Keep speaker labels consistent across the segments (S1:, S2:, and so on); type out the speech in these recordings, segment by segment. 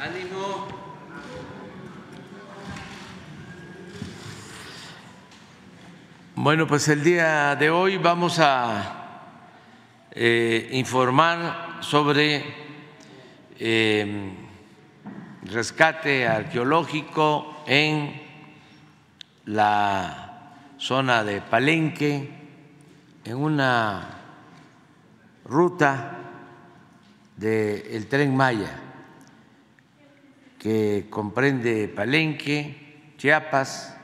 S1: Ánimo. Bueno, pues el día de hoy vamos a eh, informar sobre eh, rescate arqueológico en la zona de Palenque, en una ruta del tren Maya que comprende Palenque, Chiapas,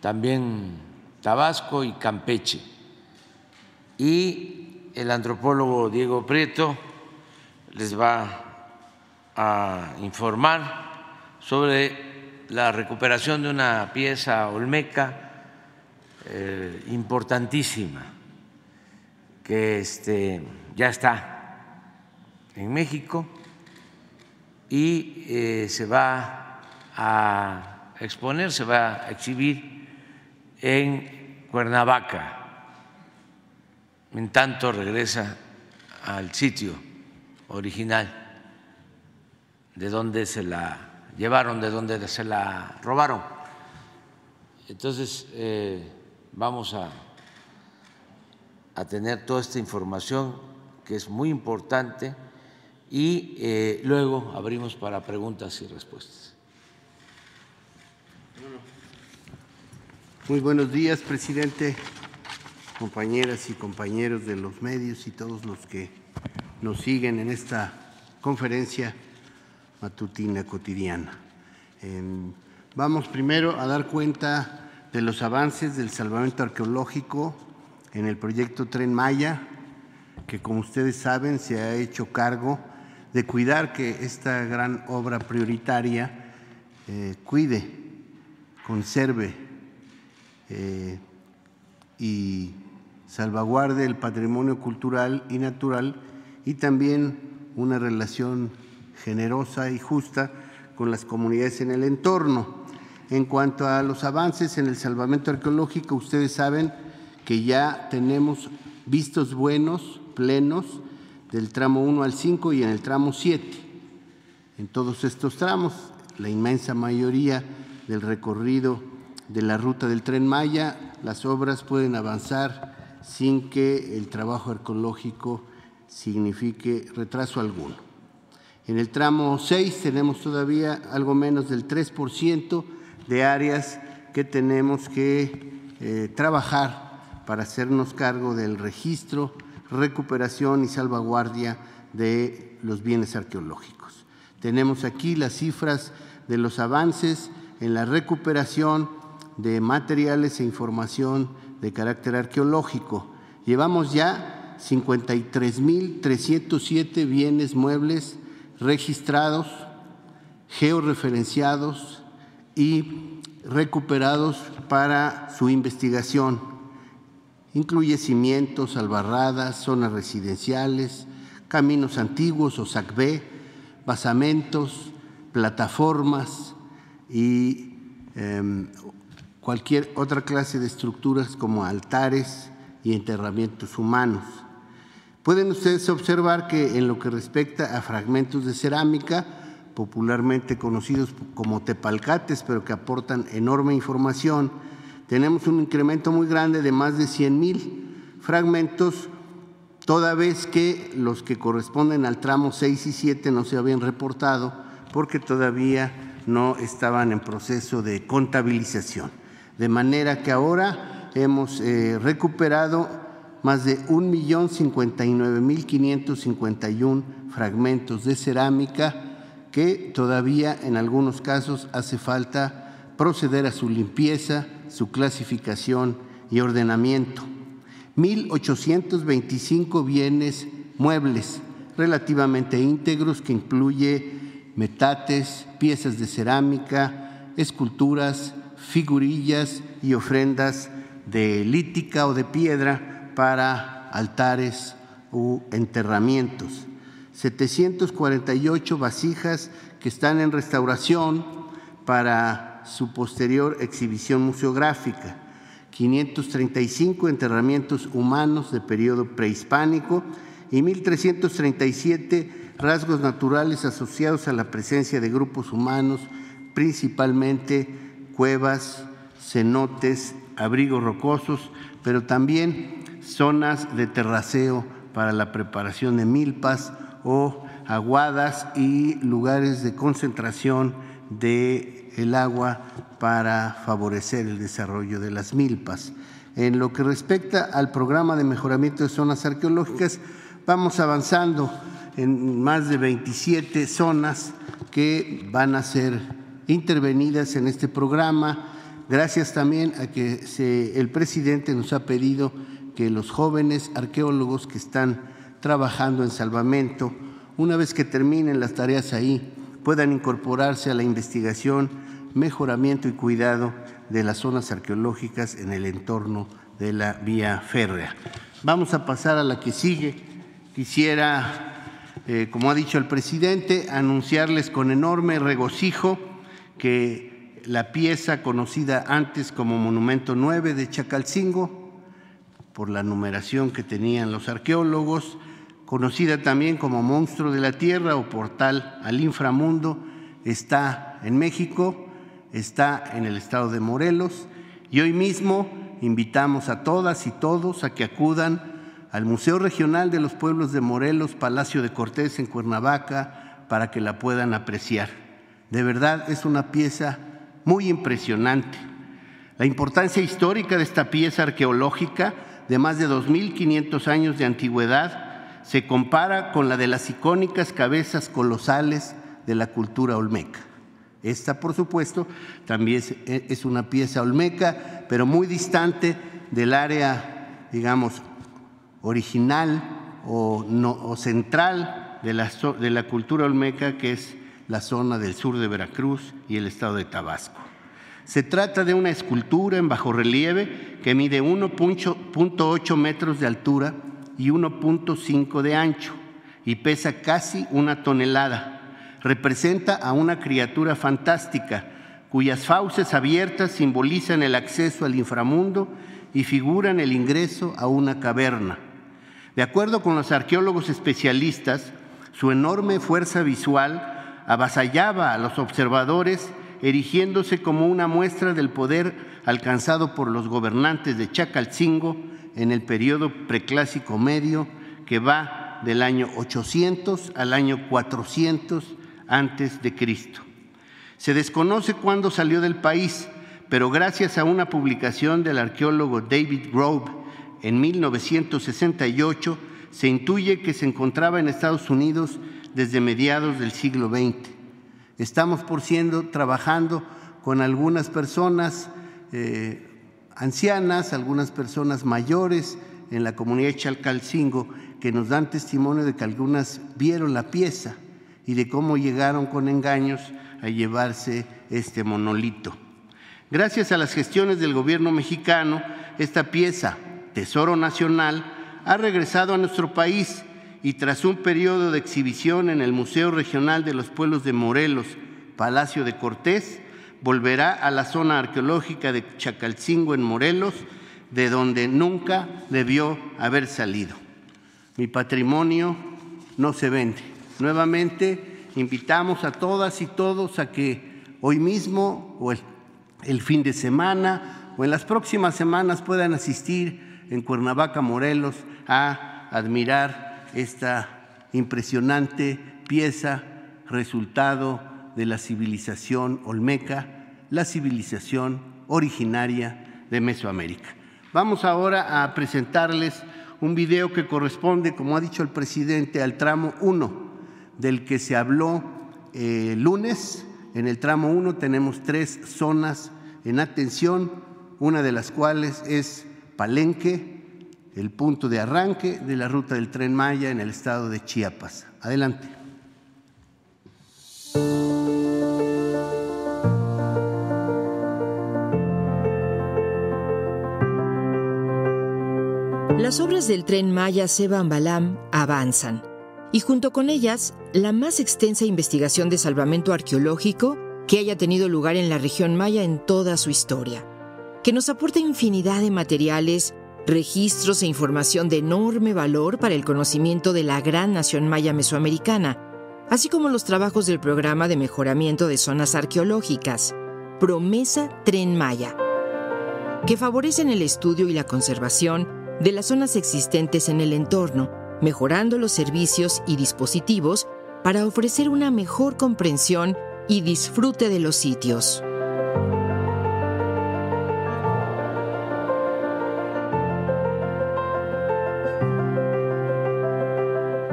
S1: también Tabasco y Campeche. Y el antropólogo Diego Prieto les va a informar sobre la recuperación de una pieza olmeca eh, importantísima que este, ya está en México y eh, se va a exponer, se va a exhibir en Cuernavaca, en tanto regresa al sitio original de donde se la llevaron, de donde se la robaron. Entonces, eh, vamos a, a, tener toda esta información que es muy importante y eh, luego abrimos para preguntas y respuestas.
S2: Muy buenos días, presidente, compañeras y compañeros de los medios y todos los que nos siguen en esta conferencia matutina cotidiana. vamos primero a dar cuenta de los avances del salvamento arqueológico en el proyecto Tren Maya, que como ustedes saben se ha hecho cargo de cuidar que esta gran obra prioritaria eh, cuide, conserve eh, y salvaguarde el patrimonio cultural y natural y también una relación generosa y justa con las comunidades en el entorno. En cuanto a los avances en el salvamento arqueológico, ustedes saben que ya tenemos vistos buenos, plenos, del tramo 1 al 5 y en el tramo 7. En todos estos tramos, la inmensa mayoría del recorrido de la ruta del tren Maya, las obras pueden avanzar sin que el trabajo arqueológico signifique retraso alguno. En el tramo 6 tenemos todavía algo menos del 3% de áreas que tenemos que eh, trabajar para hacernos cargo del registro, recuperación y salvaguardia de los bienes arqueológicos. Tenemos aquí las cifras de los avances en la recuperación de materiales e información de carácter arqueológico. Llevamos ya 53.307 bienes muebles registrados, georreferenciados y recuperados para su investigación. Incluye cimientos, albarradas, zonas residenciales, caminos antiguos o SACB, basamentos, plataformas y eh, cualquier otra clase de estructuras como altares y enterramientos humanos. Pueden ustedes observar que en lo que respecta a fragmentos de cerámica, popularmente conocidos como tepalcates, pero que aportan enorme información, tenemos un incremento muy grande de más de 100 mil fragmentos, toda vez que los que corresponden al tramo 6 y 7 no se habían reportado porque todavía no estaban en proceso de contabilización. De manera que ahora hemos eh, recuperado más de 1.059.551 fragmentos de cerámica que todavía en algunos casos hace falta proceder a su limpieza, su clasificación y ordenamiento. 1.825 bienes muebles relativamente íntegros que incluye metates, piezas de cerámica, esculturas, figurillas y ofrendas de lítica o de piedra para altares u enterramientos. 748 vasijas que están en restauración para su posterior exhibición museográfica. 535 enterramientos humanos de periodo prehispánico y 1.337 rasgos naturales asociados a la presencia de grupos humanos, principalmente cuevas, cenotes, abrigos rocosos, pero también zonas de terraceo para la preparación de milpas o aguadas y lugares de concentración del el agua para favorecer el desarrollo de las milpas. En lo que respecta al programa de mejoramiento de zonas arqueológicas, vamos avanzando en más de 27 zonas que van a ser intervenidas en este programa, gracias también a que el presidente nos ha pedido que los jóvenes arqueólogos que están trabajando en salvamento, una vez que terminen las tareas ahí, puedan incorporarse a la investigación, mejoramiento y cuidado de las zonas arqueológicas en el entorno de la vía férrea. Vamos a pasar a la que sigue. Quisiera, eh, como ha dicho el presidente, anunciarles con enorme regocijo que la pieza conocida antes como Monumento 9 de Chacalcingo, por la numeración que tenían los arqueólogos, conocida también como Monstruo de la Tierra o Portal al Inframundo, está en México, está en el estado de Morelos y hoy mismo invitamos a todas y todos a que acudan al Museo Regional de los Pueblos de Morelos, Palacio de Cortés en Cuernavaca, para que la puedan apreciar. De verdad es una pieza muy impresionante. La importancia histórica de esta pieza arqueológica de más de 2.500 años de antigüedad se compara con la de las icónicas cabezas colosales de la cultura olmeca. Esta, por supuesto, también es una pieza olmeca, pero muy distante del área, digamos, original o, central de la, de la cultura olmeca, que es la zona del sur de Veracruz y el estado de Tabasco. Se trata de una escultura en bajo relieve que mide 1.8 metros de altura y 1.5 de ancho y pesa casi una tonelada. Representa a una criatura fantástica cuyas fauces abiertas simbolizan el acceso al inframundo y figuran el ingreso a una caverna. De acuerdo con los arqueólogos especialistas, su enorme fuerza visual avasallaba a los observadores erigiéndose como una muestra del poder alcanzado por los gobernantes de Chacalcingo en el periodo preclásico medio que va del año 800 al año 400 antes de Cristo. Se desconoce cuándo salió del país, pero gracias a una publicación del arqueólogo David Grove en 1968 se intuye que se encontraba en Estados Unidos desde mediados del siglo XX. Estamos, por siendo, trabajando con algunas personas eh, ancianas, algunas personas mayores en la comunidad de Chalcalcingo que nos dan testimonio de que algunas vieron la pieza y de cómo llegaron con engaños a llevarse este monolito. Gracias a las gestiones del gobierno mexicano, esta pieza, Tesoro Nacional, ha regresado a nuestro país y tras un periodo de exhibición en el Museo Regional de los Pueblos de Morelos, Palacio de Cortés, volverá a la zona arqueológica de Chacalcingo en Morelos, de donde nunca debió haber salido. Mi patrimonio no se vende. Nuevamente invitamos a todas y todos a que hoy mismo o el, el fin de semana o en las próximas semanas puedan asistir en Cuernavaca, Morelos, a admirar esta impresionante pieza, resultado de la civilización olmeca, la civilización originaria de Mesoamérica. Vamos ahora a presentarles un video que corresponde, como ha dicho el presidente, al tramo 1, del que se habló el eh, lunes. En el tramo 1 tenemos tres zonas en atención, una de las cuales es Palenque, el punto de arranque de la ruta del tren Maya en el estado de Chiapas. Adelante.
S3: Las obras del tren Maya Seban Balam avanzan. Y junto con ellas la más extensa investigación de salvamento arqueológico que haya tenido lugar en la región maya en toda su historia, que nos aporta infinidad de materiales registros e información de enorme valor para el conocimiento de la gran nación maya mesoamericana, así como los trabajos del programa de mejoramiento de zonas arqueológicas, Promesa Tren Maya, que favorecen el estudio y la conservación de las zonas existentes en el entorno, mejorando los servicios y dispositivos para ofrecer una mejor comprensión y disfrute de los sitios.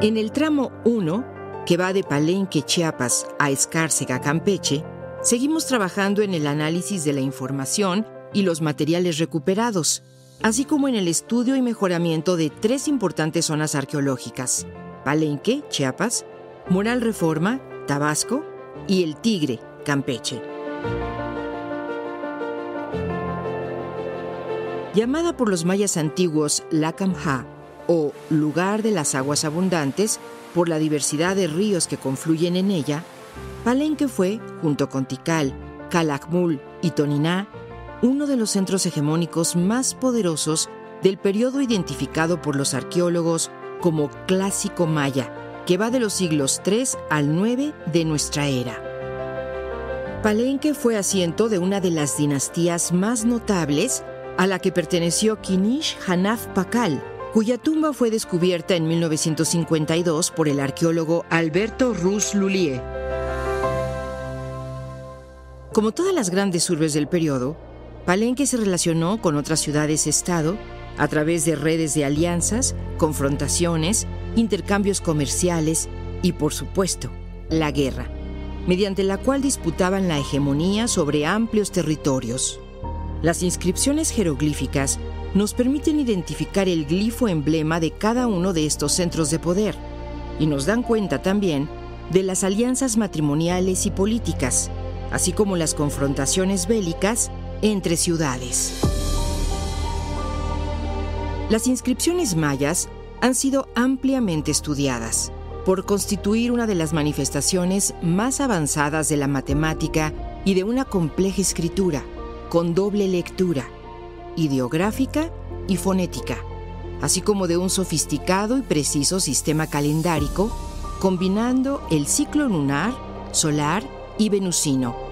S3: En el tramo 1, que va de Palenque, Chiapas a Escárcega, Campeche, seguimos trabajando en el análisis de la información y los materiales recuperados, así como en el estudio y mejoramiento de tres importantes zonas arqueológicas, Palenque, Chiapas, Moral Reforma, Tabasco y El Tigre, Campeche. Llamada por los mayas antiguos Lacamha o lugar de las aguas abundantes por la diversidad de ríos que confluyen en ella, Palenque fue, junto con Tikal, Calakmul y Toniná, uno de los centros hegemónicos más poderosos del periodo identificado por los arqueólogos como clásico maya, que va de los siglos 3 al 9 de nuestra era. Palenque fue asiento de una de las dinastías más notables a la que perteneció Kinish Hanaf Pakal, cuya tumba fue descubierta en 1952 por el arqueólogo Alberto Ruz Lulier. Como todas las grandes urbes del periodo, Palenque se relacionó con otras ciudades-estado a través de redes de alianzas, confrontaciones, intercambios comerciales y, por supuesto, la guerra, mediante la cual disputaban la hegemonía sobre amplios territorios. Las inscripciones jeroglíficas nos permiten identificar el glifo emblema de cada uno de estos centros de poder y nos dan cuenta también de las alianzas matrimoniales y políticas, así como las confrontaciones bélicas entre ciudades. Las inscripciones mayas han sido ampliamente estudiadas por constituir una de las manifestaciones más avanzadas de la matemática y de una compleja escritura, con doble lectura, ideográfica y fonética, así como de un sofisticado y preciso sistema calendárico, combinando el ciclo lunar, solar y venusino.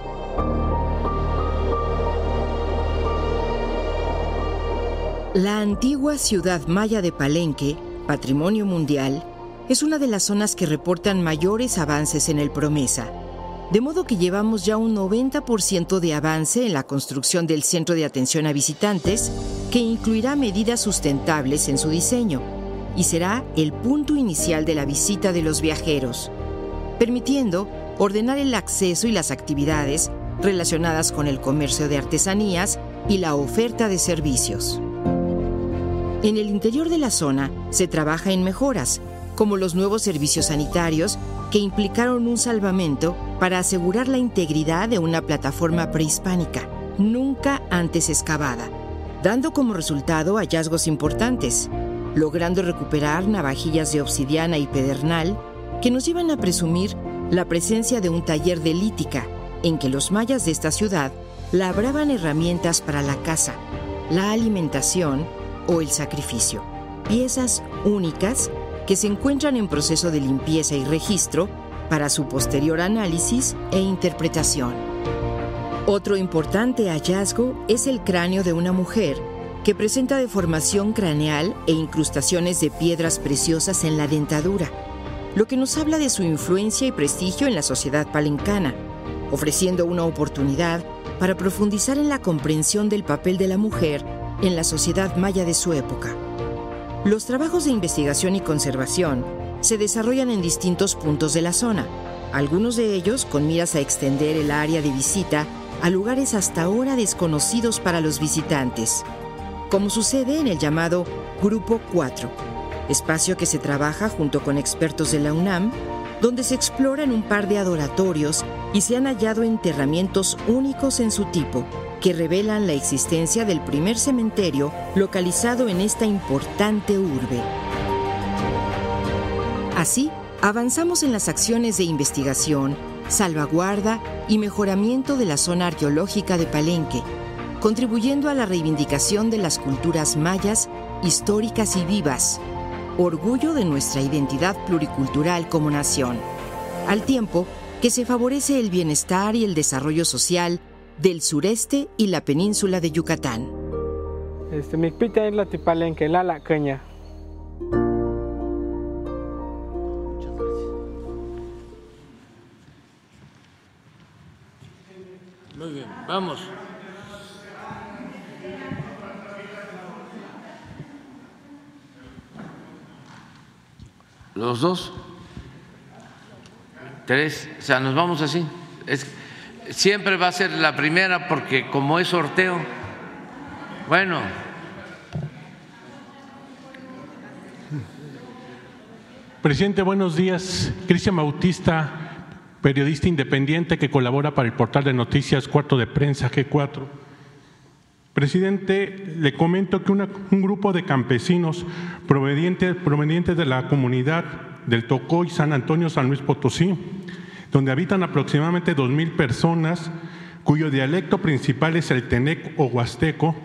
S3: La antigua ciudad maya de Palenque, patrimonio mundial, es una de las zonas que reportan mayores avances en el Promesa de modo que llevamos ya un 90% de avance en la construcción del centro de atención a visitantes, que incluirá medidas sustentables en su diseño y será el punto inicial de la visita de los viajeros, permitiendo ordenar el acceso y las actividades relacionadas con el comercio de artesanías y la oferta de servicios. En el interior de la zona se trabaja en mejoras, como los nuevos servicios sanitarios que implicaron un salvamento para asegurar la integridad de una plataforma prehispánica, nunca antes excavada, dando como resultado hallazgos importantes, logrando recuperar navajillas de obsidiana y pedernal que nos llevan a presumir la presencia de un taller de lítica en que los mayas de esta ciudad labraban herramientas para la caza, la alimentación o el sacrificio, piezas únicas que se encuentran en proceso de limpieza y registro para su posterior análisis e interpretación. Otro importante hallazgo es el cráneo de una mujer que presenta deformación craneal e incrustaciones de piedras preciosas en la dentadura, lo que nos habla de su influencia y prestigio en la sociedad palencana, ofreciendo una oportunidad para profundizar en la comprensión del papel de la mujer en la sociedad maya de su época. Los trabajos de investigación y conservación se desarrollan en distintos puntos de la zona, algunos de ellos con miras a extender el área de visita a lugares hasta ahora desconocidos para los visitantes, como sucede en el llamado Grupo 4, espacio que se trabaja junto con expertos de la UNAM, donde se exploran un par de adoratorios y se han hallado enterramientos únicos en su tipo, que revelan la existencia del primer cementerio localizado en esta importante urbe. Así, avanzamos en las acciones de investigación, salvaguarda y mejoramiento de la zona arqueológica de Palenque, contribuyendo a la reivindicación de las culturas mayas históricas y vivas, orgullo de nuestra identidad pluricultural como nación, al tiempo que se favorece el bienestar y el desarrollo social del sureste y la península de Yucatán.
S4: Este, mi pita es la tipalenque, la la caña.
S1: Muy bien, vamos. Los dos. Tres. O sea, nos vamos así. Es, siempre va a ser la primera porque como es sorteo. Bueno.
S5: Presidente, buenos días. Cristian Bautista, periodista independiente que colabora para el portal de noticias Cuarto de Prensa G4. Presidente, le comento que una, un grupo de campesinos provenientes, provenientes de la comunidad del Tocó y San Antonio, San Luis Potosí, donde habitan aproximadamente dos mil personas, cuyo dialecto principal es el Tenec o Huasteco,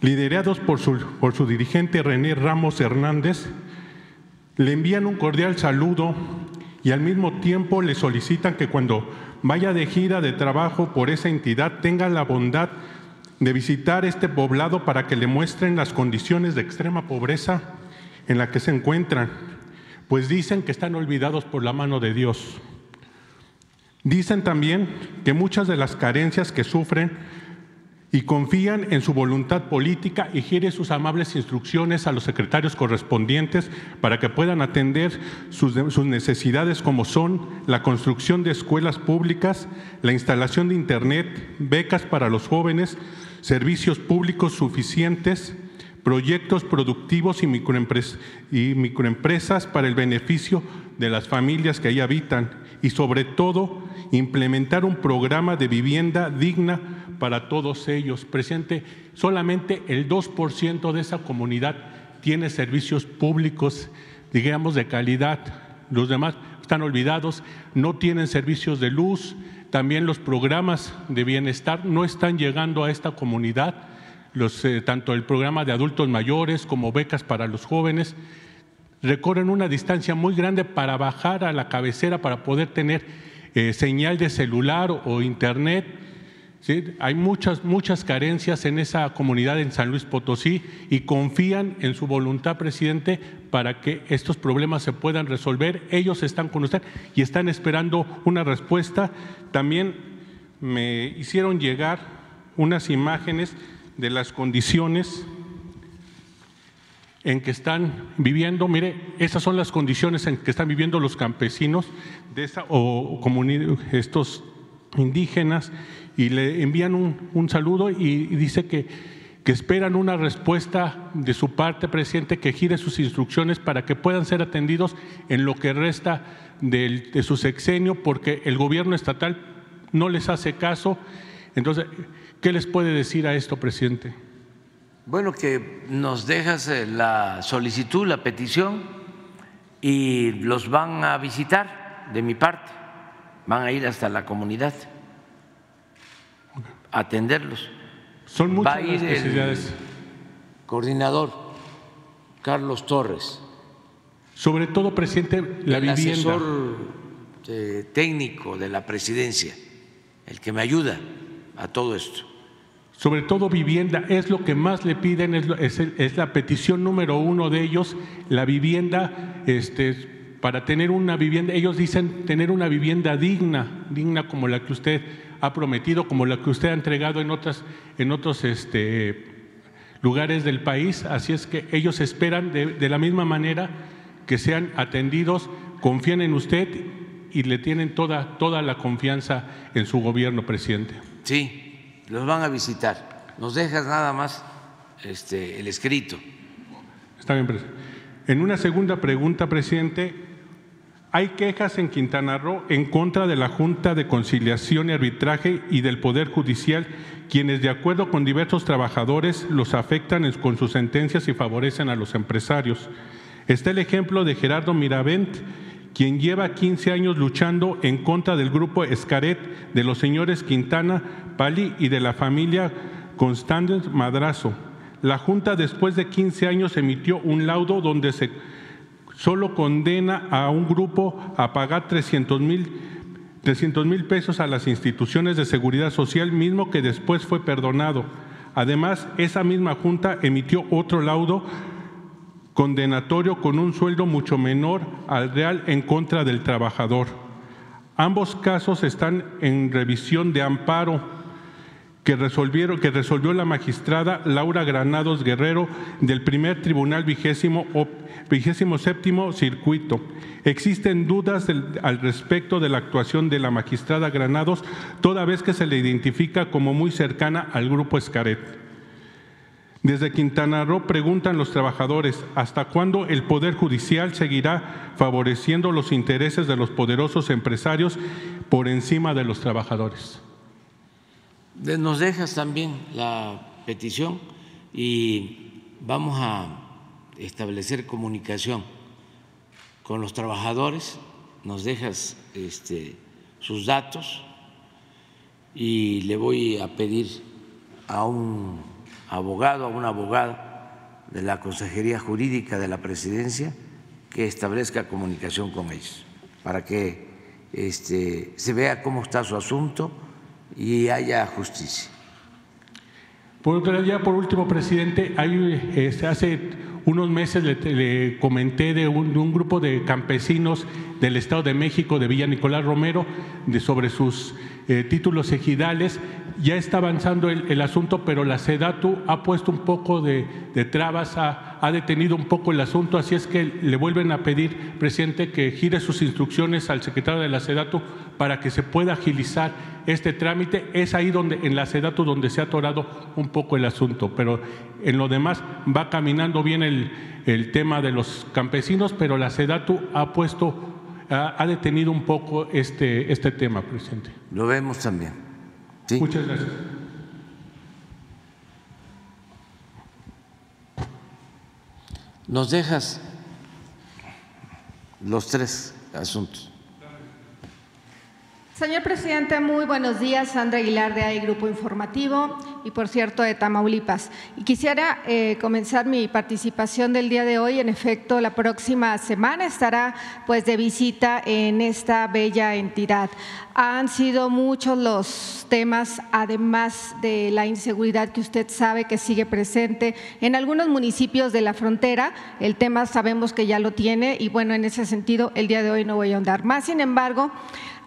S5: liderados por su, por su dirigente René Ramos Hernández, le envían un cordial saludo y al mismo tiempo le solicitan que cuando vaya de gira de trabajo por esa entidad tenga la bondad de visitar este poblado para que le muestren las condiciones de extrema pobreza en la que se encuentran, pues dicen que están olvidados por la mano de Dios. Dicen también que muchas de las carencias que sufren y confían en su voluntad política y quiere sus amables instrucciones a los secretarios correspondientes para que puedan atender sus, necesidades como son la construcción de escuelas públicas, la instalación de Internet, becas para los jóvenes, servicios públicos suficientes, proyectos productivos y, microempres y microempresas para el beneficio de las familias que ahí habitan y sobre todo implementar un programa de vivienda digna para todos ellos. Presidente, solamente el 2% de esa comunidad tiene servicios públicos, digamos, de calidad. Los demás están olvidados, no tienen servicios de luz, también los programas de bienestar no están llegando a esta comunidad, los, eh, tanto el programa de adultos mayores como becas para los jóvenes recorren una distancia muy grande para bajar a la cabecera para poder tener eh, señal de celular o, internet ¿Sí? Hay muchas, muchas carencias en esa comunidad en San Luis Potosí y confían en su voluntad, presidente, para que estos problemas se puedan resolver. Ellos están con usted y están esperando una respuesta. También me hicieron llegar unas imágenes de las condiciones en que están viviendo. Mire, esas son las condiciones en que están viviendo los campesinos de esa, o estos indígenas y le envían un, un saludo y, dice que, que, esperan una respuesta de su parte, presidente, que gire sus instrucciones para que puedan ser atendidos en lo que resta de su sexenio, porque el gobierno estatal no les hace caso. Entonces, ¿qué les puede decir a esto, presidente?
S1: Bueno, que nos dejas eh, la solicitud, la petición, y los van a visitar de mi parte, van a ir hasta la comunidad atenderlos.
S5: Son muchas
S1: Va a ir
S5: necesidades.
S1: El coordinador Carlos Torres.
S5: Sobre todo, presidente, la
S1: el
S5: vivienda.
S1: asesor eh, técnico de la presidencia, el que me ayuda a todo esto.
S5: Sobre todo vivienda, es lo que más le piden, es, es, es la petición número uno de ellos, la vivienda, este, para tener una vivienda, ellos dicen tener una vivienda digna, digna como la que usted ha prometido, como la que usted ha entregado en, otras, en otros este, lugares del país. Así es que ellos esperan de, de, la misma manera que sean atendidos, confían en usted y le tienen toda, toda la confianza en su gobierno, presidente.
S1: Sí, los van a visitar. Nos dejas nada más este, el escrito.
S5: Está bien, presidente. En una segunda pregunta, presidente, hay quejas en Quintana Roo en contra de la Junta de Conciliación y Arbitraje y del Poder Judicial, quienes, de acuerdo con diversos trabajadores, los afectan con sus sentencias y favorecen a los empresarios. Está el ejemplo de Gerardo Miravent, quien lleva 15 años luchando en contra del grupo Escaret, de los señores Quintana, Pali y de la familia Constantes Madrazo. La Junta después de 15 años emitió un laudo donde se solo condena a un grupo a pagar 300 mil 300 mil pesos a las instituciones de seguridad social, mismo que después fue perdonado. Además, esa misma Junta emitió otro laudo condenatorio con un sueldo mucho menor al real en contra del trabajador. Ambos casos están en revisión de amparo que, resolvió la magistrada Laura Granados Guerrero del primer tribunal vigésimo, vigésimo séptimo circuito. Existen dudas al respecto de la actuación de la magistrada Granados, toda vez que se le identifica como muy cercana al grupo Escaret. Desde Quintana Roo preguntan los trabajadores, ¿hasta cuándo el Poder Judicial seguirá favoreciendo los intereses de los poderosos empresarios por encima de los trabajadores?
S1: Nos dejas también la petición y vamos a establecer comunicación con los trabajadores, nos dejas este, sus datos y le voy a pedir a un abogado, a un abogado de la Consejería Jurídica de la Presidencia que establezca comunicación con ellos para que este, se vea cómo está su asunto y haya justicia.
S5: Por ya por último, presidente, hay, este, hace unos meses le, comenté de un, de un, grupo de campesinos del Estado de México, de Villa Nicolás Romero, de, sobre sus eh, títulos ejidales. Ya está avanzando el, asunto, pero la SEDATU ha puesto un poco de, trabas, ha, detenido un poco el asunto, así es que le vuelven a pedir, presidente, que gire sus instrucciones al secretario de la SEDATU para que se pueda agilizar este trámite. Es ahí donde, en la SEDATU, donde se ha atorado un poco el asunto, pero en lo demás va caminando bien el, el tema de los campesinos, pero la SEDATU ha puesto ha, detenido un poco este, este tema, presidente.
S1: Lo vemos también.
S5: Muchas gracias.
S1: Nos dejas los tres asuntos.
S6: Señor presidente, muy buenos días. Sandra Aguilar de AI Grupo Informativo y, por cierto, de Tamaulipas. Y quisiera eh, comenzar mi participación del día de hoy. En efecto, la próxima semana estará pues de visita en esta bella entidad. Han sido muchos los temas, además de la inseguridad que usted sabe que sigue presente en algunos municipios de la frontera. El tema sabemos que ya lo tiene y, bueno, en ese sentido, el día de hoy no voy a ahondar más. Sin embargo,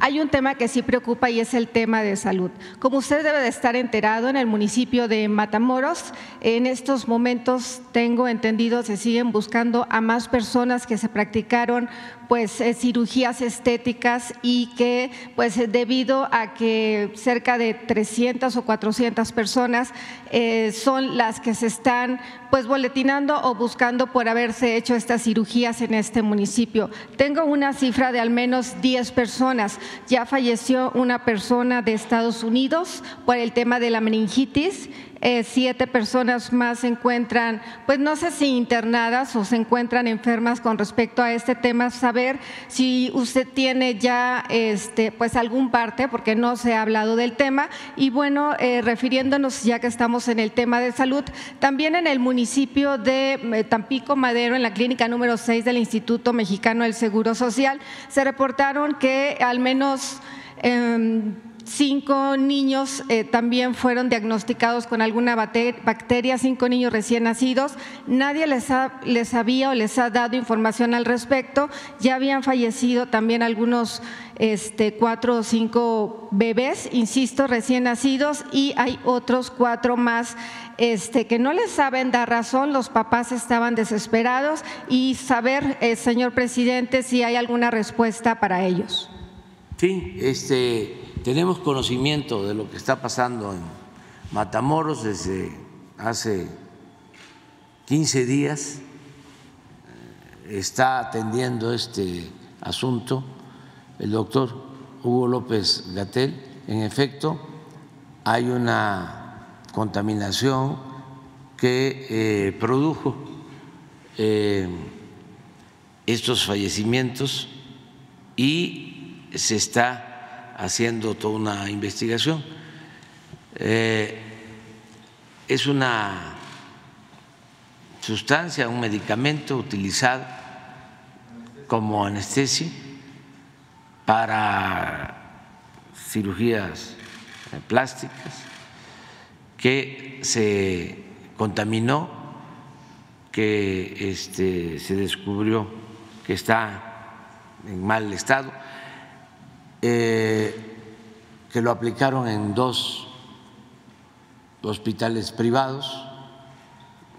S6: hay un tema que sí preocupa y es el tema de salud. Como usted debe de estar enterado, en el municipio de Matamoros, en estos momentos, tengo entendido, se siguen buscando a más personas que se practicaron pues eh, cirugías estéticas y que pues debido a que cerca de 300 o 400 personas eh, son las que se están pues boletinando o buscando por haberse hecho estas cirugías en este municipio. Tengo una cifra de al menos 10 personas. Ya falleció una persona de Estados Unidos por el tema de la meningitis eh, siete personas más se encuentran, pues no sé si internadas o se encuentran enfermas con respecto a este tema, saber si usted tiene ya este, pues algún parte, porque no se ha hablado del tema, y bueno, eh, refiriéndonos ya que estamos en el tema de salud, también en el municipio de eh, Tampico Madero, en la clínica número 6 del Instituto Mexicano del Seguro Social, se reportaron que al menos... Em, Cinco niños eh, también fueron diagnosticados con alguna bacteria, cinco niños recién nacidos. Nadie les, les había o les ha dado información al respecto. Ya habían fallecido también algunos este, cuatro o cinco bebés, insisto, recién nacidos, y hay otros cuatro más este, que no les saben dar razón. Los papás estaban desesperados y saber, eh, señor presidente, si hay alguna respuesta para ellos.
S1: Sí, este tenemos conocimiento de lo que está pasando en Matamoros desde hace 15 días. Eh, está atendiendo este asunto el doctor Hugo López Gatel. En efecto, hay una contaminación que eh, produjo eh, estos fallecimientos y se está haciendo toda una investigación. Eh, es una sustancia, un medicamento utilizado como anestesia para cirugías plásticas que se contaminó, que este, se descubrió que está en mal estado, eh, que lo aplicaron en dos hospitales privados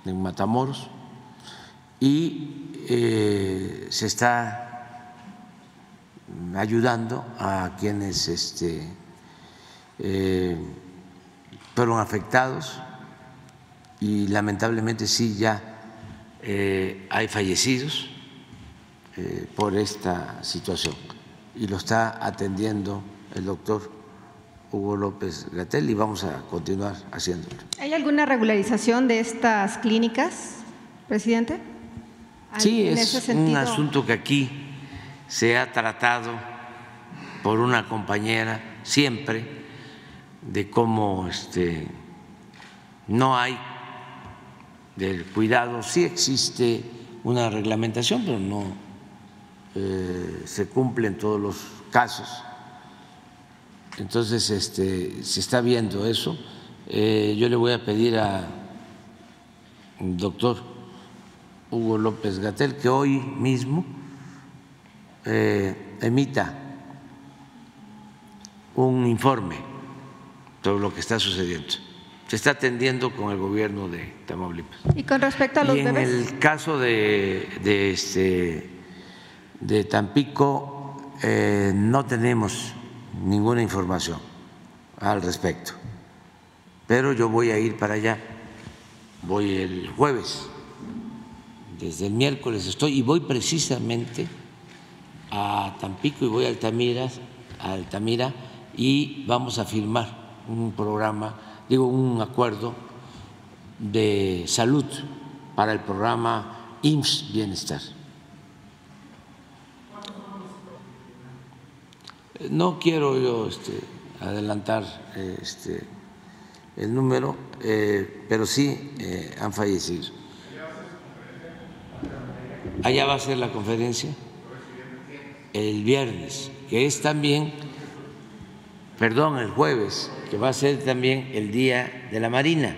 S1: en Matamoros y eh, se está ayudando a quienes este, eh, fueron afectados y lamentablemente sí ya hay fallecidos por esta situación y lo está atendiendo el doctor Hugo López Gatel y vamos a continuar haciéndolo.
S6: ¿Hay alguna regularización de estas clínicas, presidente?
S1: Sí, es un asunto que aquí se ha tratado por una compañera siempre de cómo este, no hay del cuidado, sí existe una reglamentación, pero no eh, se cumple en todos los casos. Entonces, este, se está viendo eso. Eh, yo le voy a pedir al doctor Hugo López Gatel que hoy mismo eh, emita un informe todo lo que está sucediendo. Se está atendiendo con el gobierno de Tamaulipas.
S6: Y con respecto a los
S1: y en el caso de, de, este, de Tampico, eh, no tenemos ninguna información al respecto. Pero yo voy a ir para allá. Voy el jueves. Desde el miércoles estoy y voy precisamente a Tampico y voy a Altamira, a Altamira y vamos a firmar un programa, digo, un acuerdo de salud para el programa IMSS Bienestar. No quiero yo este, adelantar este, el número, eh, pero sí eh, han fallecido. Allá va a ser la conferencia el viernes, que es también, perdón, el jueves, que va a ser también el Día de la Marina,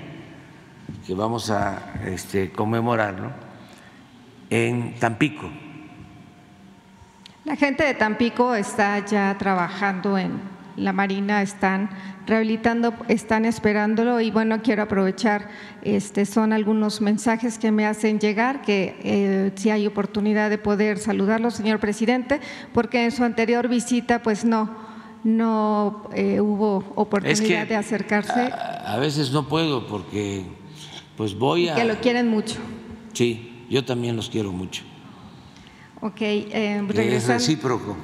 S1: que vamos a este, conmemorarlo en Tampico.
S6: La gente de Tampico está ya trabajando en la Marina, están rehabilitando, están esperándolo y bueno, quiero aprovechar, este, son algunos mensajes que me hacen llegar, que eh, si hay oportunidad de poder saludarlo, señor presidente, porque en su anterior visita pues no, no eh, hubo oportunidad de acercarse.
S1: A, veces no puedo porque pues voy a...
S6: Que lo quieren mucho.
S1: Sí, yo también los quiero mucho.
S6: Ok, eh,
S1: Es recíproco.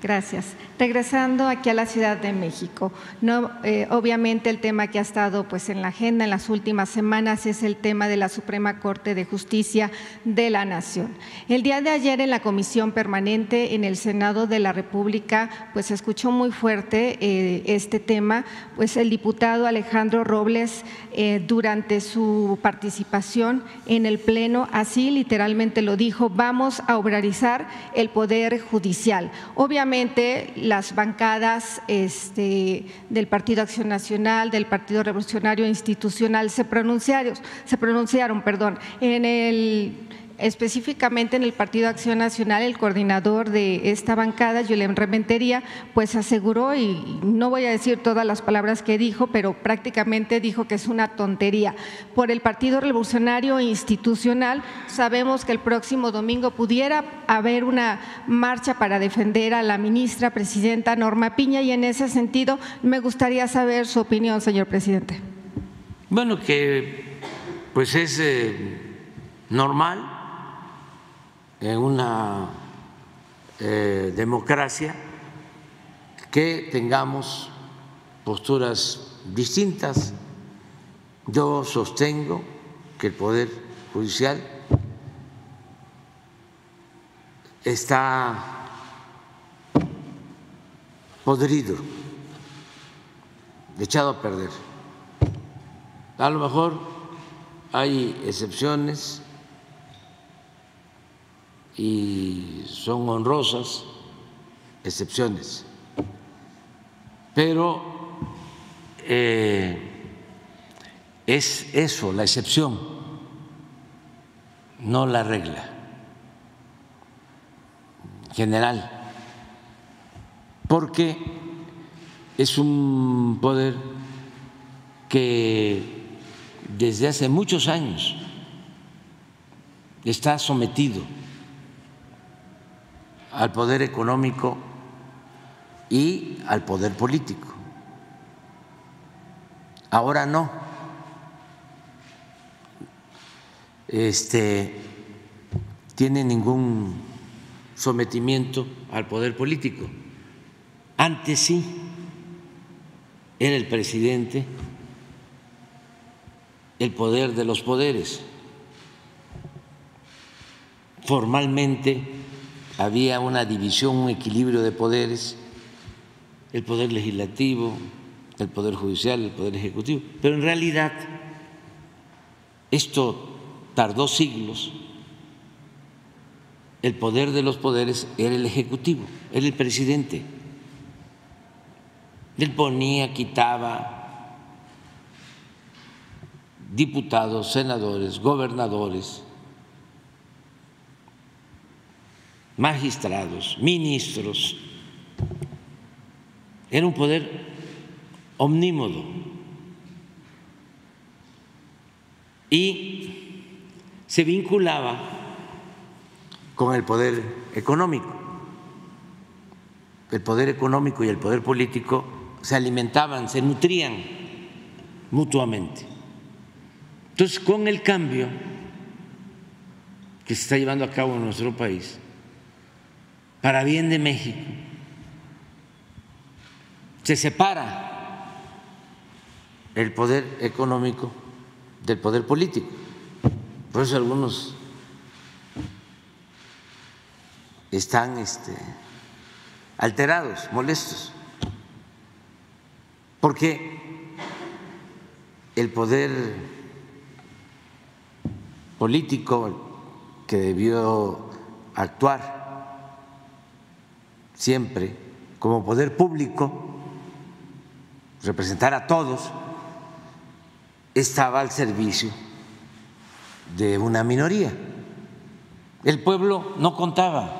S6: Gracias. Regresando aquí a la Ciudad de México, no, eh, obviamente el tema que ha estado pues en la agenda en las últimas semanas es el tema de la Suprema Corte de Justicia de la Nación. El día de ayer en la Comisión Permanente en el Senado de la República pues se escuchó muy fuerte eh, este tema, pues el diputado Alejandro Robles eh, durante su participación en el Pleno así literalmente lo dijo, vamos a obrarizar el Poder Judicial. Obviamente las bancadas este, del Partido Acción Nacional, del Partido Revolucionario Institucional se pronunciaron, se pronunciaron perdón, en el específicamente en el Partido Acción Nacional, el coordinador de esta bancada, Julián Rementería, pues aseguró, y no voy a decir todas las palabras que dijo, pero prácticamente dijo que es una tontería. Por el Partido Revolucionario Institucional, sabemos que el próximo domingo pudiera haber una marcha para defender a la ministra presidenta Norma Piña, y en ese sentido me gustaría saber su opinión, señor presidente.
S1: Bueno, que pues es eh, normal en una eh, democracia que tengamos posturas distintas. Yo sostengo que el Poder Judicial está podrido, echado a perder. A lo mejor hay excepciones y son honrosas excepciones. Pero eh, es eso, la excepción, no la regla general, porque es un poder que desde hace muchos años está sometido al poder económico y al poder político. Ahora no. Este tiene ningún sometimiento al poder político. Antes sí, era el presidente el poder de los poderes. Formalmente había una división, un equilibrio de poderes el poder legislativo, el poder judicial, el poder ejecutivo. Pero en realidad esto tardó siglos. El poder de los poderes era el ejecutivo, era el presidente. Él ponía, quitaba diputados, senadores, gobernadores, magistrados, ministros, era un poder omnímodo. Y se vinculaba con el poder económico. El poder económico y el poder político se alimentaban, se nutrían mutuamente. Entonces, con el cambio que se está llevando a cabo en nuestro país, para bien de México, se separa el poder económico del poder político. Por eso algunos están este, alterados, molestos, porque el poder político que debió actuar siempre como poder público representar a todos, estaba al servicio de una minoría. El pueblo no contaba.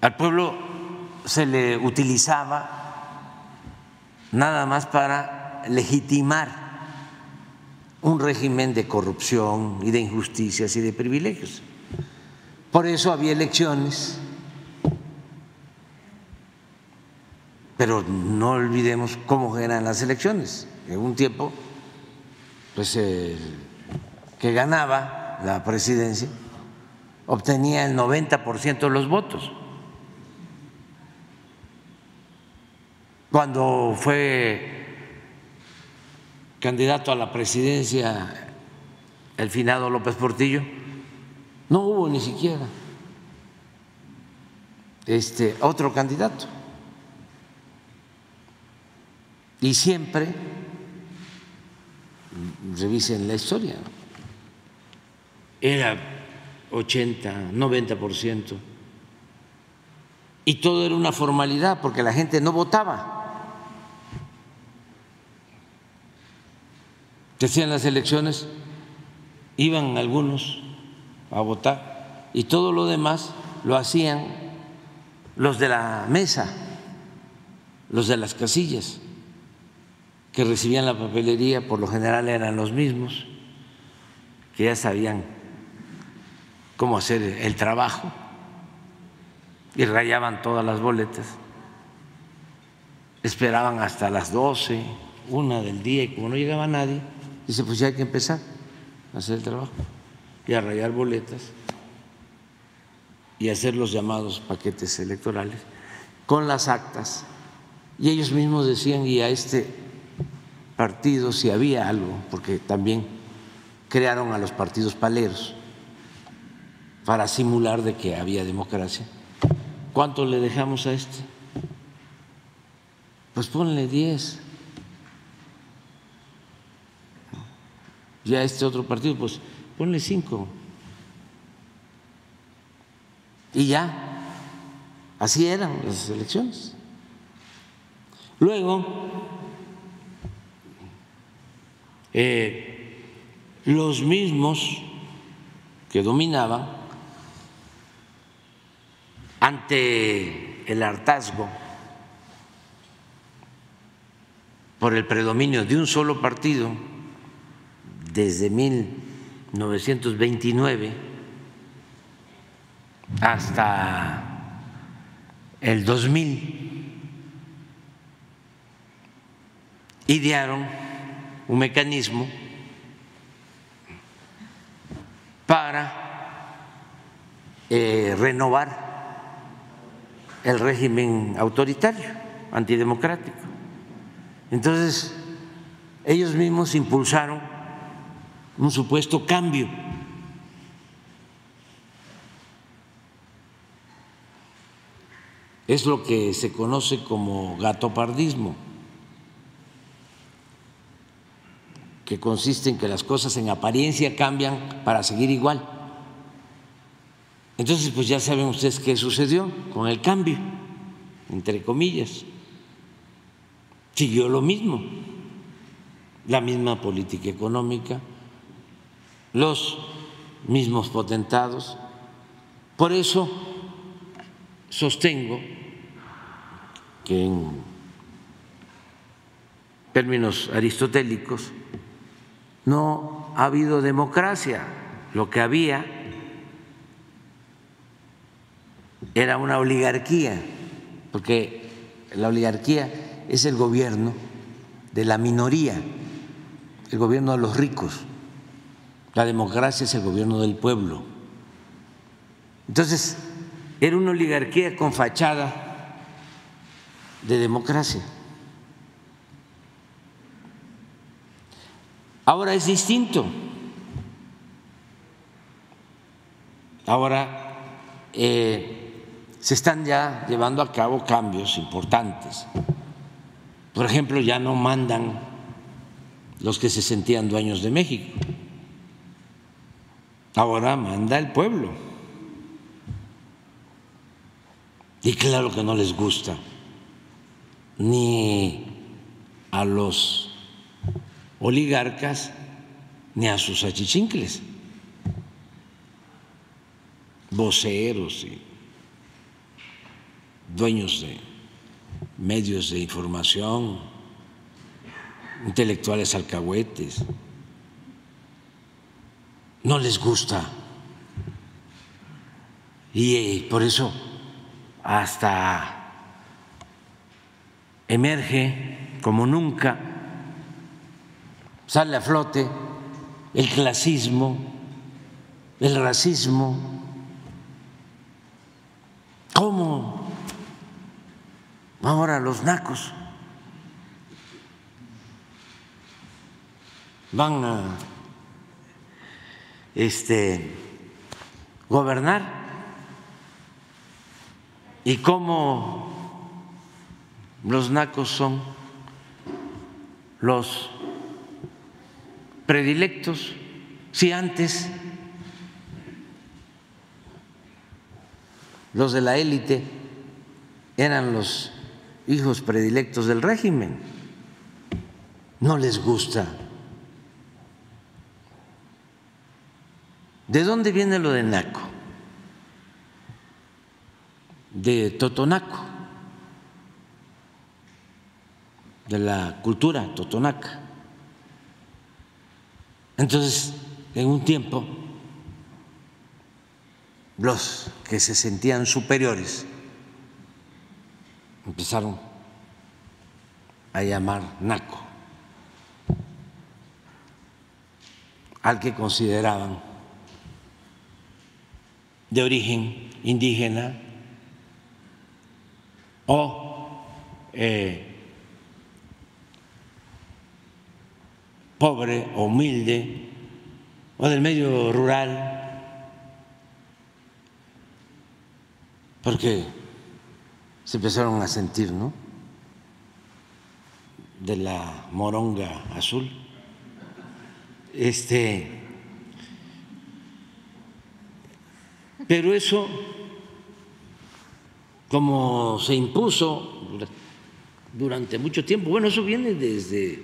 S1: Al pueblo se le utilizaba nada más para legitimar un régimen de corrupción y de injusticias y de privilegios. Por eso había elecciones Pero no olvidemos cómo eran las elecciones. En un tiempo, pues el que ganaba la presidencia obtenía el 90% de los votos. Cuando fue candidato a la presidencia el finado López Portillo, no hubo ni siquiera este otro candidato. Y siempre, revisen la historia, era 80, 90%. Y todo era una formalidad porque la gente no votaba. Decían las elecciones, iban algunos a votar y todo lo demás lo hacían los de la mesa, los de las casillas que recibían la papelería por lo general eran los mismos, que ya sabían cómo hacer el trabajo y rayaban todas las boletas. Esperaban hasta las 12, una del día y como no llegaba nadie, dice, pues ya hay que empezar a hacer el trabajo y a boletas y hacer los llamados paquetes electorales con las actas. Y ellos mismos decían, y a este partidos si había algo, porque también crearon a los partidos paleros para simular de que había democracia. ¿Cuánto le dejamos a este? Pues ponle 10. ya este otro partido, pues ponle cinco. Y ya, así eran las elecciones. Luego, eh, los mismos que dominaban ante el hartazgo por el predominio de un solo partido desde 1929 hasta el 2000 idearon un mecanismo para eh, renovar el régimen autoritario, antidemocrático. Entonces, ellos mismos impulsaron un supuesto cambio. Es lo que se conoce como gatopardismo, que consiste en que las cosas en apariencia cambian para seguir igual. Entonces, pues ya saben ustedes qué sucedió con el cambio, entre comillas. Siguió lo mismo, la misma política económica, los mismos potentados. Por eso sostengo que en términos aristotélicos no ha habido democracia, lo que había era una oligarquía, porque la oligarquía es el gobierno de la minoría, el gobierno de los ricos. La democracia es el gobierno del pueblo. Entonces, era una oligarquía con fachada de democracia. Ahora es distinto. Ahora eh, se están ya llevando a cabo cambios importantes. Por ejemplo, ya no mandan los que se sentían dueños de México. Ahora manda el pueblo. Y claro que no les gusta ni a los oligarcas ni a sus achichincles, voceros y dueños de medios de información, intelectuales alcahuetes. No les gusta. Y eh, por eso hasta emerge como nunca, sale a flote el clasismo, el racismo. ¿Cómo Ahora los nacos van a este, gobernar y cómo los nacos son los predilectos, si antes los de la élite eran los hijos predilectos del régimen. No les gusta. ¿De dónde viene lo de Naco? De Totonaco, de la cultura totonaca. Entonces, en un tiempo, los que se sentían superiores empezaron a llamar naco al que consideraban de origen indígena o eh, pobre o humilde o del medio rural, porque se empezaron a sentir, ¿no? De la moronga azul. Este, pero eso, como se impuso durante mucho tiempo, bueno, eso viene desde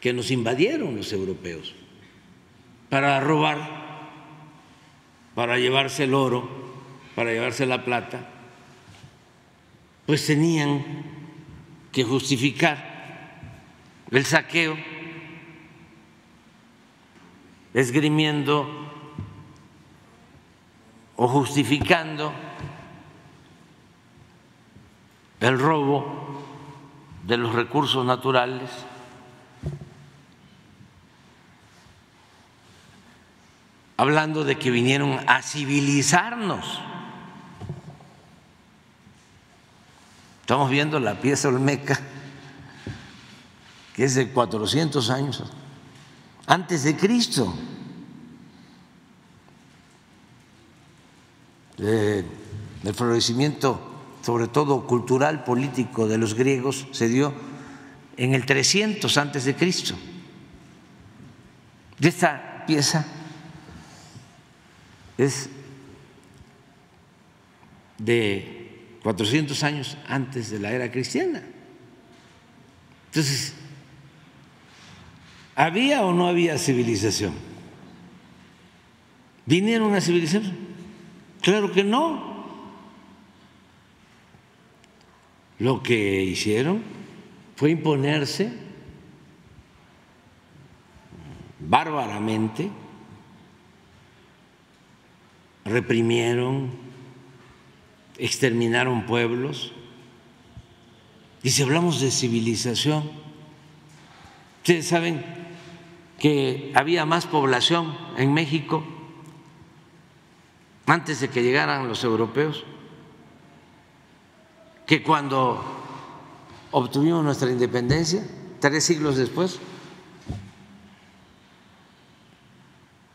S1: que nos invadieron los europeos para robar, para llevarse el oro, para llevarse la plata, pues tenían que justificar el saqueo esgrimiendo o justificando el robo de los recursos naturales hablando de que vinieron a civilizarnos. Estamos viendo la pieza olmeca, que es de 400 años antes de Cristo. El florecimiento, sobre todo cultural, político de los griegos, se dio en el 300 antes de Cristo. De esta pieza es de 400 años antes de la era cristiana. Entonces, ¿había o no había civilización? ¿Vinieron a civilización? Claro que no. Lo que hicieron fue imponerse bárbaramente reprimieron, exterminaron pueblos. Y si hablamos de civilización, ustedes saben que había más población en México antes de que llegaran los europeos que cuando obtuvimos nuestra independencia, tres siglos después.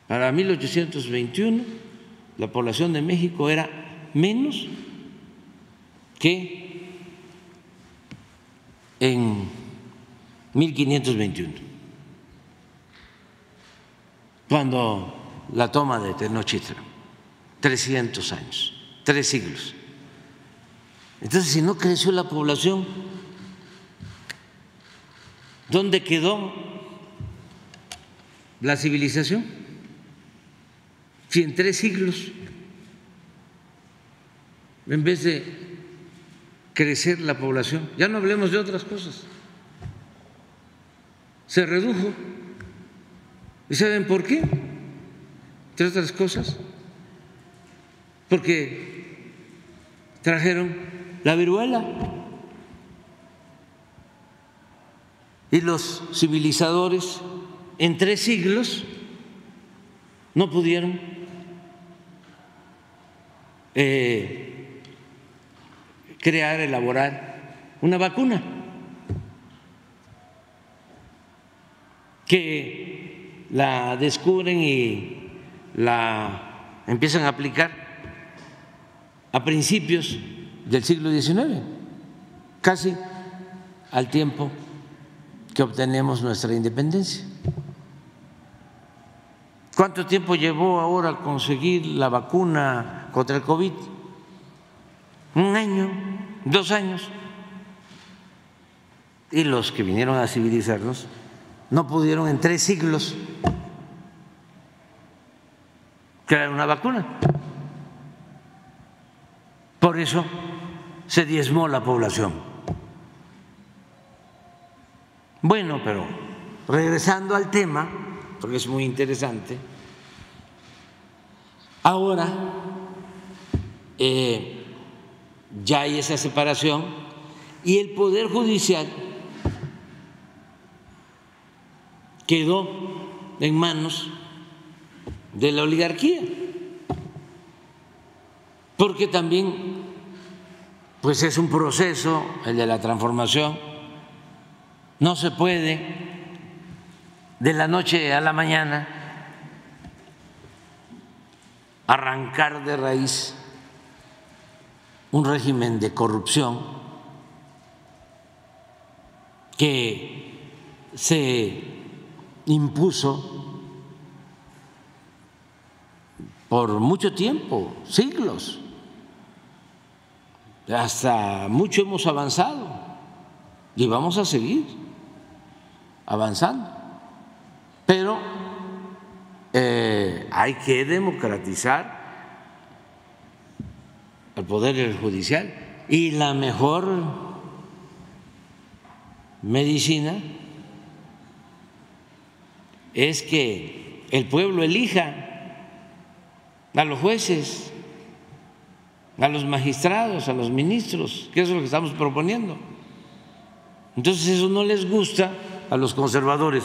S1: Para 1821 la población de México era menos que en 1521, cuando la toma de Tenochtitlan, 300 años, tres siglos. Entonces, si no creció la población, ¿dónde quedó la civilización? Si en tres siglos, en vez de crecer la población, ya no hablemos de otras cosas, se redujo. ¿Y saben por qué? Entre otras cosas, porque trajeron la viruela y los civilizadores en tres siglos no pudieron eh, crear, elaborar una vacuna que la descubren y la empiezan a aplicar a principios del siglo XIX, casi al tiempo que obtenemos nuestra independencia. ¿Cuánto tiempo llevó ahora conseguir la vacuna contra el COVID? Un año, dos años. Y los que vinieron a civilizarnos no pudieron en tres siglos crear una vacuna. Por eso se diezmó la población. Bueno, pero regresando al tema, porque es muy interesante. Ahora eh, ya hay esa separación y el Poder Judicial quedó en manos de la oligarquía, porque también pues es un proceso, el de la transformación, no se puede de la noche a la mañana arrancar de raíz un régimen de corrupción que se impuso por mucho tiempo, siglos. Hasta mucho hemos avanzado y vamos a seguir avanzando. Pero eh, hay que democratizar el poder judicial y la mejor medicina es que el pueblo elija a los jueces, a los magistrados, a los ministros, que es lo que estamos proponiendo. Entonces eso no les gusta a los conservadores.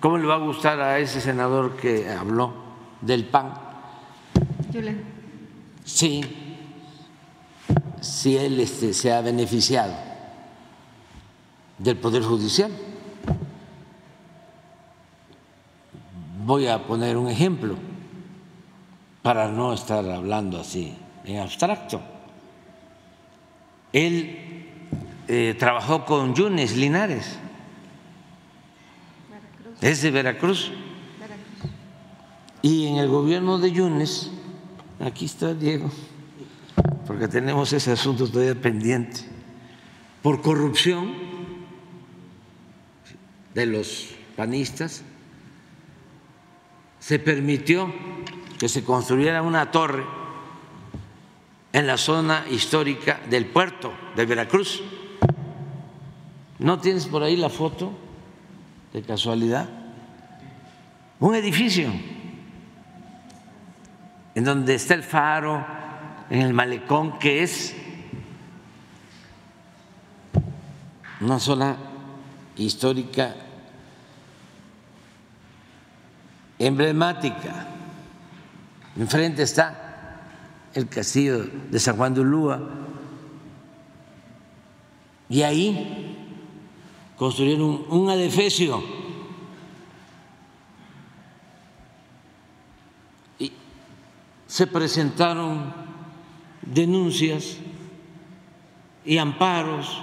S1: ¿Cómo le va a gustar a ese senador que habló del PAN? Sí, si él este, se ha beneficiado del Poder Judicial. Voy a poner un ejemplo para no estar hablando así en abstracto. Él eh, trabajó con Yunes Linares, es de Veracruz. Y en el gobierno de Yunes, aquí está Diego, porque tenemos ese asunto todavía pendiente, por corrupción de los panistas, se permitió que se construyera una torre en la zona histórica del puerto de Veracruz. ¿No tienes por ahí la foto de casualidad? Un edificio en donde está el faro, en el malecón, que es una zona histórica emblemática Enfrente está el castillo de San Juan de Ulúa. Y ahí construyeron un adefesio. Y se presentaron denuncias y amparos.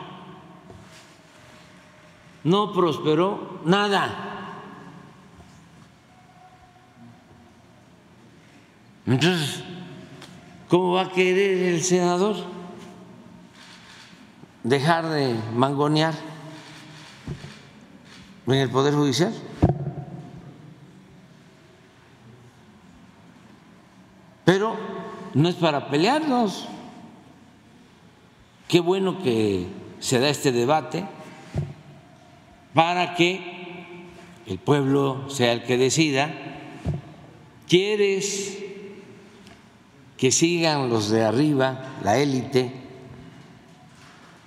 S1: No prosperó nada. Entonces, ¿cómo va a querer el senador dejar de mangonear en el Poder Judicial? Pero no es para pelearnos. Qué bueno que se da este debate para que el pueblo sea el que decida. ¿Quieres que sigan los de arriba, la élite,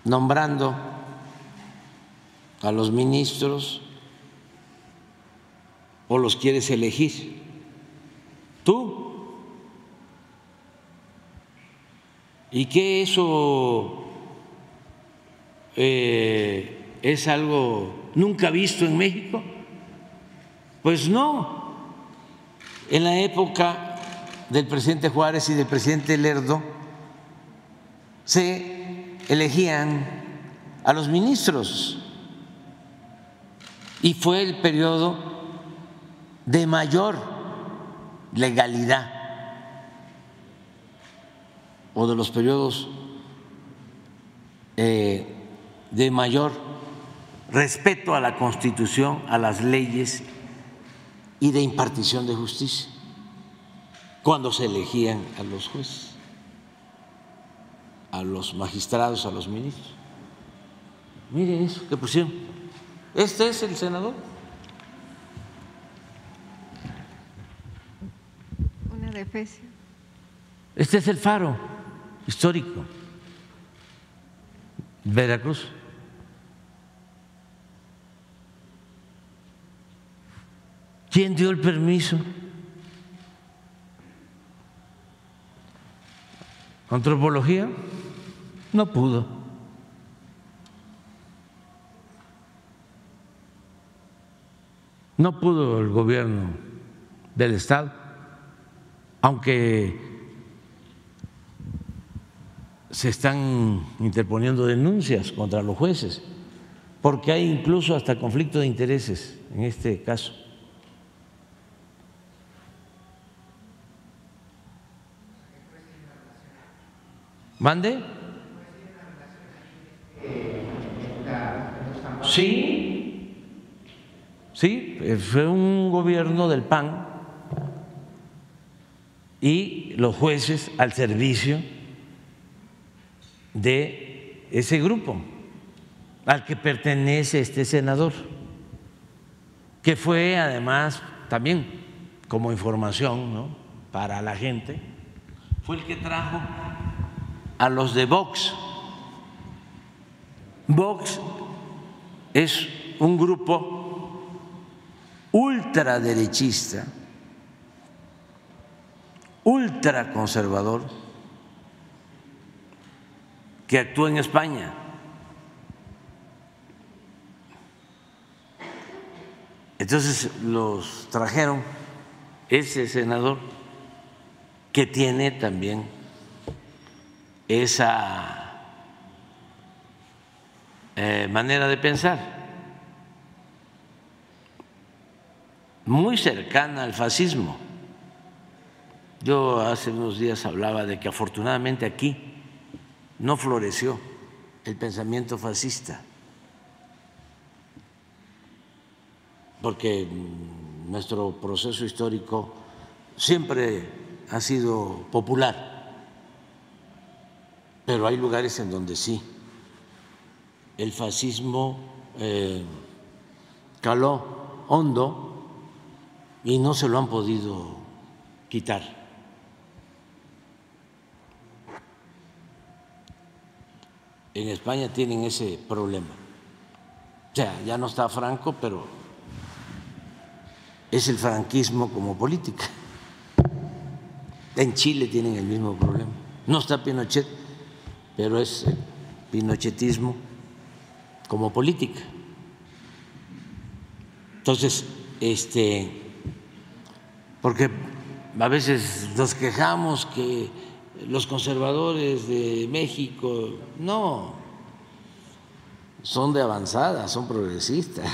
S1: nombrando a los ministros o los quieres elegir. Tú. ¿Y que eso eh, es algo nunca visto en México? Pues no. En la época del presidente Juárez y del presidente Lerdo se elegían a los ministros. Y fue el periodo de mayor legalidad o de los periodos eh, de mayor respeto a la Constitución, a las leyes y de impartición de justicia cuando se elegían a los jueces, a los magistrados, a los ministros. Mire eso que pusieron. Este es el senador.
S6: Una defesia.
S1: Este es el faro histórico. Veracruz. ¿Quién dio el permiso? Antropología no pudo. No pudo el gobierno del Estado, aunque se están interponiendo denuncias contra los jueces, porque hay incluso hasta conflicto de intereses en este caso. ¿Mande? Sí, sí, fue un gobierno del PAN y los jueces al servicio de ese grupo al que pertenece este senador, que fue además también como información para la gente, fue el que trajo a los de Vox. Vox es un grupo ultraderechista, ultraconservador, que actúa en España. Entonces los trajeron ese senador que tiene también esa eh, manera de pensar, muy cercana al fascismo. Yo hace unos días hablaba de que afortunadamente aquí no floreció el pensamiento fascista, porque nuestro proceso histórico siempre ha sido popular pero hay lugares en donde sí. El fascismo eh, caló hondo y no se lo han podido quitar. En España tienen ese problema. O sea, ya no está Franco, pero es el franquismo como política. En Chile tienen el mismo problema. No está Pinochet, pero es pinochetismo como política. Entonces, este, porque a veces nos quejamos que los conservadores de México, no, son de avanzada, son progresistas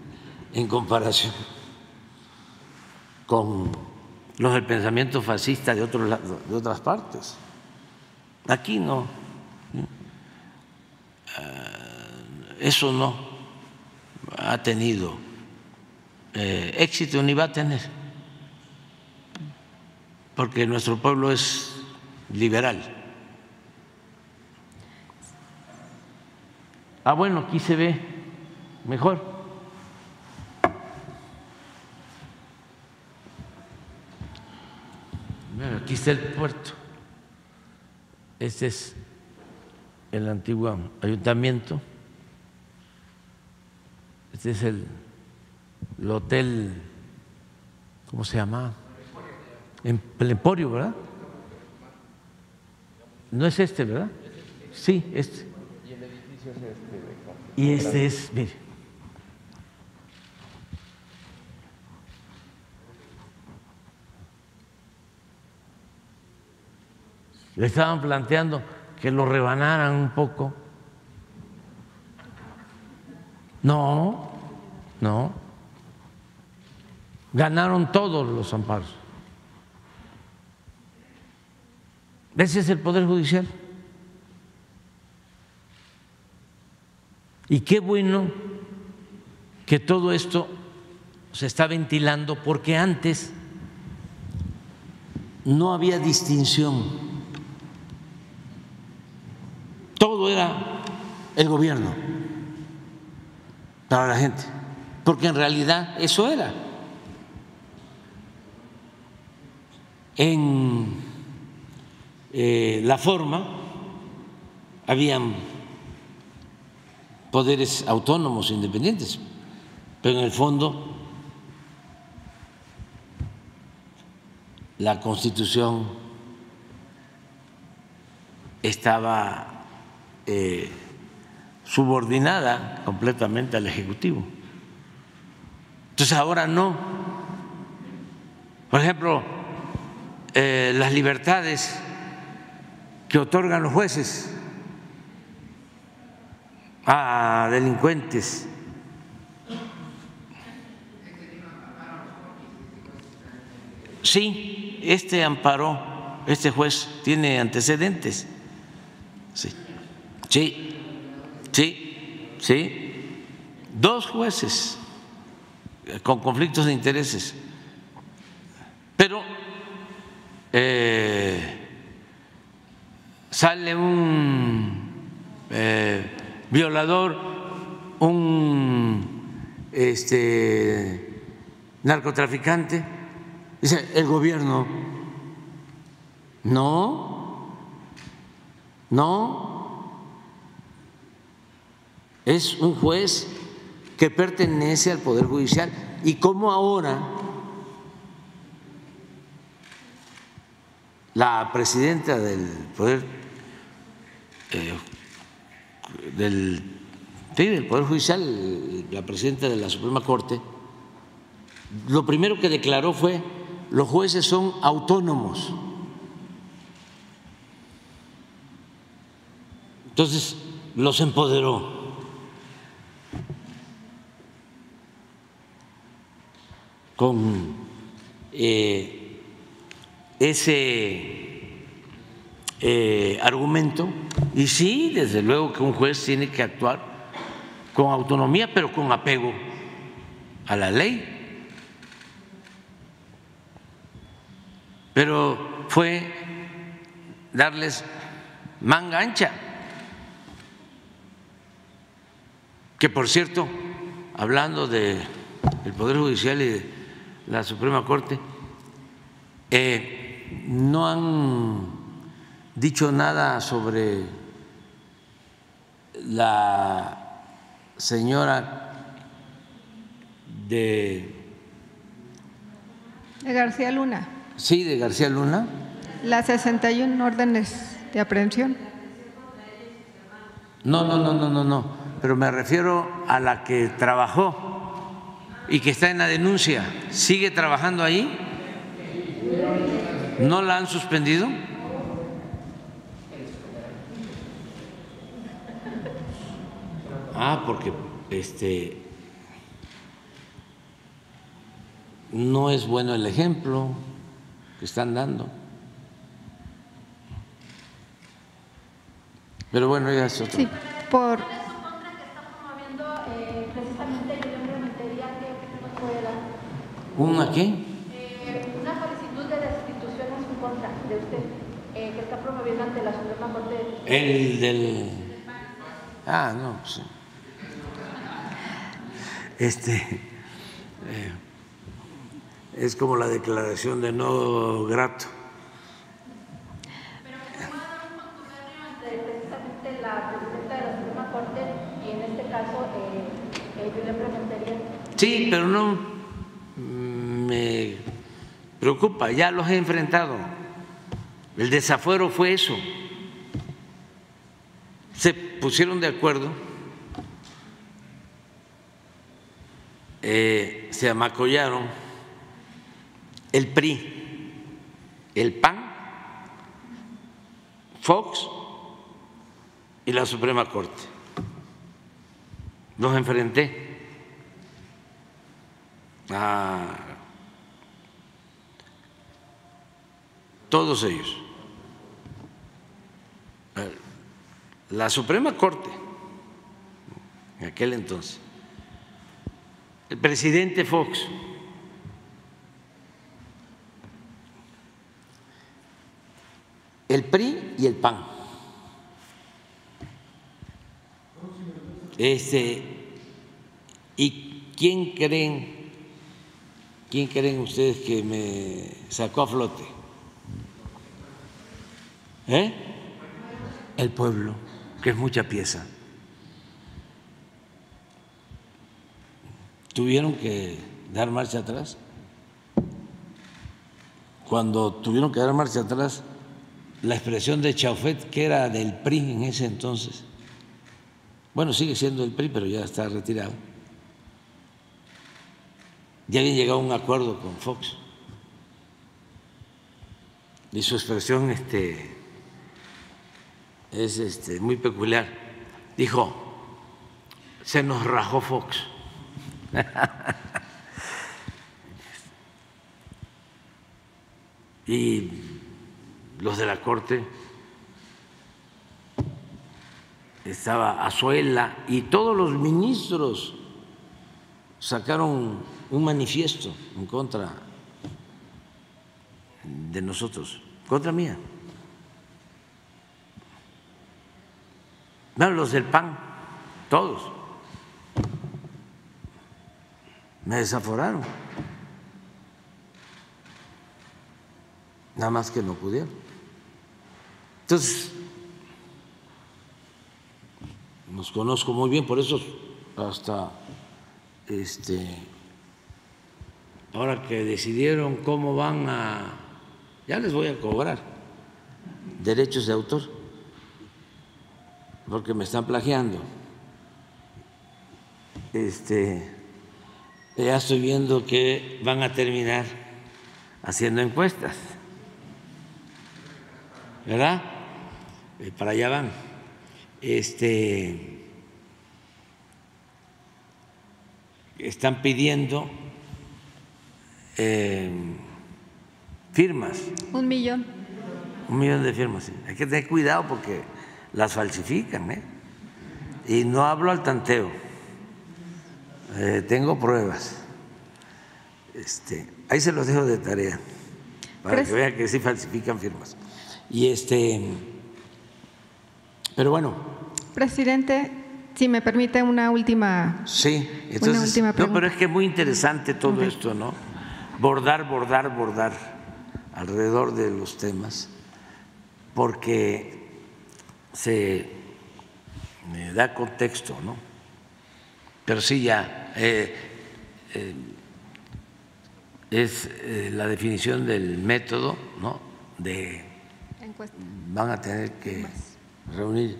S1: en comparación con los del pensamiento fascista de, otros, de otras partes. Aquí no. Eh, eso no ha tenido eh, éxito ni va a tener, porque nuestro pueblo es liberal. Ah, bueno, aquí se ve mejor. Aquí está el puerto. Este es el antiguo ayuntamiento. Este es el, hotel, ¿cómo se llama? En el Emporio, ¿verdad? No es este, ¿verdad? Sí, este. Y el edificio es este. Y este es, mire. Le estaban planteando que lo rebanaran un poco. No, no. Ganaron todos los amparos. Ese es el Poder Judicial. Y qué bueno que todo esto se está ventilando porque antes no había distinción todo era el gobierno para la gente, porque en realidad eso era. En eh, la forma habían poderes autónomos independientes, pero en el fondo la constitución estaba eh, subordinada completamente al Ejecutivo. Entonces ahora no. Por ejemplo, eh, las libertades que otorgan los jueces a delincuentes. Sí, este amparó, este juez tiene antecedentes Sí, sí, sí, sí. Dos jueces con conflictos de intereses. Pero eh, sale un eh, violador, un este, narcotraficante, dice el gobierno, no, no, es un juez que pertenece al Poder Judicial y como ahora la presidenta del Poder eh, del, del Poder Judicial, la presidenta de la Suprema Corte, lo primero que declaró fue los jueces son autónomos. Entonces los empoderó. Con eh, ese eh, argumento y sí, desde luego que un juez tiene que actuar con autonomía, pero con apego a la ley. Pero fue darles manga ancha, que por cierto, hablando del Poder Judicial y de la Suprema Corte, eh, no han dicho nada sobre la señora de...
S6: De García Luna.
S1: Sí, de García Luna.
S6: Las 61 órdenes de aprehensión.
S1: No, no, no, no, no, no. Pero me refiero a la que trabajó y que está en la denuncia, ¿sigue trabajando ahí? ¿No la han suspendido? Ah, porque este no es bueno el ejemplo que están dando. Pero bueno, ya es otro.
S6: Sí, por
S1: ¿Una qué?
S7: Eh, una solicitud de destitución en su contra de usted, eh, que está promoviendo ante la Suprema Corte.
S1: El del. Ah, no, sí. Este. Eh, es como la declaración de no grato.
S7: Pero que se puede dar un contubernio ante precisamente la presidenta de la Suprema Corte y en caso Julián Prementería.
S1: Sí, pero no me preocupa, ya los he enfrentado. El desafuero fue eso. Se pusieron de acuerdo, eh, se amacollaron el PRI, el PAN, Fox y la Suprema Corte. Los enfrenté a todos ellos. La Suprema Corte, en aquel entonces, el presidente Fox, el PRI y el PAN. Este, ¿Y quién creen, quién creen ustedes que me sacó a flote? ¿Eh? El pueblo, que es mucha pieza. Tuvieron que dar marcha atrás. Cuando tuvieron que dar marcha atrás, la expresión de Chaufet, que era del PRI en ese entonces, bueno, sigue siendo el PRI, pero ya está retirado, ya habían llegado a un acuerdo con Fox. Y su expresión este, es este, muy peculiar. Dijo, se nos rajó Fox. y los de la Corte estaba Azuela y todos los ministros sacaron un manifiesto en contra de nosotros, contra mía. No, los del PAN, todos. Me desaforaron. Nada más que no pudieron. Entonces, nos conozco muy bien, por eso hasta este ahora que decidieron cómo van a ya les voy a cobrar derechos de autor porque me están plagiando. Este ya estoy viendo que van a terminar haciendo encuestas. ¿Verdad? Eh, para allá van. Este están pidiendo eh, firmas.
S6: Un millón.
S1: Un millón de firmas. Hay que tener cuidado porque las falsifican. ¿eh? Y no hablo al tanteo. Eh, tengo pruebas. Este, ahí se los dejo de tarea para que vean que sí falsifican firmas. Y este, pero bueno.
S6: Presidente, si me permite una última.
S1: Sí, entonces. Última no, pero es que es muy interesante todo okay. esto, ¿no? Bordar, bordar, bordar alrededor de los temas, porque se da contexto, ¿no? Pero sí ya eh, eh, es eh, la definición del método, ¿no? De van a tener que reunir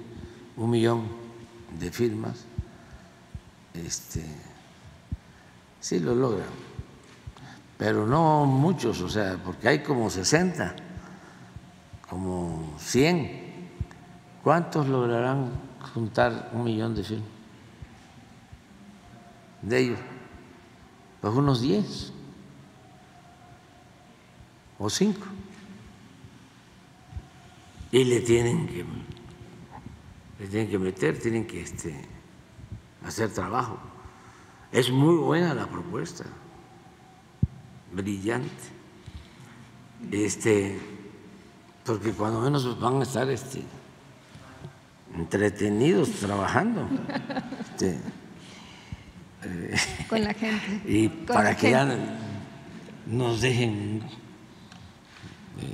S1: un millón de firmas. Este, sí lo logran, pero no muchos, o sea, porque hay como 60, como 100. ¿Cuántos lograrán juntar un millón de firmas? De ellos, pues unos 10 o 5 y le tienen que, le tienen que meter, tienen que este, hacer trabajo. Es muy buena la propuesta, brillante. Este, porque cuando menos van a estar este, entretenidos trabajando. Este,
S6: eh, Con la gente.
S1: Y
S6: Con
S1: para que
S6: gente.
S1: ya nos dejen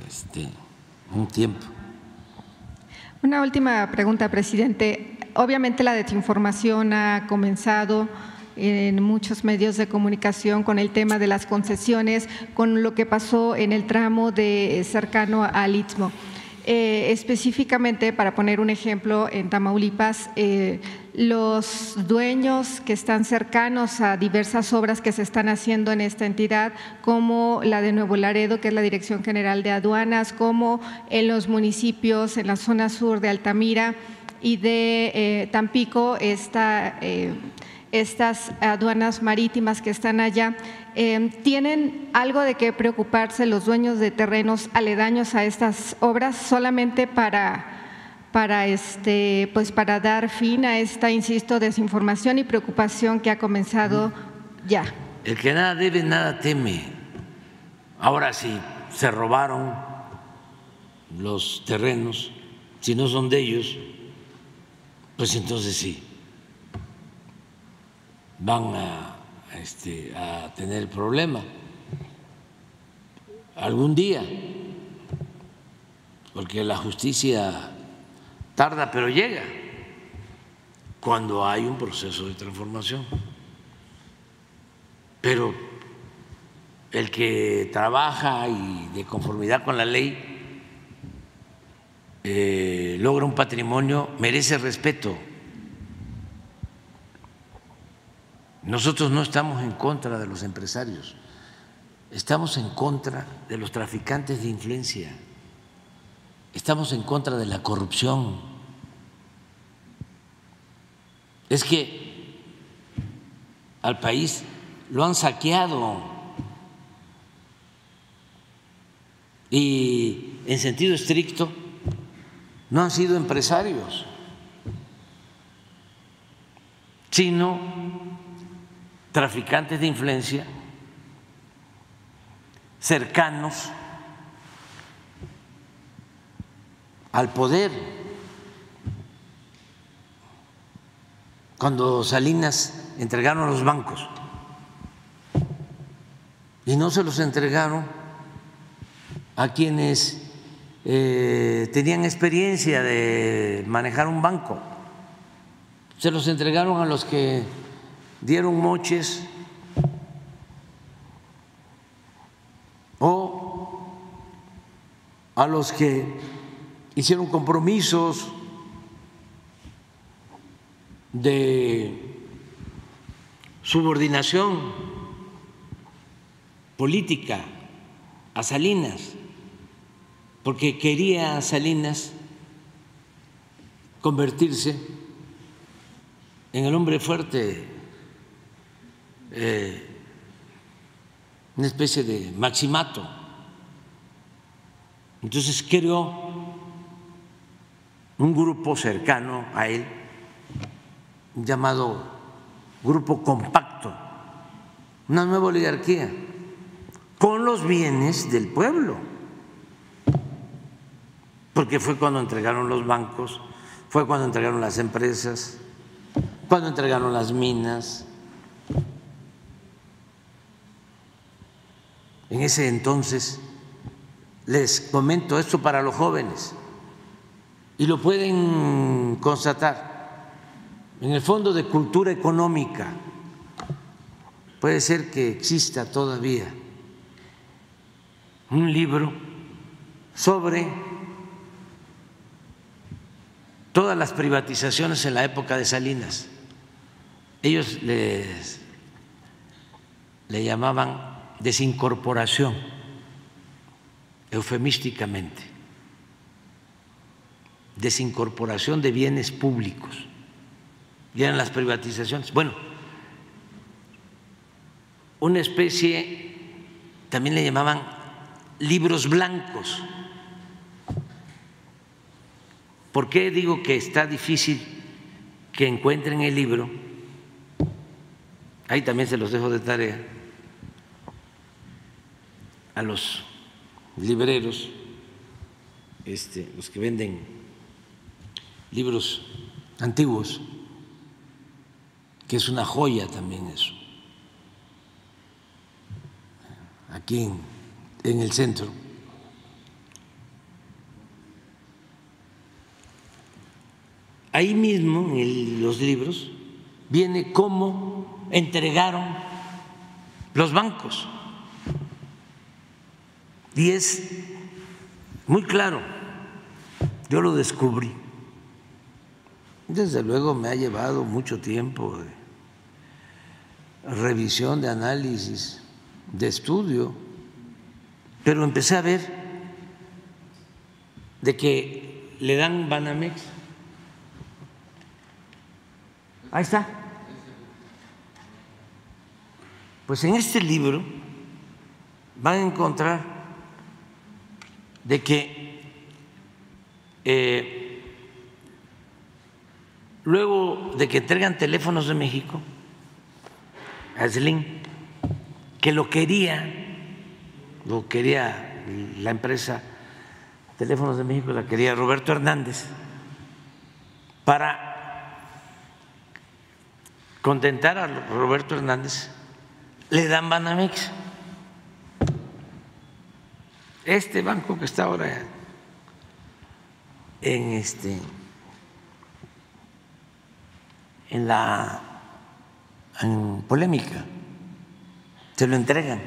S1: este, un tiempo.
S6: Una última pregunta, presidente. Obviamente la desinformación ha comenzado en muchos medios de comunicación con el tema de las concesiones, con lo que pasó en el tramo de cercano al Istmo. Eh, específicamente, para poner un ejemplo, en Tamaulipas, eh, los dueños que están cercanos a diversas obras que se están haciendo en esta entidad, como la de Nuevo Laredo, que es la Dirección General de Aduanas, como en los municipios, en la zona sur de Altamira y de eh, Tampico, esta, estas aduanas marítimas que están allá, eh, ¿tienen algo de qué preocuparse los dueños de terrenos aledaños a estas obras solamente para para este pues para dar fin a esta insisto desinformación y preocupación que ha comenzado ya.
S1: El que nada debe, nada teme. Ahora si se robaron los terrenos, si no son de ellos, pues entonces sí van a, este, a tener problema algún día, porque la justicia tarda pero llega cuando hay un proceso de transformación. Pero el que trabaja y de conformidad con la ley eh, logra un patrimonio merece respeto. Nosotros no estamos en contra de los empresarios, estamos en contra de los traficantes de influencia, estamos en contra de la corrupción. Es que al país lo han saqueado. Y en sentido estricto no han sido empresarios, sino traficantes de influencia cercanos al poder. Cuando Salinas entregaron los bancos y no se los entregaron a quienes eh, tenían experiencia de manejar un banco, se los entregaron a los que dieron moches o a los que hicieron compromisos de subordinación política a Salinas, porque quería Salinas convertirse en el hombre fuerte, eh, una especie de maximato. Entonces creó un grupo cercano a él, llamado Grupo Compacto, una nueva oligarquía, con los bienes del pueblo, porque fue cuando entregaron los bancos, fue cuando entregaron las empresas, cuando entregaron las minas. En ese entonces, les comento esto para los jóvenes, y lo pueden constatar en el Fondo de Cultura Económica. Puede ser que exista todavía un libro sobre todas las privatizaciones en la época de Salinas. Ellos les, le llamaban desincorporación, eufemísticamente desincorporación de bienes públicos, y eran las privatizaciones. Bueno, una especie, también le llamaban libros blancos. ¿Por qué digo que está difícil que encuentren el libro? Ahí también se los dejo de tarea a los libreros, este, los que venden libros antiguos, que es una joya también eso, aquí en, el centro. Ahí mismo en los libros viene cómo entregaron los bancos. Y es muy claro, yo lo descubrí. Desde luego me ha llevado mucho tiempo de revisión, de análisis, de estudio, pero empecé a ver de que le dan Banamex. Ahí está. Pues en este libro van a encontrar de que eh, luego de que entregan teléfonos de México a Slim, que lo quería, lo quería la empresa Teléfonos de México, la quería Roberto Hernández, para contentar a Roberto Hernández, le dan Banamex. Este banco que está ahora en este en la polémica, se lo entregan.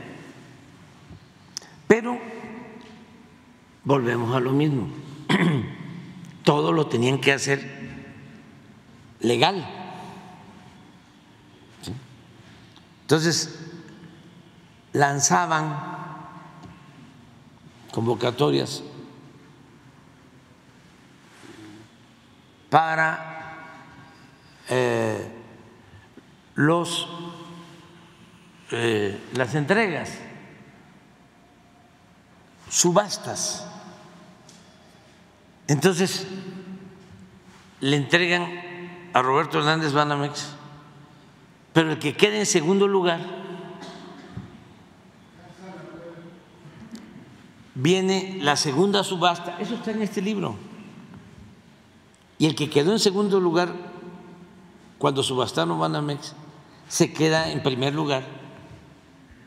S1: Pero volvemos a lo mismo, todo lo tenían que hacer legal. Entonces, lanzaban convocatorias para eh, los, eh, las entregas, subastas. Entonces, le entregan a Roberto Hernández Banamex pero el que quede en segundo lugar viene la segunda subasta, eso está en este libro. Y el que quedó en segundo lugar cuando subastaron Banamex se queda en primer lugar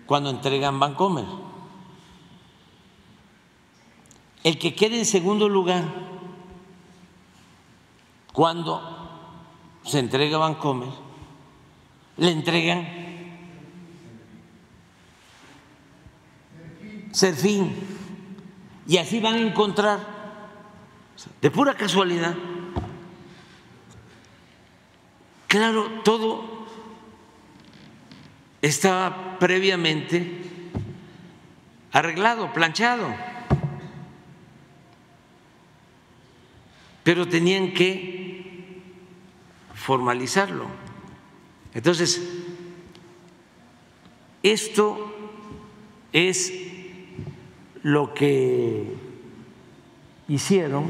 S1: cuando entregan Bancomer. El que quede en segundo lugar cuando se entrega Bancomer, le entregan Serfín. Y así van a encontrar, de pura casualidad, claro, todo estaba previamente arreglado, planchado. Pero tenían que formalizarlo. Entonces, esto es lo que hicieron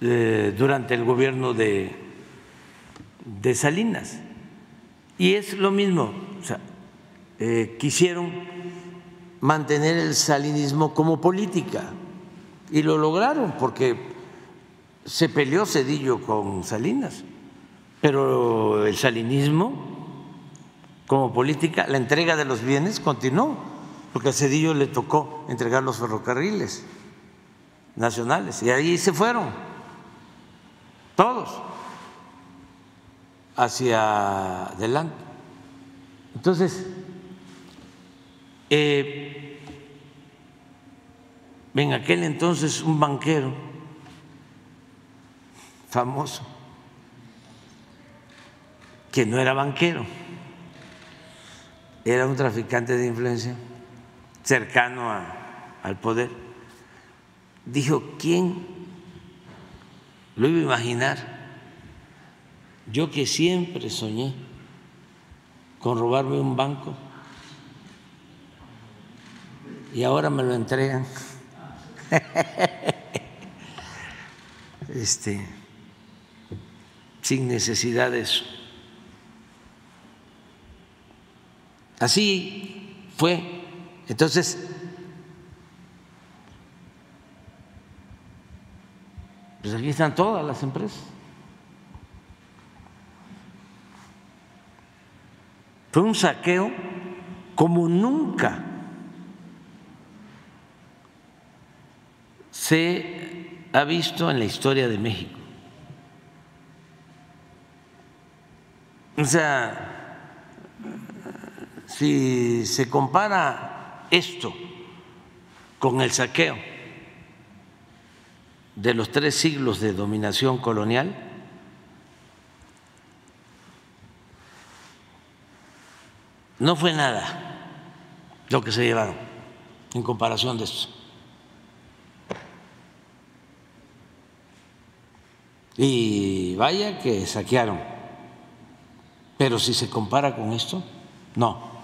S1: eh, durante el gobierno de, de Salinas. Y es lo mismo, eh, quisieron mantener el salinismo como política y lo lograron porque se peleó Cedillo con Salinas, pero el salinismo como política, la entrega de los bienes continuó, porque a Cedillo le tocó entregar los ferrocarriles nacionales y ahí se fueron todos hacia adelante. Entonces, eh, en aquel entonces un banquero famoso, que no era banquero, era un traficante de influencia cercano al poder, dijo, ¿quién lo iba a imaginar? Yo que siempre soñé con robarme un banco y ahora me lo entregan. Este, sin necesidad de eso. Así fue. Entonces, pues aquí están todas las empresas. Fue un saqueo como nunca se ha visto en la historia de México. O sea, si se compara esto con el saqueo de los tres siglos de dominación colonial, No fue nada lo que se llevaron en comparación de esto. Y vaya que saquearon. Pero si se compara con esto, no.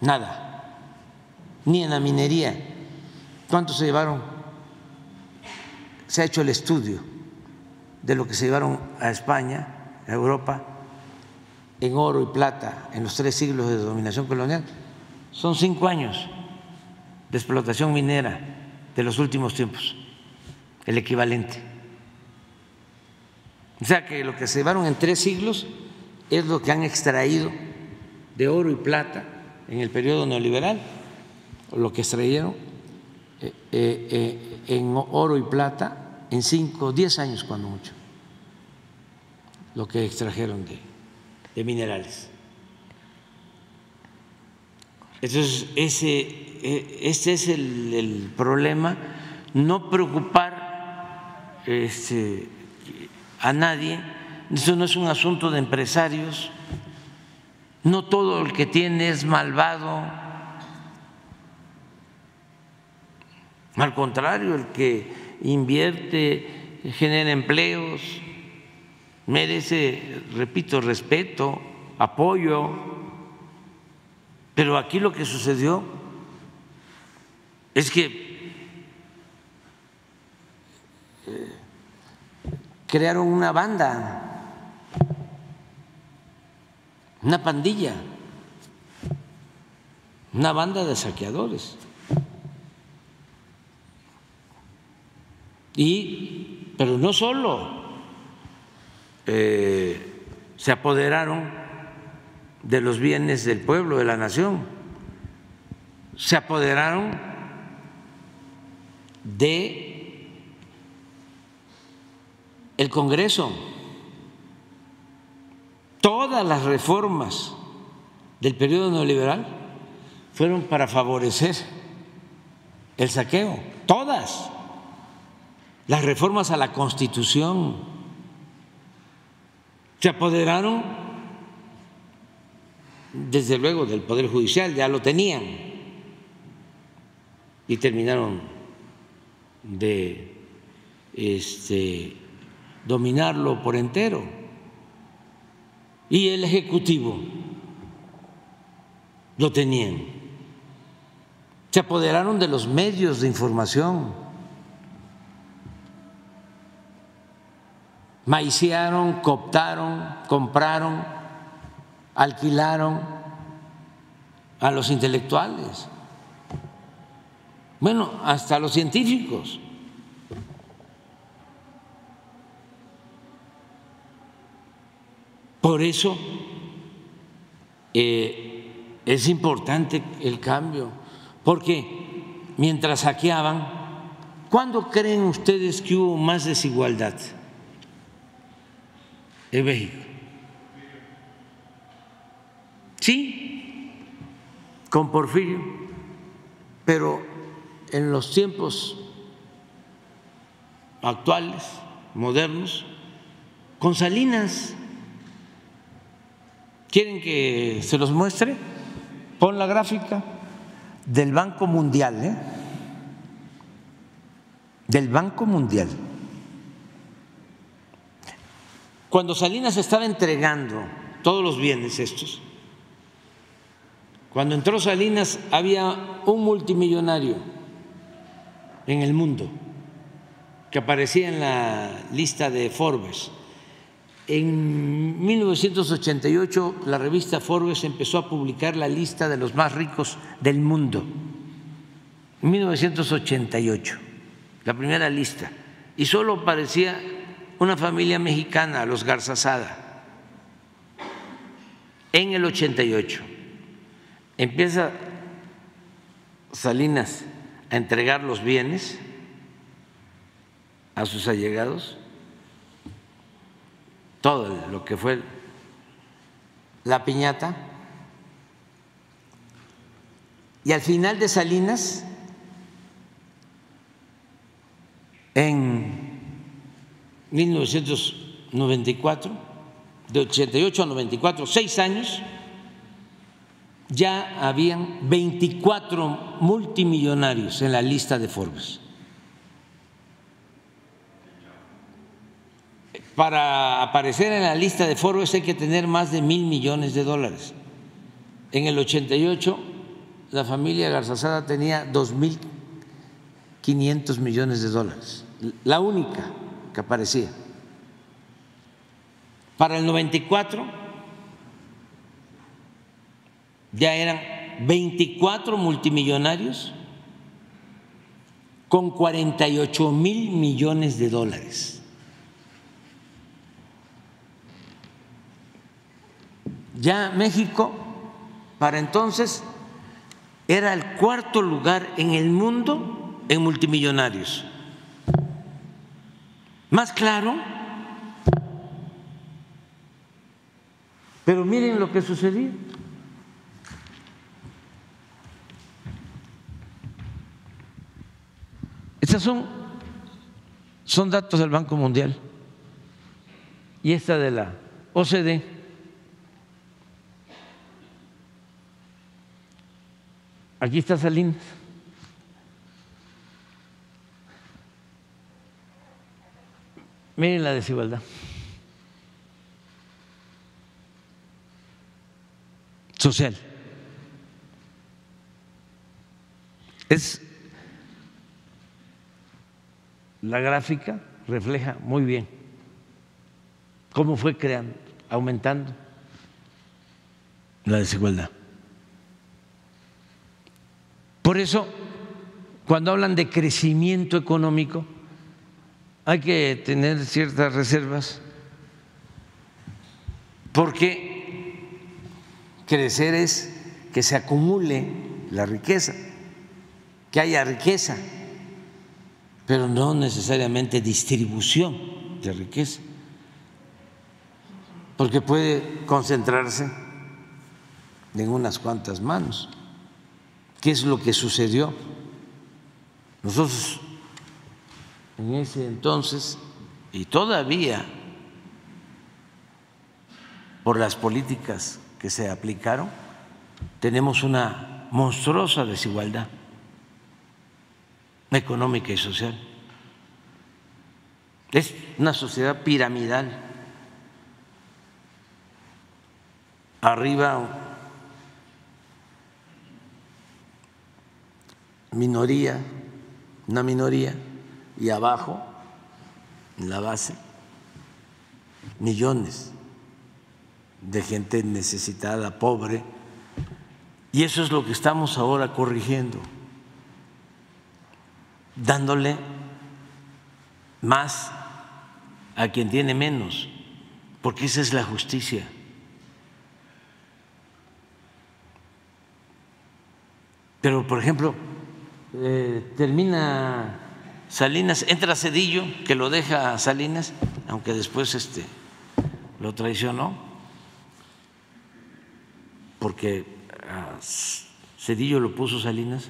S1: Nada. Ni en la minería. ¿Cuánto se llevaron? Se ha hecho el estudio de lo que se llevaron a España, a Europa, en oro y plata en los tres siglos de dominación colonial son cinco años de explotación minera de los últimos tiempos, el equivalente. O sea que lo que se llevaron en tres siglos es lo que han extraído de oro y plata en el periodo neoliberal, lo que extrayeron eh, eh, eh, en oro y plata en cinco, diez años cuando mucho, lo que extrajeron de de minerales. Entonces, ese, e, este es el, problema, no preocupar este, a nadie, eso no es un asunto de empresarios, no todo el que tiene es malvado, al contrario, el que invierte genera empleos, merece, repito, respeto, apoyo, pero aquí lo que sucedió es que eh, crearon una banda una pandilla, una banda de saqueadores. Y, pero no solo eh, se apoderaron de los bienes del pueblo, de la nación, se apoderaron de el Congreso. Todas las reformas del periodo neoliberal fueron para favorecer el saqueo, todas las reformas a la Constitución se apoderaron, desde luego, del Poder Judicial, ya lo tenían, y terminaron de este, dominarlo por entero. Y el Ejecutivo lo tenían. Se apoderaron de los medios de información maiciaron, cooptaron, compraron, alquilaron a los intelectuales, bueno, hasta a los científicos. Por eso eh, es importante el cambio, porque mientras saqueaban, ¿cuándo creen ustedes que hubo más desigualdad? en México. Sí, con Porfirio, pero en los tiempos actuales, modernos, con Salinas. ¿Quieren que se los muestre? Pon la gráfica del Banco Mundial, ¿eh? Del Banco Mundial. Cuando Salinas estaba entregando todos los bienes estos, cuando entró Salinas había un multimillonario en el mundo que aparecía en la lista de Forbes. En 1988 la revista Forbes empezó a publicar la lista de los más ricos del mundo. En 1988, la primera lista. Y solo aparecía una familia mexicana, los Garzazada, en el 88. Empieza Salinas a entregar los bienes a sus allegados, todo lo que fue la piñata, y al final de Salinas, en 1994, de 88 a 94, seis años, ya habían 24 multimillonarios en la lista de Forbes. Para aparecer en la lista de Forbes hay que tener más de mil millones de dólares. En el 88 la familia Garzazada tenía dos mil millones de dólares, la única que aparecía. Para el 94 ya eran 24 multimillonarios con 48 mil millones de dólares. Ya México, para entonces, era el cuarto lugar en el mundo en multimillonarios. ¿Más claro? Pero miren lo que sucedió. Estos son, son datos del Banco Mundial y esta de la OCDE. Aquí está Salinas. Miren la desigualdad. Social. Es la gráfica refleja muy bien cómo fue creando, aumentando la desigualdad. Por eso, cuando hablan de crecimiento económico, hay que tener ciertas reservas, porque crecer es que se acumule la riqueza, que haya riqueza, pero no necesariamente distribución de riqueza, porque puede concentrarse en unas cuantas manos. ¿Qué es lo que sucedió? Nosotros en ese entonces y todavía por las políticas que se aplicaron, tenemos una monstruosa desigualdad económica y social. Es una sociedad piramidal. Arriba minoría, una minoría, y abajo, en la base, millones de gente necesitada, pobre, y eso es lo que estamos ahora corrigiendo, dándole más a quien tiene menos, porque esa es la justicia. Pero, por ejemplo, eh, termina Salinas, entra Cedillo, que lo deja Salinas, aunque después este, lo traicionó, porque Cedillo lo puso Salinas.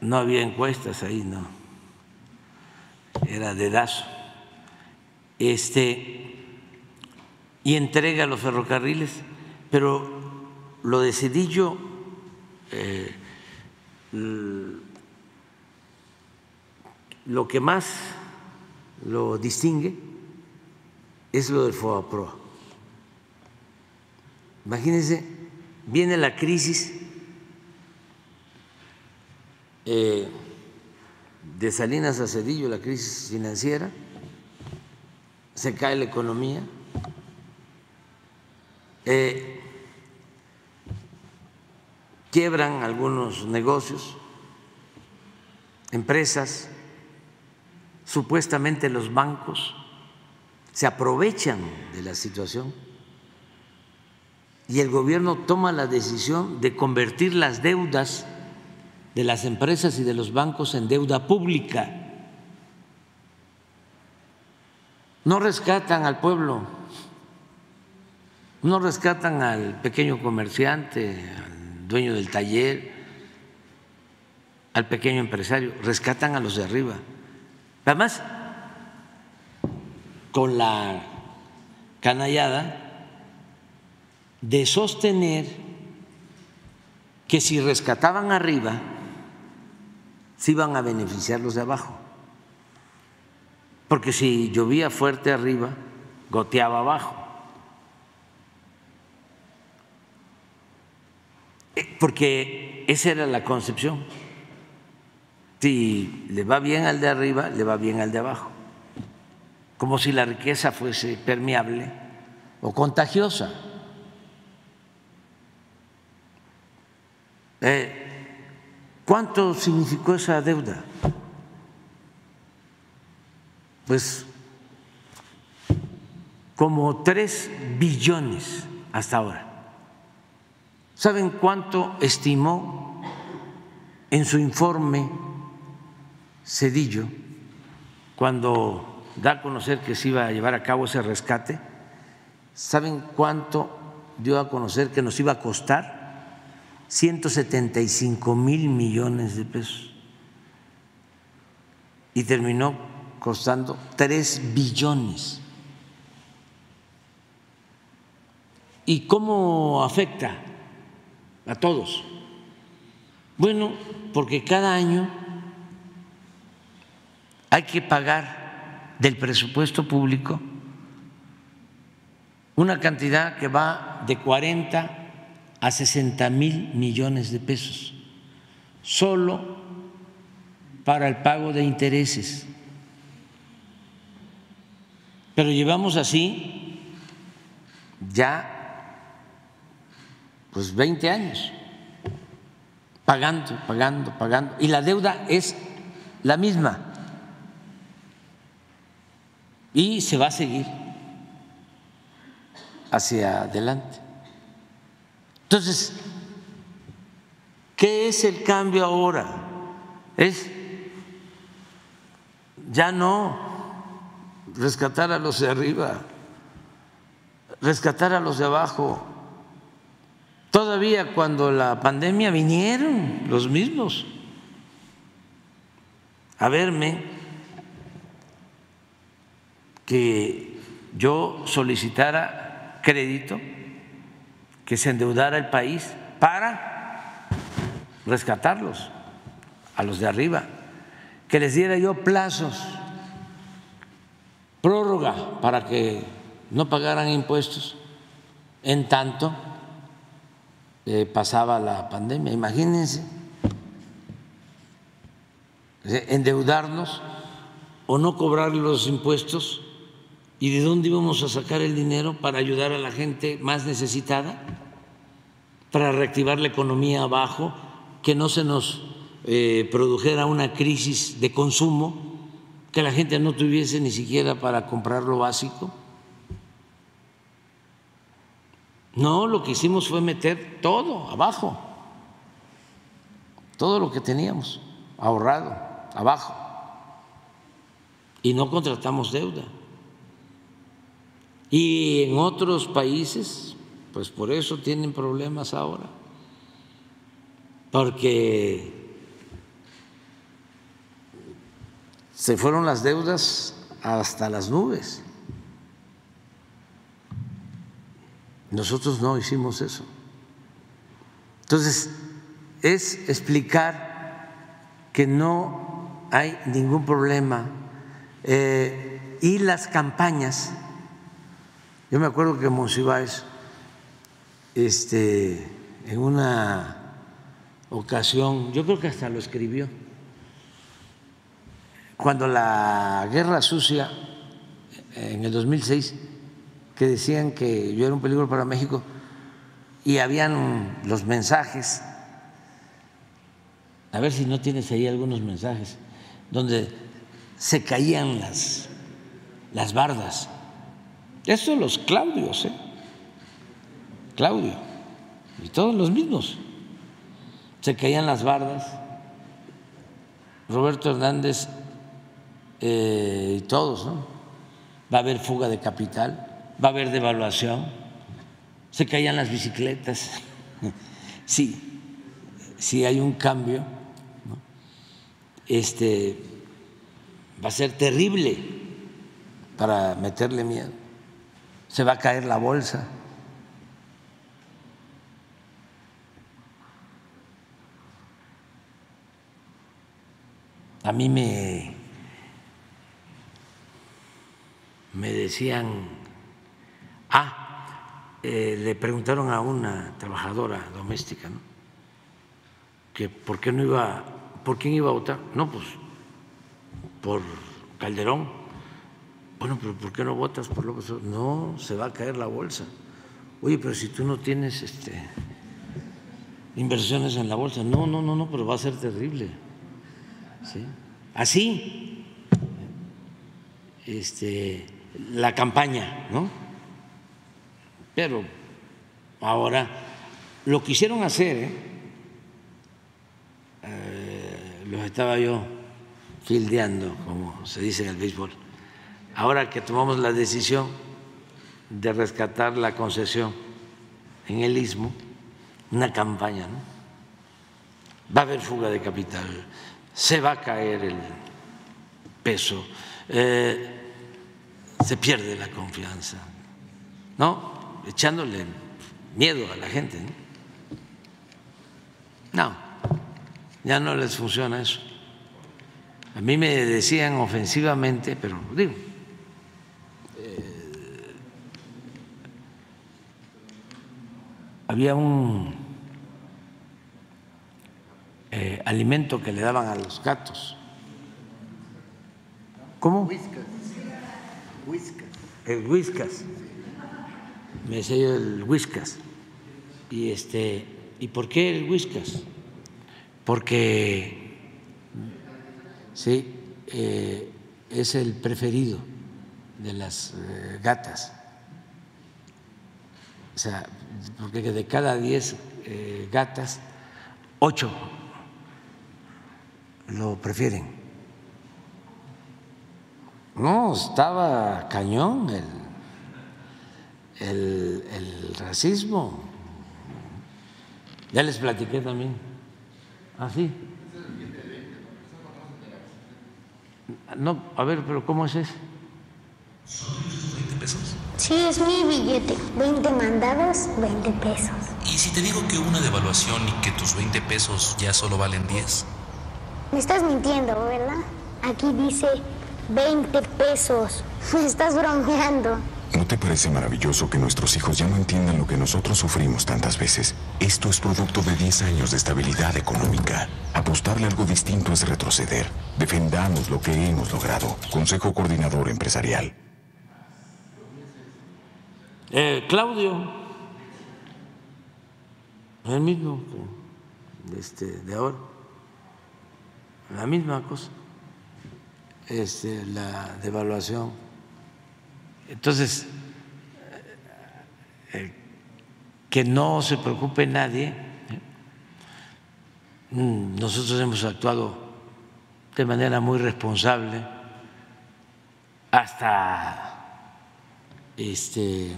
S1: No había encuestas ahí, no. Era dedazo. Este, y entrega los ferrocarriles, pero lo de Cedillo eh, lo que más lo distingue es lo del FOAPROA. Imagínense, viene la crisis eh, de Salinas a Cedillo, la crisis financiera, se cae la economía. Eh, quiebran algunos negocios, empresas, supuestamente los bancos se aprovechan de la situación y el gobierno toma la decisión de convertir las deudas de las empresas y de los bancos en deuda pública. No rescatan al pueblo, no rescatan al pequeño comerciante, dueño del taller, al pequeño empresario, rescatan a los de arriba. Además, con la canallada de sostener que si rescataban arriba, se iban a beneficiar los de abajo. Porque si llovía fuerte arriba, goteaba abajo. Porque esa era la concepción. Si le va bien al de arriba, le va bien al de abajo. Como si la riqueza fuese permeable o contagiosa. Eh, ¿Cuánto significó esa deuda? Pues como tres billones hasta ahora. ¿Saben cuánto estimó en su informe Cedillo cuando da a conocer que se iba a llevar a cabo ese rescate? ¿Saben cuánto dio a conocer que nos iba a costar? 175 mil millones de pesos. Y terminó costando 3 billones. ¿Y cómo afecta a todos. Bueno, porque cada año hay que pagar del presupuesto público una cantidad que va de 40 a 60 mil millones de pesos, solo para el pago de intereses. Pero llevamos así ya pues 20 años, pagando, pagando, pagando. Y la deuda es la misma. Y se va a seguir hacia adelante. Entonces, ¿qué es el cambio ahora? Es ya no rescatar a los de arriba, rescatar a los de abajo. Todavía cuando la pandemia vinieron los mismos a verme que yo solicitara crédito, que se endeudara el país para rescatarlos a los de arriba, que les diera yo plazos, prórroga para que no pagaran impuestos en tanto eh, pasaba la pandemia. Imagínense endeudarnos o no cobrar los impuestos y de dónde íbamos a sacar el dinero para ayudar a la gente más necesitada, para reactivar la economía abajo, que no se nos eh, produjera una crisis de consumo, que la gente no tuviese ni siquiera para comprar lo básico. No, lo que hicimos fue meter todo abajo, todo lo que teníamos ahorrado abajo y no contratamos deuda. Y en otros países, pues por eso tienen problemas ahora, porque se fueron las deudas hasta las nubes. Nosotros no hicimos eso. Entonces, es explicar que no hay ningún problema. Eh, y las campañas, yo me acuerdo que Monsiváis, este, en una ocasión, yo creo que hasta lo escribió, cuando la guerra sucia en el 2006 que decían que yo era un peligro para México y habían los mensajes, a ver si no tienes ahí algunos mensajes, donde se caían las, las bardas. Eso los Claudios, ¿eh? Claudio, y todos los mismos. Se caían las bardas. Roberto Hernández eh, y todos, ¿no? Va a haber fuga de capital va a haber devaluación, se caían las bicicletas. Sí, sí hay un cambio, este, va a ser terrible para meterle miedo. Se va a caer la bolsa. A mí me, me decían Ah, eh, le preguntaron a una trabajadora doméstica, ¿no? Que por qué no iba, por quién iba a votar. No, pues por Calderón. Bueno, pero ¿por qué no votas por López No, se va a caer la bolsa. Oye, pero si tú no tienes este, inversiones en la bolsa, no, no, no, no, pero va a ser terrible. ¿Sí? Así, este, la campaña, ¿no? Pero ahora lo quisieron hacer, ¿eh? eh, los estaba yo fildeando, como se dice en el béisbol. Ahora que tomamos la decisión de rescatar la concesión en el istmo, una campaña, ¿no? Va a haber fuga de capital, se va a caer el peso, eh, se pierde la confianza, ¿no? Echándole miedo a la gente. ¿no? ya no les funciona eso. A mí me decían ofensivamente, pero digo, eh, había un eh, alimento que le daban a los gatos. ¿Cómo?
S2: Whiskas. Whiskas.
S1: el Whiskas, me decía yo el Whiskas. Y, este, ¿Y por qué el Whiskas? Porque sí, eh, es el preferido de las eh, gatas. O sea, porque de cada diez eh, gatas, ocho lo prefieren. No, estaba cañón el, el, el racismo. Ya les platiqué también. Ah, sí. No, a ver, pero ¿cómo es eso?
S8: Sí, es mi billete. 20 mandados, 20 pesos.
S9: ¿Y si te digo que una devaluación y que tus 20 pesos ya solo valen 10?
S8: Me estás mintiendo, ¿verdad? Aquí dice 20 pesos. Me estás bromeando.
S10: ¿No te parece maravilloso que nuestros hijos ya no entiendan lo que nosotros sufrimos tantas veces? Esto es producto de 10 años de estabilidad económica. Apostarle algo distinto es retroceder. Defendamos lo que hemos logrado. Consejo Coordinador Empresarial.
S1: Eh, Claudio, el mismo este, de ahora, la misma cosa, este, la devaluación. Entonces, eh, que no se preocupe nadie, ¿eh? Mm, nosotros hemos actuado de manera muy responsable hasta este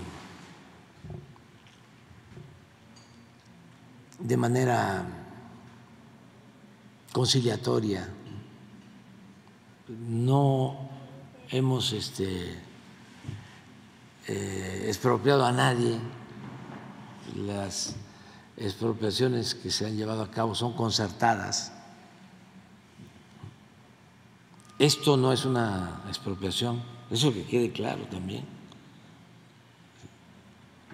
S1: de manera conciliatoria. No hemos este, eh, expropiado a nadie. Las expropiaciones que se han llevado a cabo son concertadas. Esto no es una expropiación, eso que quede claro también.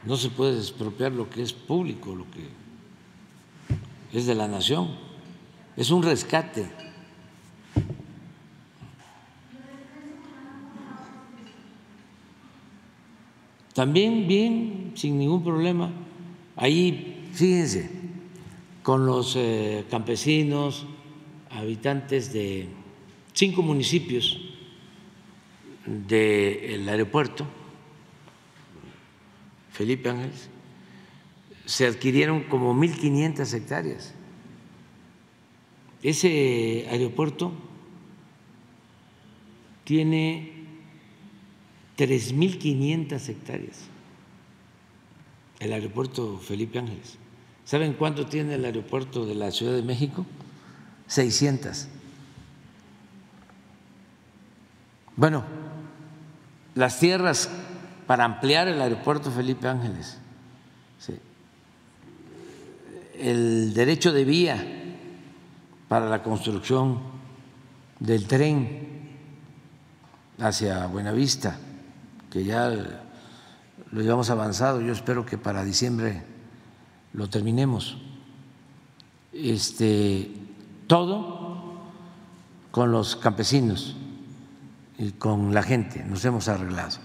S1: No se puede expropiar lo que es público, lo que es de la nación, es un rescate. También bien, sin ningún problema. Ahí, fíjense, con los eh, campesinos, habitantes de cinco municipios del aeropuerto, Felipe Ángeles, se adquirieron como 1.500 hectáreas. Ese aeropuerto tiene 3.500 hectáreas, el aeropuerto Felipe Ángeles. ¿Saben cuánto tiene el aeropuerto de la Ciudad de México? 600. Bueno, las tierras para ampliar el aeropuerto Felipe Ángeles el derecho de vía para la construcción del tren hacia Buenavista, que ya lo llevamos avanzado, yo espero que para diciembre lo terminemos. Este, todo con los campesinos y con la gente, nos hemos arreglado.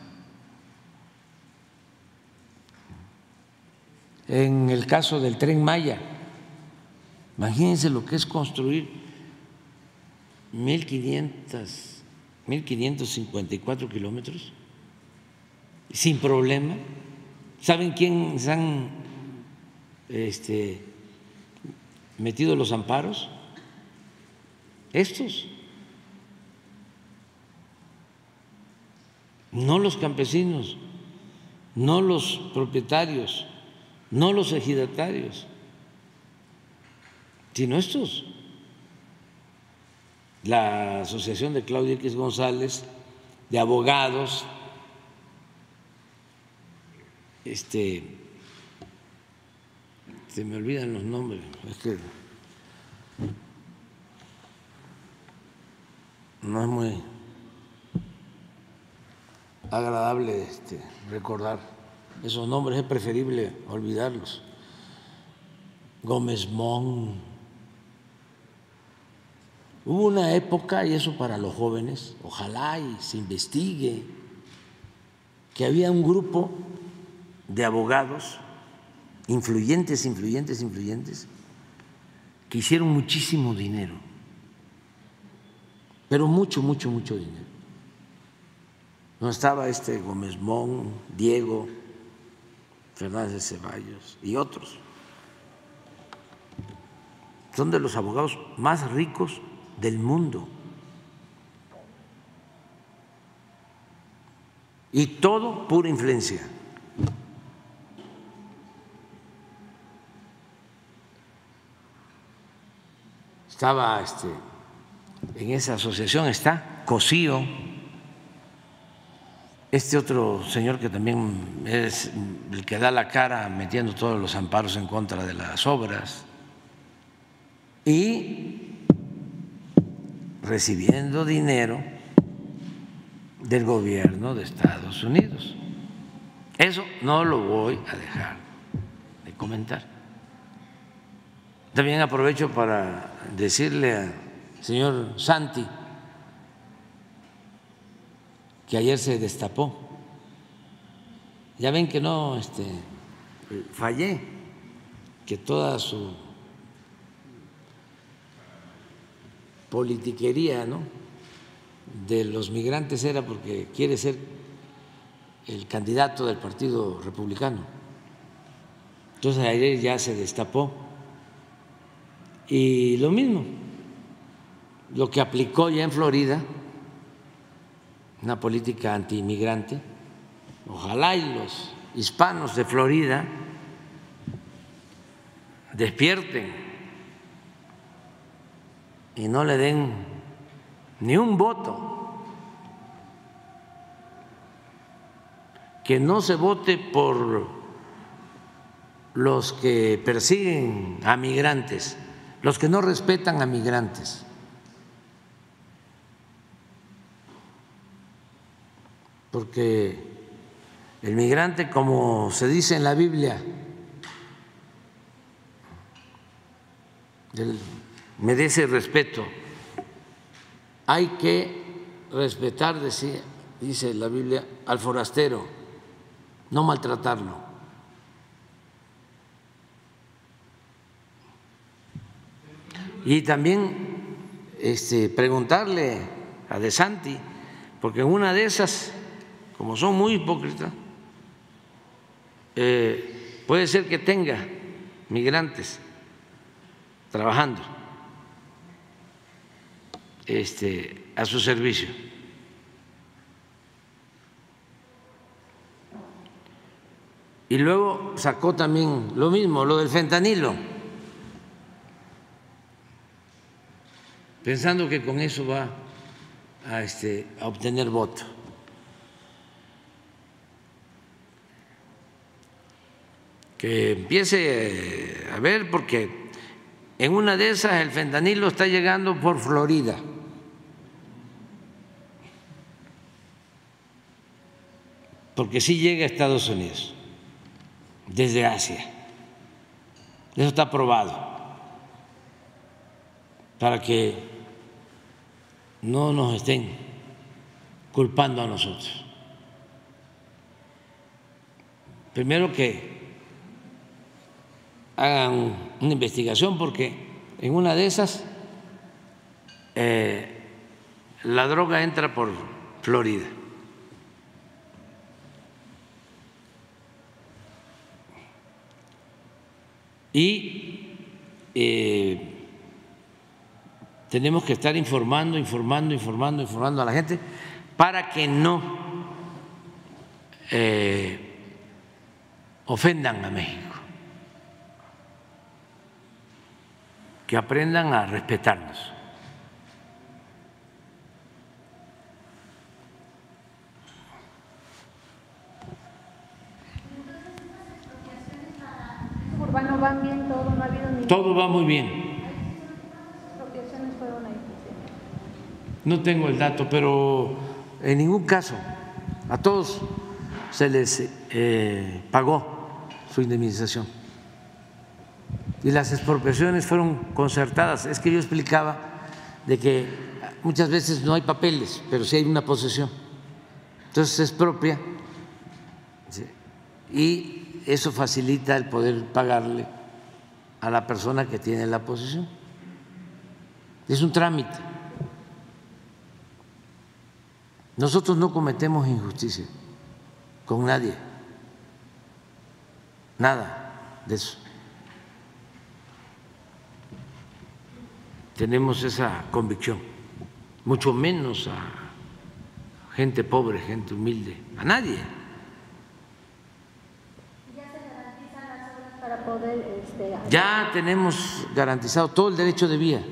S1: En el caso del tren Maya, imagínense lo que es construir 1.500, 1.554 kilómetros sin problema. ¿Saben quién se han este, metido los amparos? Estos. No los campesinos, no los propietarios no los ejidatarios, sino estos. La Asociación de Claudia X González, de abogados, este, se me olvidan los nombres, es que no es muy agradable este, recordar esos nombres es preferible olvidarlos. Gómez Mon. Hubo una época, y eso para los jóvenes, ojalá y se investigue, que había un grupo de abogados influyentes, influyentes, influyentes, que hicieron muchísimo dinero, pero mucho, mucho, mucho dinero. No estaba este Gómez Mon, Diego, Fernández de Ceballos y otros. Son de los abogados más ricos del mundo. Y todo pura influencia. Estaba este, en esa asociación, está Cosío, este otro señor que también es el que da la cara metiendo todos los amparos en contra de las obras y recibiendo dinero del gobierno de Estados Unidos. Eso no lo voy a dejar de comentar. También aprovecho para decirle al señor Santi que ayer se destapó. Ya ven que no este, fallé, que toda su politiquería ¿no? de los migrantes era porque quiere ser el candidato del Partido Republicano. Entonces ayer ya se destapó y lo mismo, lo que aplicó ya en Florida, una política antiinmigrante, ojalá y los hispanos de Florida despierten y no le den ni un voto, que no se vote por los que persiguen a migrantes los que no respetan a migrantes. Porque el migrante, como se dice en la Biblia, merece respeto. Hay que respetar, dice la Biblia, al forastero, no maltratarlo. Y también este, preguntarle a De Santi, porque una de esas, como son muy hipócritas, eh, puede ser que tenga migrantes trabajando este, a su servicio. Y luego sacó también lo mismo, lo del fentanilo. Pensando que con eso va a, este, a obtener voto. Que empiece a ver, porque en una de esas el fentanilo está llegando por Florida. Porque sí llega a Estados Unidos, desde Asia. Eso está probado para que no nos estén culpando a nosotros. Primero que hagan una investigación porque en una de esas eh, la droga entra por Florida. Y eh, tenemos que estar informando, informando, informando, informando a la gente para que no eh, ofendan a México, que aprendan a respetarnos.
S7: Urbano va bien, todo no ha habido
S1: Todo va muy bien. No tengo el dato, pero en ningún caso a todos se les eh, pagó su indemnización. Y las expropiaciones fueron concertadas. Es que yo explicaba de que muchas veces no hay papeles, pero sí hay una posesión. Entonces se expropia y eso facilita el poder pagarle a la persona que tiene la posición. Es un trámite. Nosotros no cometemos injusticia con nadie, nada de eso. Tenemos esa convicción, mucho menos a gente pobre, gente humilde, a nadie.
S7: Este,
S1: ya tenemos garantizado todo el derecho de vía,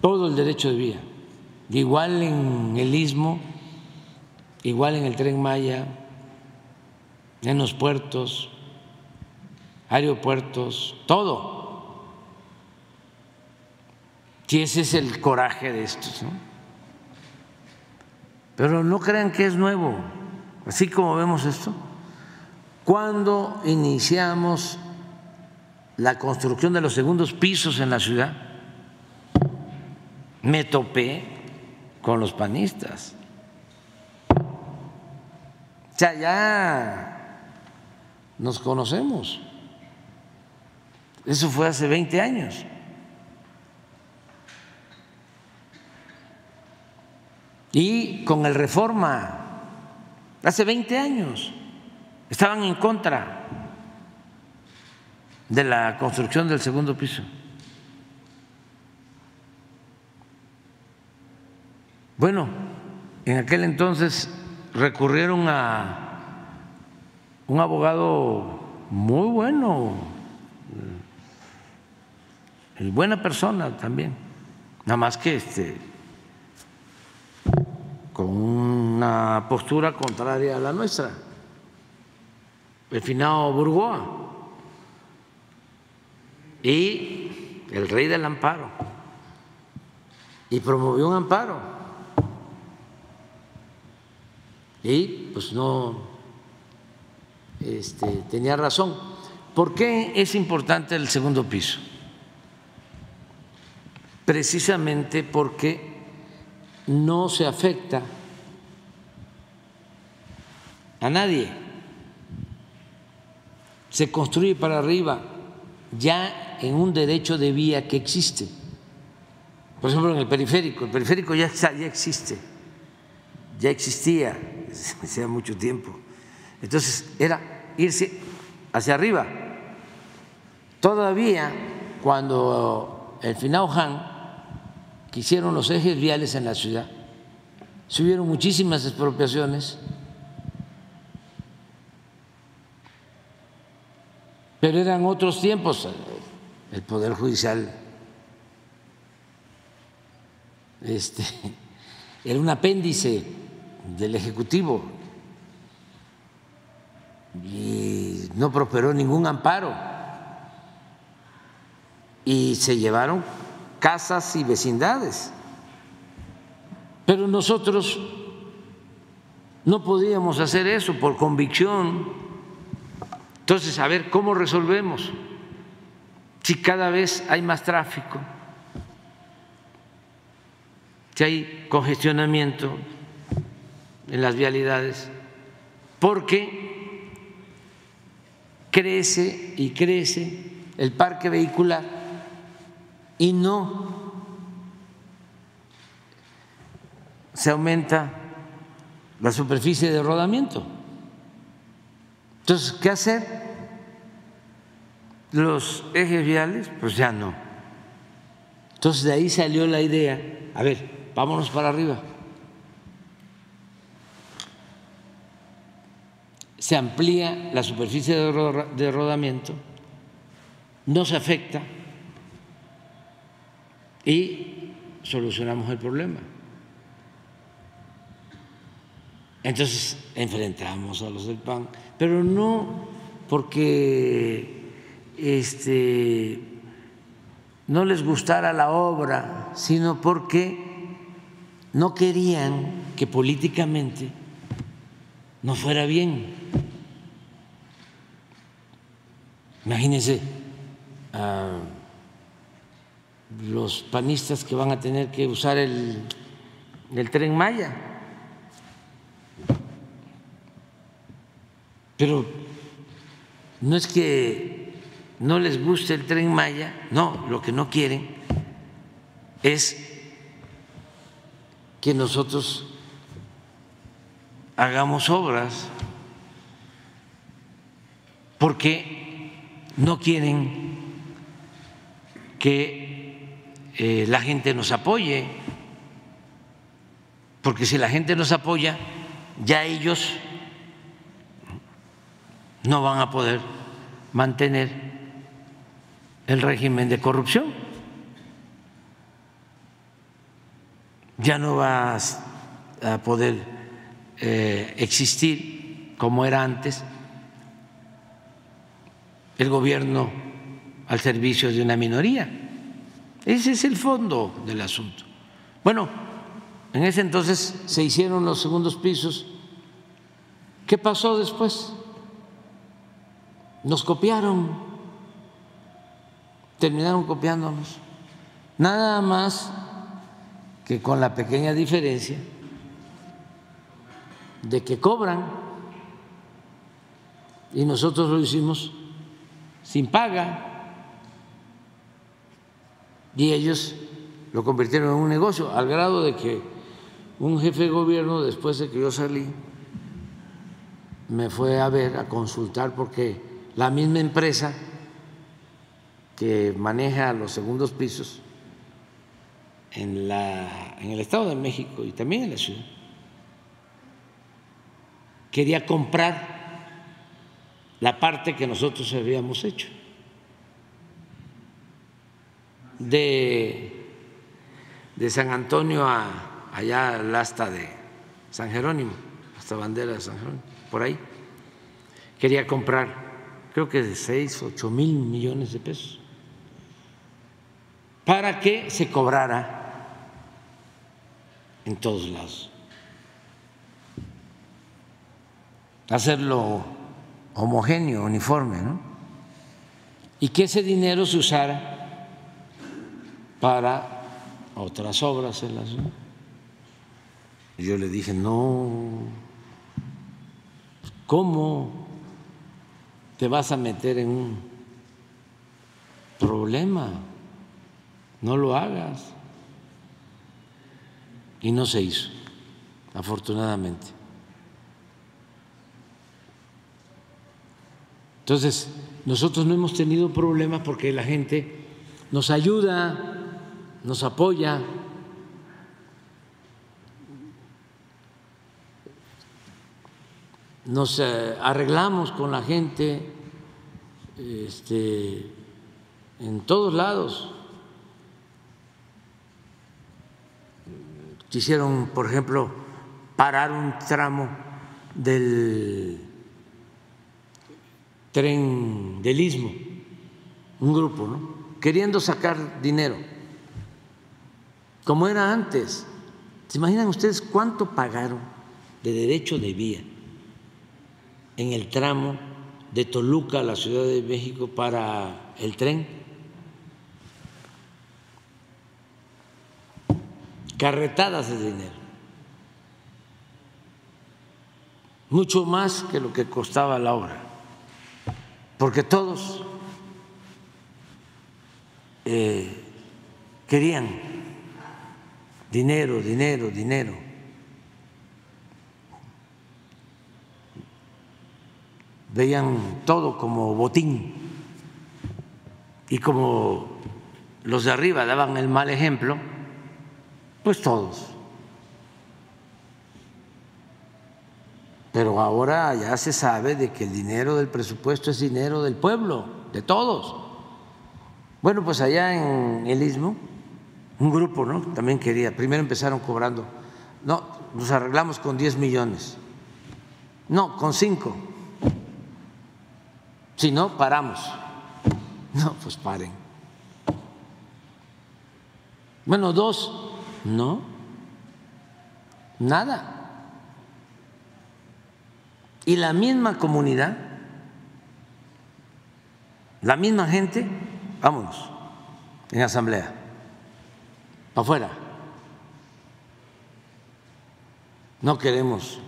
S1: todo el derecho de vía, igual en el istmo, igual en el tren Maya, en los puertos, aeropuertos, todo. Si ese es el coraje de estos, ¿no? Pero no crean que es nuevo, así como vemos esto cuando iniciamos la construcción de los segundos pisos en la ciudad, me topé con los panistas. O sea, ya nos conocemos. Eso fue hace 20 años. Y con el reforma, hace 20 años estaban en contra de la construcción del segundo piso. Bueno, en aquel entonces recurrieron a un abogado muy bueno, y buena persona también, nada más que este con una postura contraria a la nuestra. El finado Burgoa y el rey del amparo. Y promovió un amparo y pues no este, tenía razón. ¿Por qué es importante el segundo piso? Precisamente porque no se afecta a nadie se construye para arriba ya en un derecho de vía que existe. Por ejemplo, en el periférico, el periférico ya, ya existe, ya existía hacía mucho tiempo. Entonces era irse hacia arriba. Todavía cuando el final Han quisieron los ejes viales en la ciudad, se hubieron muchísimas expropiaciones Pero eran otros tiempos. El Poder Judicial este, era un apéndice del Ejecutivo y no prosperó ningún amparo. Y se llevaron casas y vecindades. Pero nosotros no podíamos hacer eso por convicción entonces, a ver, ¿cómo resolvemos? Si cada vez hay más tráfico, si hay congestionamiento en las vialidades, porque crece y crece el parque vehicular y no se aumenta la superficie de rodamiento. Entonces, ¿qué hacer? Los ejes viales, pues ya no. Entonces de ahí salió la idea, a ver, vámonos para arriba. Se amplía la superficie de rodamiento, no se afecta y solucionamos el problema. Entonces enfrentamos a los del PAN, pero no porque este, no les gustara la obra, sino porque no querían que políticamente no fuera bien. Imagínense los panistas que van a tener que usar el, el tren Maya Pero no es que no les guste el tren Maya, no, lo que no quieren es que nosotros hagamos obras porque no quieren que eh, la gente nos apoye, porque si la gente nos apoya, ya ellos no van a poder mantener el régimen de corrupción. Ya no va a poder existir como era antes el gobierno al servicio de una minoría. Ese es el fondo del asunto. Bueno, en ese entonces se hicieron los segundos pisos. ¿Qué pasó después? Nos copiaron, terminaron copiándonos. Nada más que con la pequeña diferencia de que cobran. Y nosotros lo hicimos sin paga. Y ellos lo convirtieron en un negocio al grado de que un jefe de gobierno después de que yo salí me fue a ver a consultar porque la misma empresa que maneja los segundos pisos en, la, en el Estado de México y también en la ciudad quería comprar la parte que nosotros habíamos hecho. De, de San Antonio a allá al asta de San Jerónimo, hasta bandera de San Jerónimo, por ahí. Quería comprar, creo que de seis, ocho mil millones de pesos, para que se cobrara en todos lados. Hacerlo homogéneo, uniforme, ¿no? Y que ese dinero se usara para otras obras en la ciudad. Yo le dije, no, ¿cómo te vas a meter en un problema? No lo hagas. Y no se hizo, afortunadamente. Entonces, nosotros no hemos tenido problemas porque la gente nos ayuda, nos apoya. Nos eh, arreglamos con la gente este, en todos lados. Quisieron, por ejemplo, parar un tramo del tren del istmo, un grupo, ¿no? Queriendo sacar dinero, como era antes. ¿Se imaginan ustedes cuánto pagaron de derecho de vía en el tramo de Toluca a la Ciudad de México para el tren? Carretadas de dinero. Mucho más que lo que costaba la obra porque todos eh, querían dinero, dinero, dinero. Veían todo como botín y como los de arriba daban el mal ejemplo, pues todos Pero ahora ya se sabe de que el dinero del presupuesto es dinero del pueblo, de todos. Bueno, pues allá en el Istmo, un grupo, ¿no? También quería, primero empezaron cobrando, no, nos arreglamos con 10 millones, no, con 5. Si no, paramos. No, pues paren. Bueno, dos, no, nada y la misma comunidad, la misma gente, vámonos, en asamblea, afuera. No queremos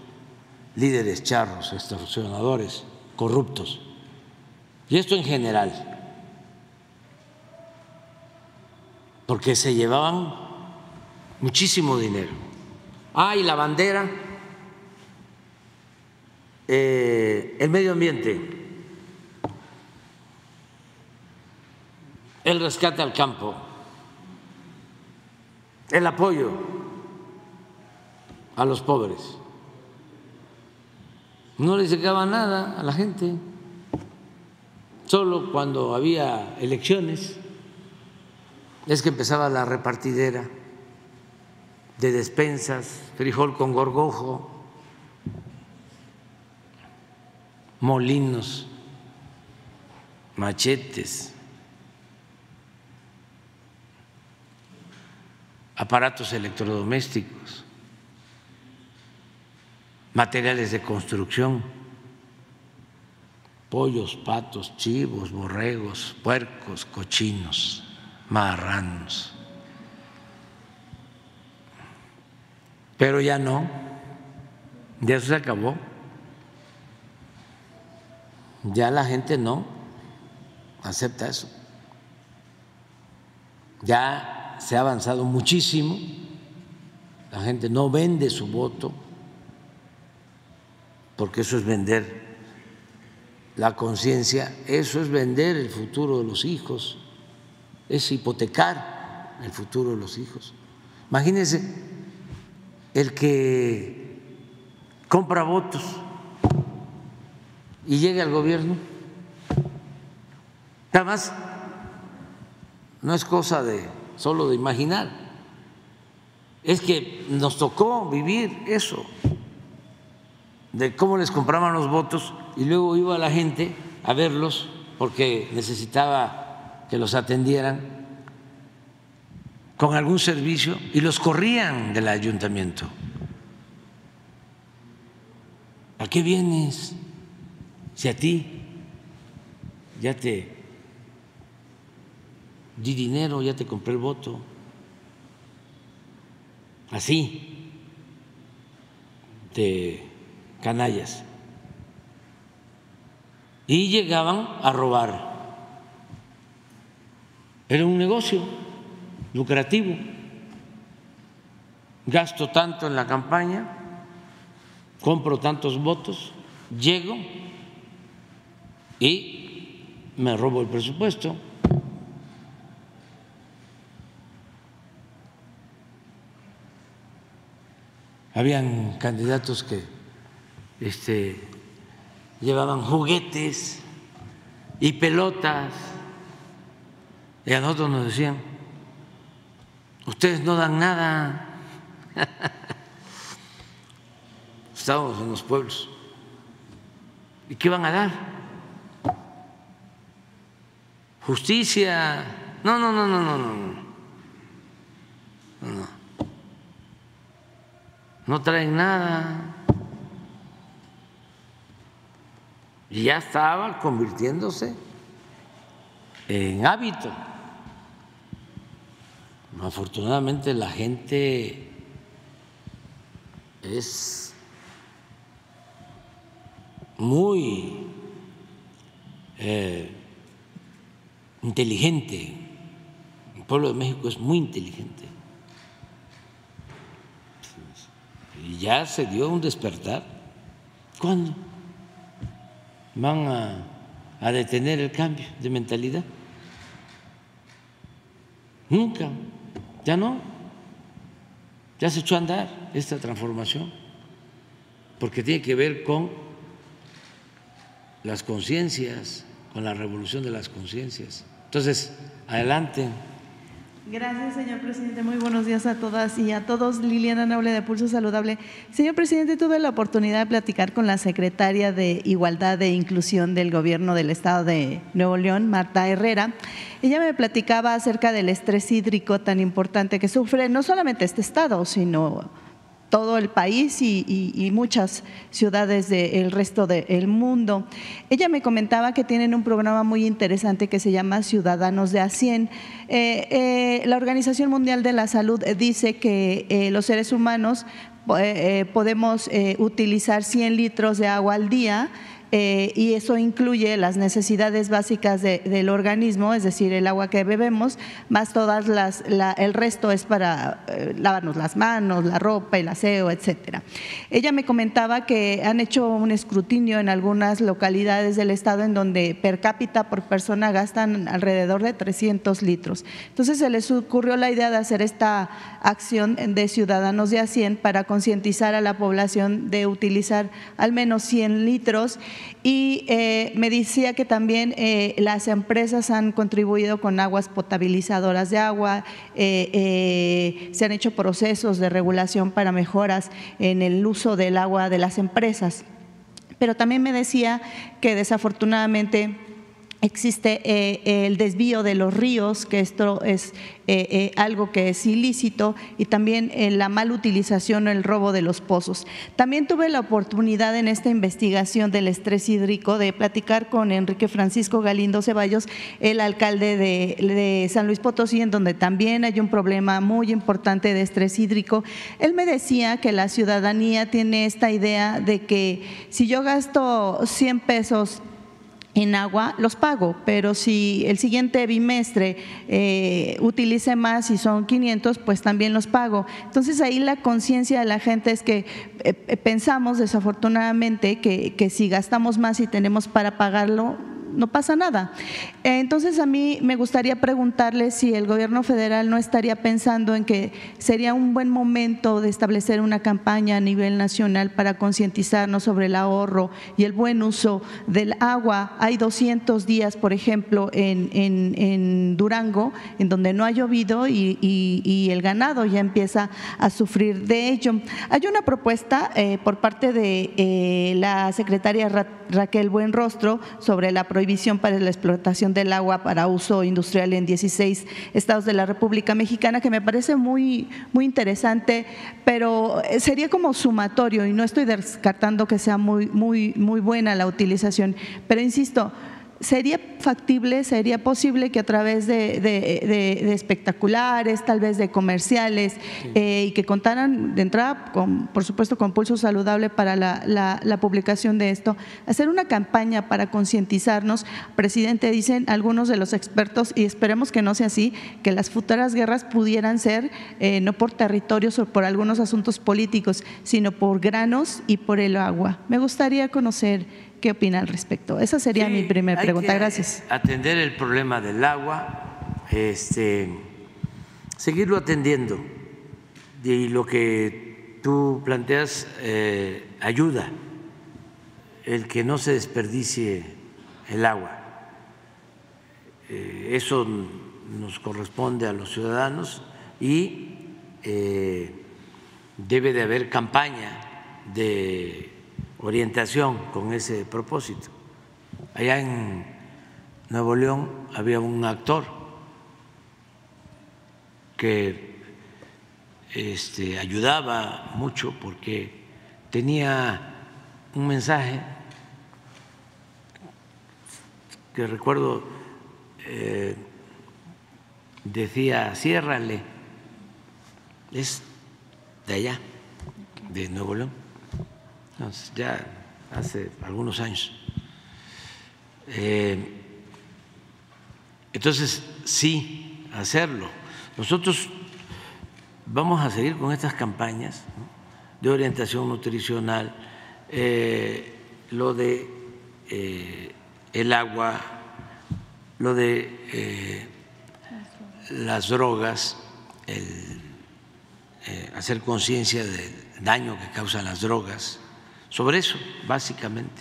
S1: líderes charros, extorsionadores, corruptos. Y esto en general, porque se llevaban muchísimo dinero. Ah, la bandera, eh, el medio ambiente, el rescate al campo, el apoyo a los pobres. No les llegaba nada a la gente, solo cuando había elecciones es que empezaba la repartidera de despensas, frijol con gorgojo, molinos, machetes, aparatos electrodomésticos, materiales de construcción, pollos, patos, chivos, borregos, puercos, cochinos, marranos. Pero ya no, ya eso se acabó. Ya la gente no acepta eso. Ya se ha avanzado muchísimo, la gente no vende su voto, porque eso es vender la conciencia, eso es vender el futuro de los hijos, es hipotecar el futuro de los hijos. Imagínense el que compra votos y llega al gobierno. Además, no es cosa de solo de imaginar, es que nos tocó vivir eso, de cómo les compraban los votos y luego iba la gente a verlos porque necesitaba que los atendieran con algún servicio y los corrían del ayuntamiento. ¿A qué vienes? Si a ti ya te di dinero, ya te compré el voto. Así, de canallas. Y llegaban a robar. Era un negocio lucrativo. Gasto tanto en la campaña, compro tantos votos, llego y me robo el presupuesto. Habían candidatos que este, llevaban juguetes y pelotas y a nosotros nos decían, Ustedes no dan nada. Estamos en los pueblos. ¿Y qué van a dar? Justicia. No, no, no, no, no, no. No, no traen nada. Y ya estaba convirtiéndose en hábito. Afortunadamente la gente es muy eh, inteligente. El pueblo de México es muy inteligente. Y ya se dio un despertar. ¿Cuándo van a, a detener el cambio de mentalidad? Nunca. Ya no, ya se echó a andar esta transformación, porque tiene que ver con las conciencias, con la revolución de las conciencias. Entonces, adelante.
S11: Gracias, señor presidente. Muy buenos días a todas y a todos. Liliana Noble de Pulso Saludable. Señor presidente, tuve la oportunidad de platicar con la secretaria de Igualdad e Inclusión del Gobierno del Estado de Nuevo León, Marta Herrera. Ella me platicaba acerca del estrés hídrico tan importante que sufre no solamente este estado, sino todo el país y, muchas ciudades del resto del mundo. Ella me comentaba que tienen un programa muy interesante que se llama Ciudadanos de a 100. Eh, eh, la Organización Mundial de la Salud dice que eh, los seres humanos podemos utilizar 100 litros de agua al día eh, y eso incluye las necesidades básicas del organismo, es decir, el agua que bebemos, más todas las, el resto es para eh, lavarnos las manos, la ropa, el aseo, etcétera. Ella me comentaba que han hecho un escrutinio en algunas localidades del estado en donde per cápita por persona gastan alrededor de 300 litros. Entonces se les ocurrió la idea de hacer esta acción de ciudadanos de a 100 para concientizar a la población de utilizar al menos 100 litros y eh, me decía que también eh, las empresas han contribuido con aguas potabilizadoras de agua, eh, se han hecho procesos de regulación para mejoras en el uso del agua de las empresas. Pero también me decía que desafortunadamente existe eh, el desvío de los ríos, que esto es eh, eh, algo que es ilícito, y también la mala utilización o el robo de los pozos. También tuve la oportunidad en esta investigación del estrés hídrico de platicar con Enrique Francisco Galindo Ceballos, el alcalde de, de San Luis Potosí, en donde también hay un problema muy importante de estrés hídrico. Él me decía que la ciudadanía tiene esta idea de que si yo gasto 100 pesos en agua, los pago, pero si el siguiente bimestre eh, utilice más y son 500, pues también los pago. Entonces ahí la conciencia de la gente es que eh, eh, pensamos desafortunadamente que, que si gastamos más y tenemos para pagarlo, no pasa nada. Entonces a mí me gustaría preguntarle si el gobierno federal no estaría pensando en que sería un buen momento de establecer una campaña a nivel nacional para concientizarnos sobre el ahorro y el buen uso del agua. Hay 200 días, por ejemplo, en, Durango, en donde no ha llovido y, el ganado ya empieza a sufrir de ello. Hay una propuesta eh, por parte de eh, la secretaria Raquel Buenrostro sobre la prohibición para la explotación del agua para uso industrial en 16 estados de la República Mexicana, que me parece muy, muy interesante, pero sería como sumatorio y no estoy descartando que sea muy, muy, muy buena la utilización, pero insisto, ¿Sería factible, sería posible que a través de, espectaculares, tal vez de comerciales, eh, y que contaran de entrada, con, por supuesto, con pulso saludable para la, publicación de esto, hacer una campaña para concientizarnos? Presidente, dicen algunos de los expertos, y esperemos que no sea así, que las futuras guerras pudieran ser eh, no por territorios o por algunos asuntos políticos, sino por granos y por el agua. Me gustaría conocer ¿Qué opina al respecto? Esa sería mi primera pregunta. Gracias.
S1: Atender el problema del agua, este, seguirlo atendiendo. Y lo que tú planteas eh, ayuda, el que no se desperdicie el agua. Eh, eso nos corresponde a los ciudadanos y eh, debe de haber campaña de orientación con ese propósito. Allá en Nuevo León había un actor que este, ayudaba mucho porque tenía un mensaje que recuerdo eh, decía, ciérrale, es de allá, de Nuevo León ya hace algunos años. Eh, entonces, sí, hacerlo. Nosotros vamos a seguir con estas campañas de orientación nutricional, eh, lo de eh, el agua, lo de las drogas, el, hacer conciencia del daño que causan las drogas sobre eso, básicamente.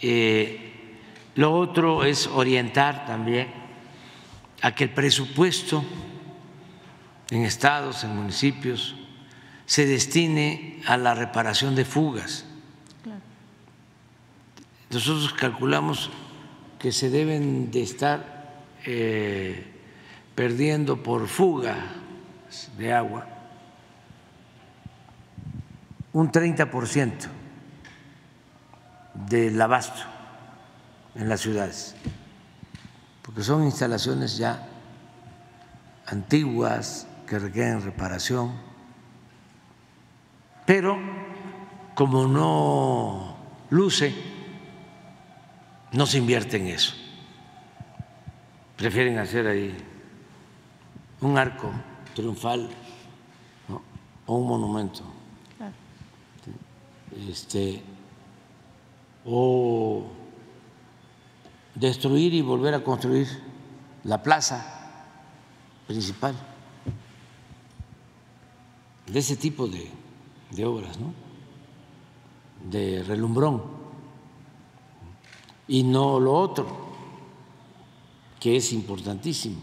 S1: Eh, lo otro es orientar también a que el presupuesto en estados, en municipios, se destine a la reparación de fugas. Nosotros calculamos que se deben de estar eh, perdiendo por fuga de agua un 30 por ciento del abasto en las ciudades, porque son instalaciones ya antiguas que requieren reparación, pero como no luce no se invierte en eso. Prefieren hacer ahí un arco triunfal o un monumento. Este, o destruir y volver a construir la plaza principal. De ese tipo de, de obras, ¿no? De relumbrón. Y no lo otro, que es importantísimo.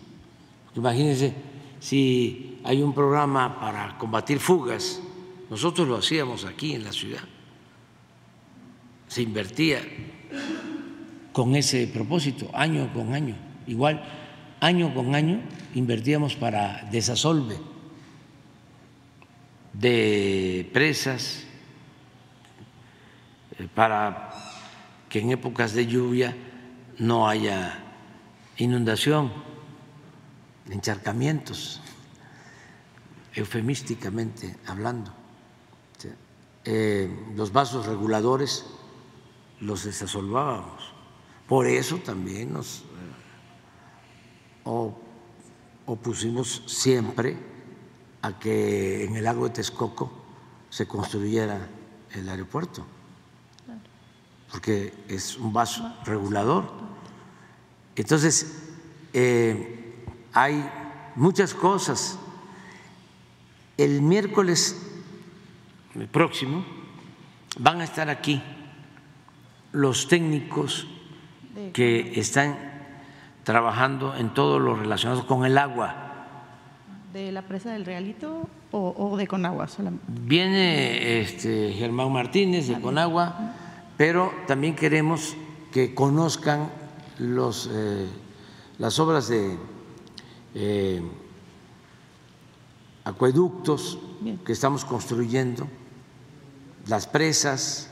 S1: Imagínense si hay un programa para combatir fugas, nosotros lo hacíamos aquí en la ciudad, se invertía con ese propósito, año con año, igual año con año invertíamos para desasolve de presas, eh, para que en épocas de lluvia no haya inundación, encharcamientos, eufemísticamente hablando. Eh, los vasos reguladores los desasolvábamos. Por eso también nos opusimos siempre a que en el lago de Texcoco se construyera el aeropuerto, porque es un vaso regulador. Entonces, eh, hay muchas cosas. El miércoles próximo van a estar aquí los técnicos que están trabajando en todo lo relacionado con el agua.
S11: ¿De la presa del Realito o, de Conagua solamente?
S1: Viene este, Germán Martínez de Conagua, pero también queremos que conozcan los, eh, las obras de eh, acueductos que estamos construyendo, las presas,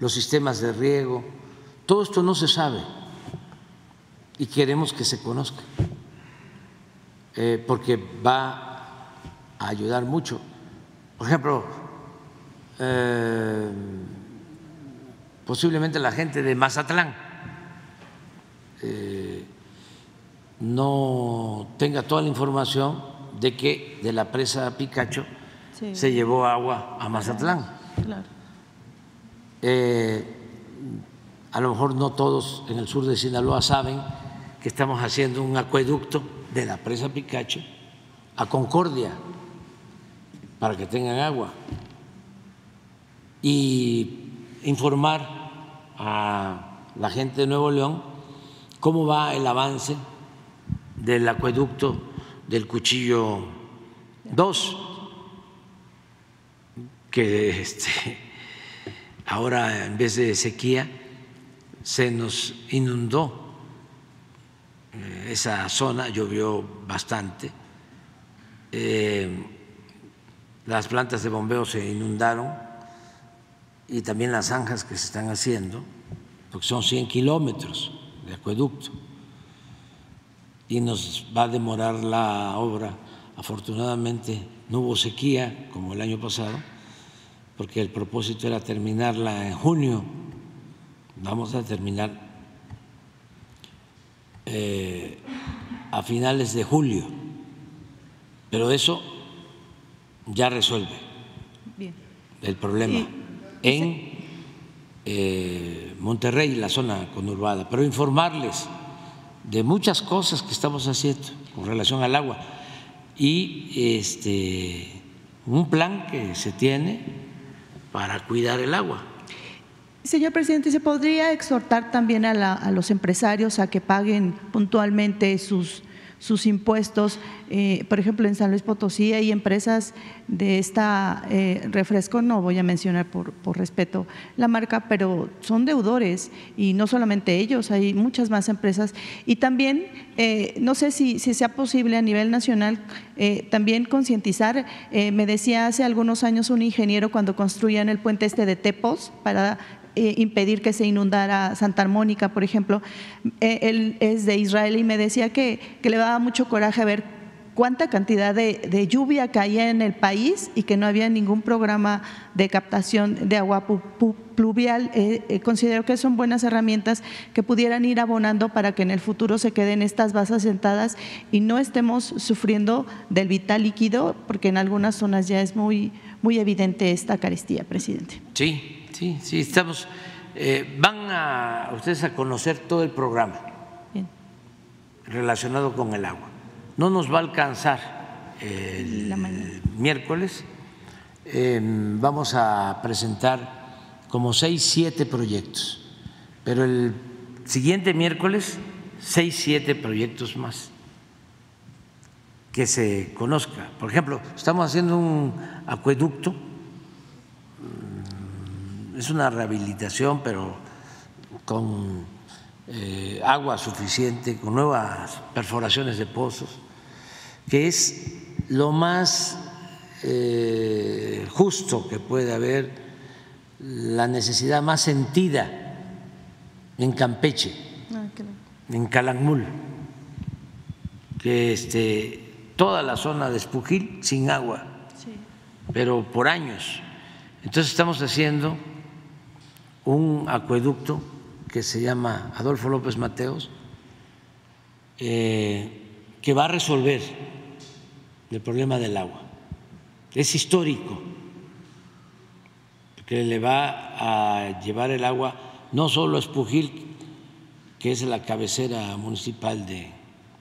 S1: los sistemas de riego, todo esto no se sabe y queremos que se conozca, eh, porque va a ayudar mucho. Por ejemplo, eh, posiblemente la gente de Mazatlán eh, no tenga toda la información de que de la presa Picacho se llevó agua a Mazatlán. A lo mejor no todos en el sur de Sinaloa saben que estamos haciendo un acueducto de la presa Picacho a Concordia para que tengan agua y informar a la gente de Nuevo León cómo va el avance del acueducto del cuchillo 2, que este, ahora en vez de sequía se nos inundó eh, esa zona llovió bastante, eh, las plantas de bombeo se inundaron y también las zanjas que se están haciendo, porque son 100 kilómetros de acueducto y nos va a demorar la obra. Afortunadamente no hubo sequía como el año pasado, porque el propósito era terminarla en junio. Vamos a terminar eh, a finales de julio, pero eso ya resuelve el problema en eh, Monterrey, la zona conurbada, pero informarles de muchas cosas que estamos haciendo con relación al agua. Y este un plan que se tiene para cuidar el agua.
S11: Señor presidente, ¿se podría exhortar también a, los empresarios a que paguen puntualmente sus, sus impuestos? Eh, por ejemplo, en San Luis Potosí hay empresas de esta eh, refresco, no voy a mencionar por, por, respeto la marca, pero son deudores y no solamente ellos, hay muchas más empresas. Y también, eh, no sé si, si, sea posible a nivel nacional, también concientizar, me decía hace algunos años un ingeniero cuando construían el puente este de Tepos para eh, impedir que se inundara Santa Mónica, por ejemplo. Eh, él es de Israel y me decía que, le daba mucho coraje ver cuánta cantidad de, de, lluvia caía en el país y que no había ningún programa de captación de agua pluvial. Eh, eh, considero que son buenas herramientas que pudieran ir abonando para que en el futuro se queden estas bases sentadas y no estemos sufriendo del vital líquido, porque en algunas zonas ya es muy, muy evidente esta carestía, presidente.
S1: Sí, sí, sí, estamos. Eh, van a ustedes a conocer todo el programa Bien. relacionado con el agua no nos va a alcanzar el miércoles. Em, vamos a presentar como seis, siete proyectos, pero el siguiente miércoles seis, siete proyectos más que se conozca. Por ejemplo, estamos haciendo un acueducto, es una rehabilitación, pero con eh, agua suficiente, con nuevas perforaciones de pozos, que es lo más eh, justo que puede haber, la necesidad más sentida en Campeche, ah, en Calakmul, que este, toda la zona de Espujil sin agua, pero por años. Entonces estamos haciendo un acueducto que se llama Adolfo López Mateos, eh, que va a resolver el problema del agua. Es histórico, que le va a llevar el agua no solo a Espujil, que es la cabecera municipal de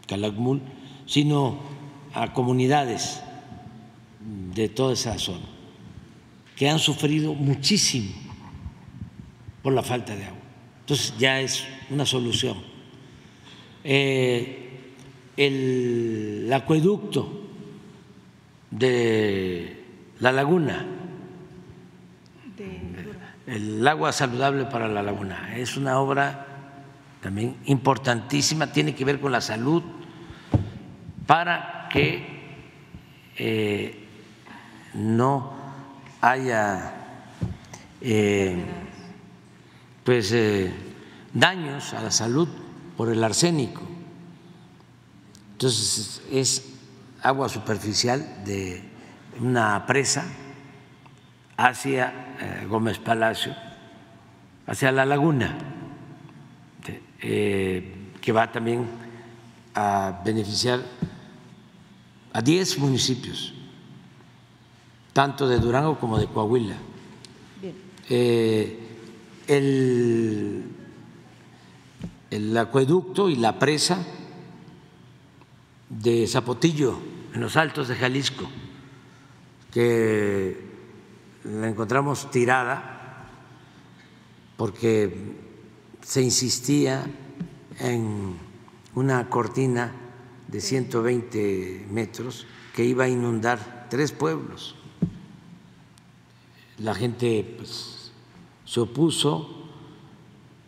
S1: Calakmul, sino a comunidades de toda esa zona, que han sufrido muchísimo por la falta de agua. Entonces ya es una solución. Eh, el, acueducto de la laguna, el agua saludable para la laguna, es una obra también importantísima, tiene que ver con la salud para que eh, no haya eh, pues eh, daños a la salud por el arsénico. Entonces es agua superficial de una presa hacia eh, Gómez Palacio, hacia la laguna, eh, que va también a beneficiar a 10 municipios, tanto de Durango como de Coahuila. Bien el, el acueducto y la presa de Zapotillo, en los altos de Jalisco, que la encontramos tirada porque se insistía en una cortina de 120 metros que iba a inundar tres pueblos. La gente pues, se opuso,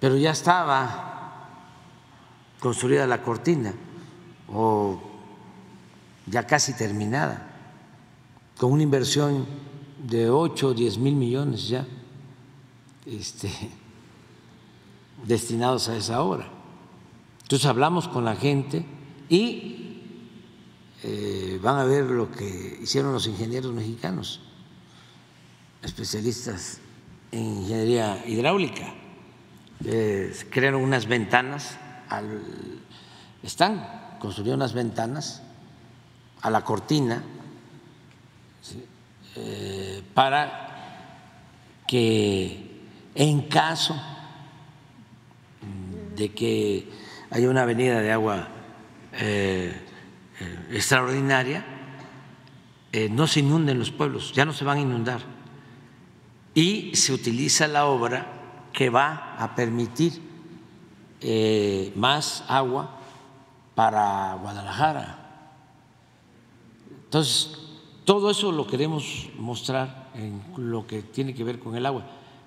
S1: pero ya estaba construida la cortina o ya casi terminada, con una inversión de 8 o 10 mil millones ya este, destinados a esa obra. Entonces hablamos con la gente y eh, van a ver lo que hicieron los ingenieros mexicanos, especialistas en ingeniería hidráulica. crearon unas ventanas, están construyendo unas ventanas a la cortina eh, para que en caso de que haya una avenida de agua eh, eh, extraordinaria, no se inunden los pueblos, ya no se van a inundar y se utiliza la obra que va a permitir eh, más agua para Guadalajara. Entonces, todo eso lo queremos mostrar en lo que tiene que ver con el agua.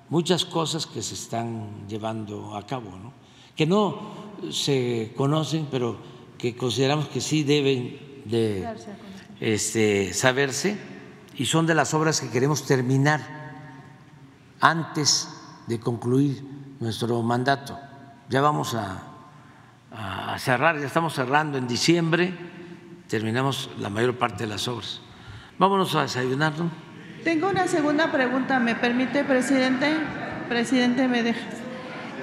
S1: Muchas cosas que se están llevando a cabo, ¿no? que no se conocen, pero que consideramos que sí deben de este, saberse y son de las obras que queremos terminar antes de concluir nuestro mandato. Ya vamos a, cerrar, ya estamos cerrando en diciembre terminamos la mayor parte de las obras. Vámonos a desayunar, ¿no?
S11: Tengo una segunda pregunta, ¿me permite, presidente? Presidente, ¿me dejas?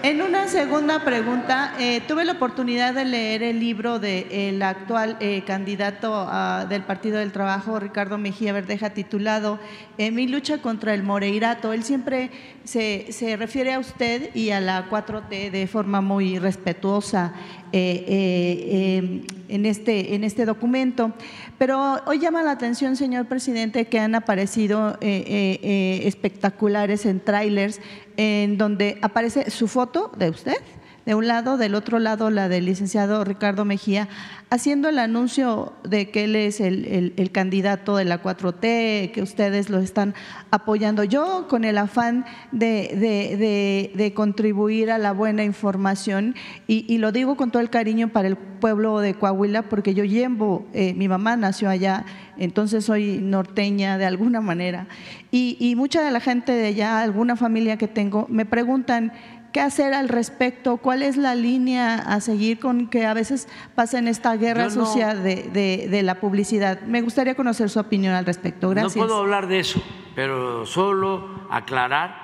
S11: En una segunda pregunta, eh, tuve la oportunidad de leer el libro del actual eh, candidato ah, del Partido del Trabajo, Ricardo Mejía Verdeja, titulado eh, Mi lucha contra el Moreirato. Él siempre se, se, refiere a usted y a la 4T de forma muy respetuosa en, este, en este documento. Pero hoy llama la atención, señor presidente, que han aparecido espectaculares en trailers en donde aparece su foto de usted, de un lado, del otro lado la del licenciado Ricardo Mejía, haciendo el anuncio de que él es el, candidato de la 4T, que ustedes lo están apoyando. Yo con el afán de, contribuir a la buena información, y, lo digo con todo el cariño para el pueblo de Coahuila, porque yo llevo, eh, mi mamá nació allá, entonces soy norteña de alguna manera, y, y mucha de la gente de allá, alguna familia que tengo, me preguntan, qué hacer al respecto, cuál es la línea a seguir con que a veces pasa en esta guerra sucia de, la publicidad. Me gustaría conocer su opinión al respecto. Gracias.
S1: No puedo hablar de eso, pero solo aclarar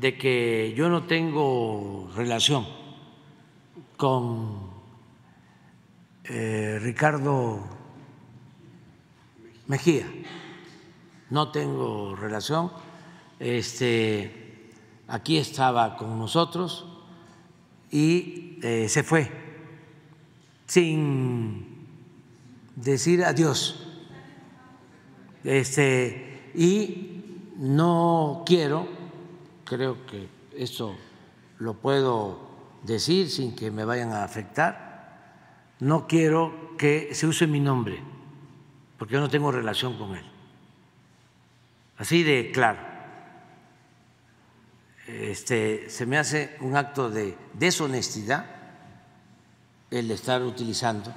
S1: de que yo no tengo relación con eh, Ricardo Mejía. No tengo relación. Este aquí estaba con nosotros y eh, se fue sin decir adiós. Este, y no quiero, creo que eso lo puedo decir sin que me vayan a afectar, no quiero que se use mi nombre, porque yo no tengo relación con él. Así de claro este, se me hace un acto de deshonestidad el estar utilizando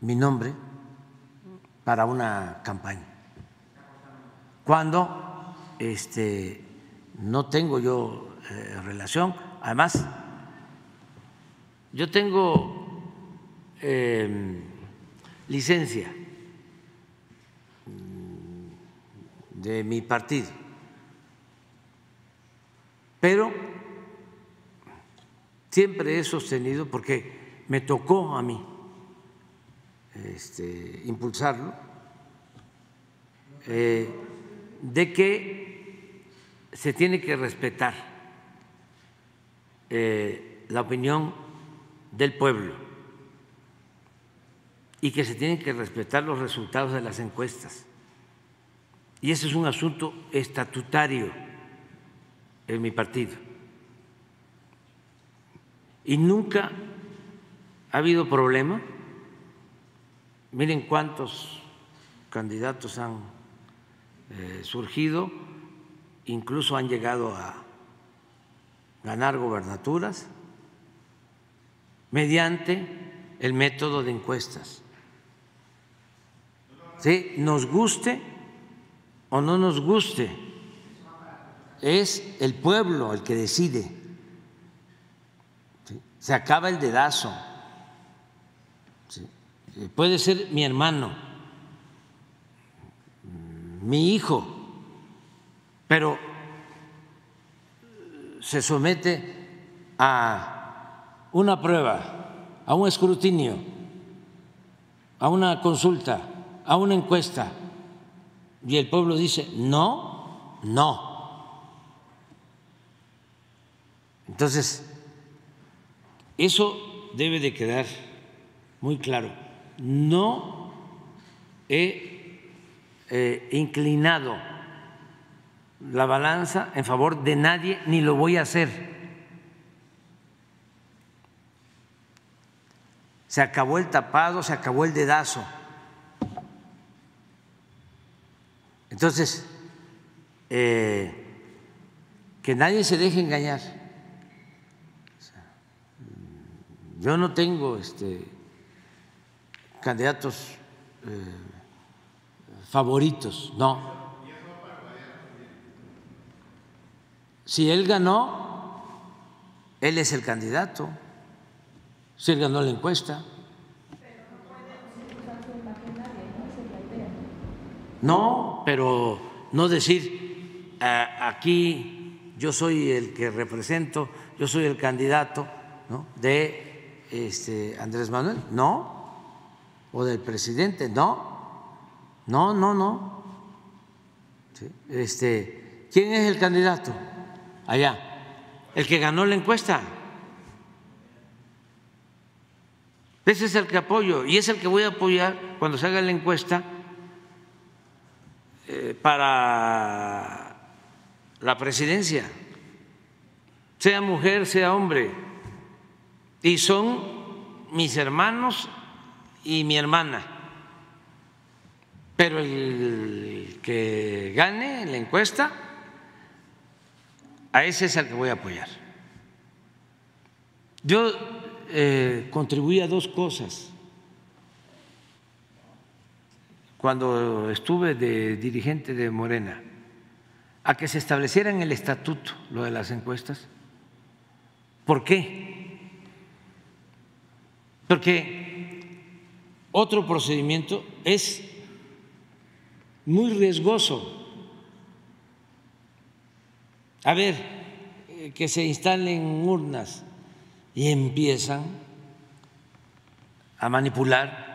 S1: mi nombre para una campaña. Cuando este, no tengo yo eh, relación, además, yo tengo em, licencia de mi partido pero siempre he sostenido, porque me tocó a mí este, impulsarlo, eh, de que se tiene que respetar eh, la opinión del pueblo y que se tienen que respetar los resultados de las encuestas. Y ese es un asunto estatutario en mi partido. Y nunca ha habido problema. Miren cuántos candidatos han eh, surgido, incluso han llegado a ganar gobernaturas mediante el método de encuestas. ¿Sí? Nos guste o no nos guste es el pueblo el que decide. Se acaba el dedazo. Puede ser mi hermano, mi hijo, pero se somete a una prueba, a un escrutinio, a una consulta, a una encuesta, y el pueblo dice, no, no. Entonces, eso debe de quedar muy claro. No he eh, inclinado la balanza en favor de nadie ni lo voy a hacer. Se acabó el tapado, se acabó el dedazo. Entonces, eh, que nadie se deje engañar. Yo no tengo este, candidatos eh, favoritos, no. Si él ganó, él es el candidato. Si él ganó la encuesta. No, pero no decir aquí yo soy el que represento, yo soy el candidato de este, Andrés Manuel, no, o del presidente, no, no, no, no. Este, ¿Quién es el candidato? Allá, el que ganó la encuesta. Ese es el que apoyo y es el que voy a apoyar cuando se haga la encuesta para la presidencia, sea mujer, sea hombre. Y son mis hermanos y mi hermana. Pero el que gane la encuesta, a ese es el que voy a apoyar. Yo eh, contribuí a dos cosas cuando estuve de dirigente de Morena, a que se estableciera en el estatuto lo de las encuestas. ¿Por qué? Porque otro procedimiento es muy riesgoso. A ver, eh, que se instalen urnas y empiezan a manipular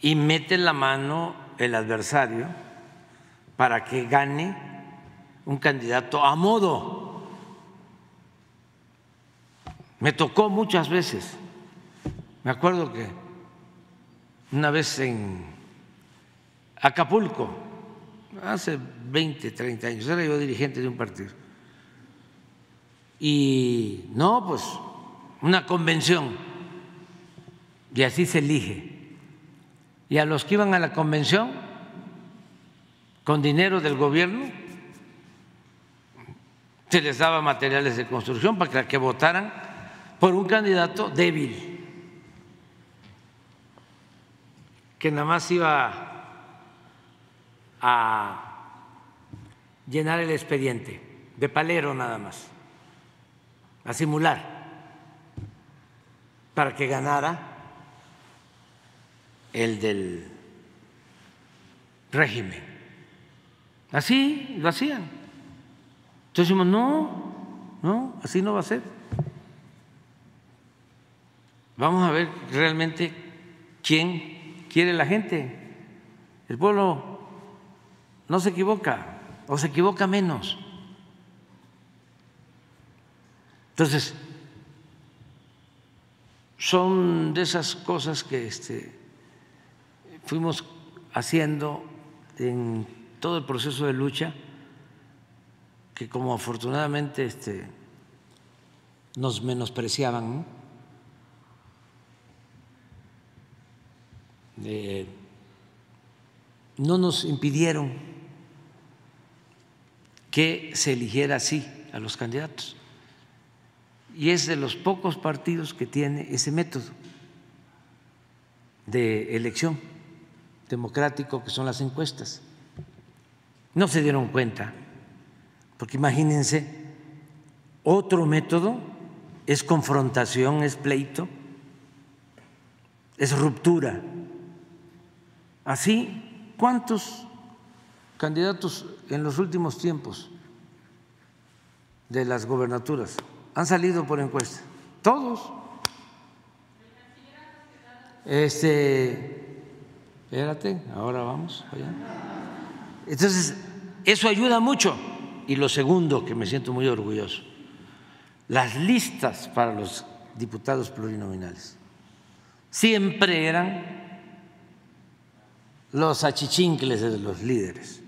S1: y mete la mano el adversario para que gane un candidato a modo. Me tocó muchas veces. Me acuerdo que una vez en Acapulco, hace 20, 30 años, era yo dirigente de un partido. Y no, pues una convención, y así se elige y a los que iban a la convención con dinero del gobierno se les daba materiales de construcción para que votaran por un candidato débil, que nada más iba a llenar el expediente, de palero nada más, a simular, para que ganara el del régimen. Así lo hacían. Entonces decimos, no, no, así no va a ser. Vamos a ver realmente quién quiere la gente. El pueblo no se equivoca o se equivoca menos. Entonces, son de esas cosas que este, fuimos haciendo en todo el proceso de lucha, que como afortunadamente este, nos menospreciaban, ¿no? nos impidieron que se eligiera así a los candidatos. Y es de los pocos partidos que tiene ese método de elección democrático que son las encuestas. No se dieron cuenta, porque imagínense, otro método es confrontación, es pleito, es ruptura. Así, ¿cuántos candidatos en los últimos tiempos de las gobernaturas han salido por encuesta? Todos. Este, espérate, ahora vamos allá. Entonces, eso ayuda mucho. Y lo segundo, que me siento muy orgulloso, las listas para los diputados plurinominales siempre eran los achichincles de los líderes.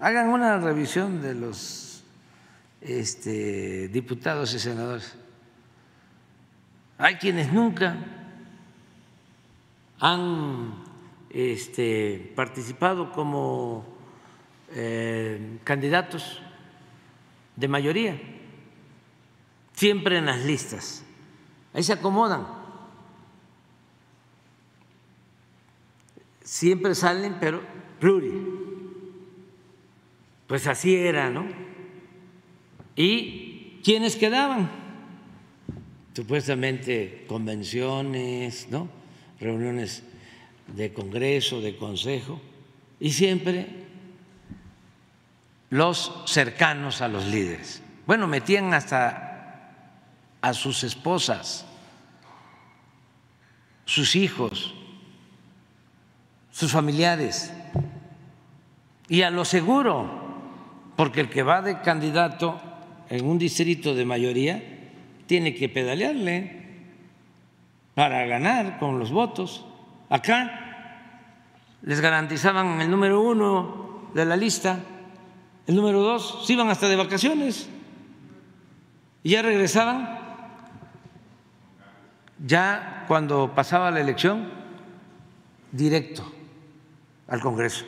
S1: Hagan una revisión de los este, diputados y senadores. Hay quienes nunca han este, participado como eh, candidatos de mayoría, siempre en las listas. Ahí se acomodan. Siempre salen, pero pluri. Pues así era, ¿no? ¿Y quiénes quedaban? supuestamente convenciones, ¿no? Reuniones de Congreso, de Consejo, y siempre los cercanos a los líderes. Bueno, metían hasta a sus esposas, sus hijos, sus familiares, y a lo seguro, porque el que va de candidato en un distrito de mayoría tiene que pedalearle para ganar con los votos. Acá les garantizaban el número uno de la lista, el número dos, se iban hasta de vacaciones y ya regresaban. Ya cuando pasaba la elección, directo al Congreso.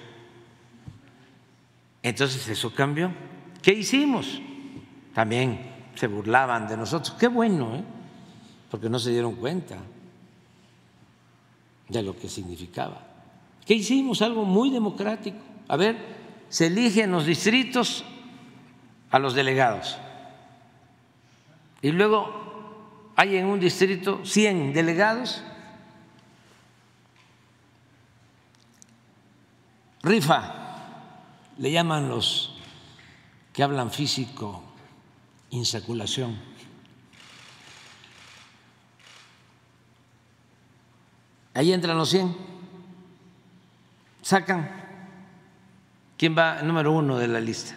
S1: Entonces eso cambió. ¿Qué hicimos? También se burlaban de nosotros. Qué bueno, ¿eh? porque no se dieron cuenta de lo que significaba. ¿Qué hicimos? Algo muy democrático. A ver, se eligen los distritos a los delegados. Y luego hay en un distrito 100 delegados. Rifa, le llaman los que hablan físico, insaculación. Ahí entran los 100. Sacan. ¿Quién va número uno de la lista?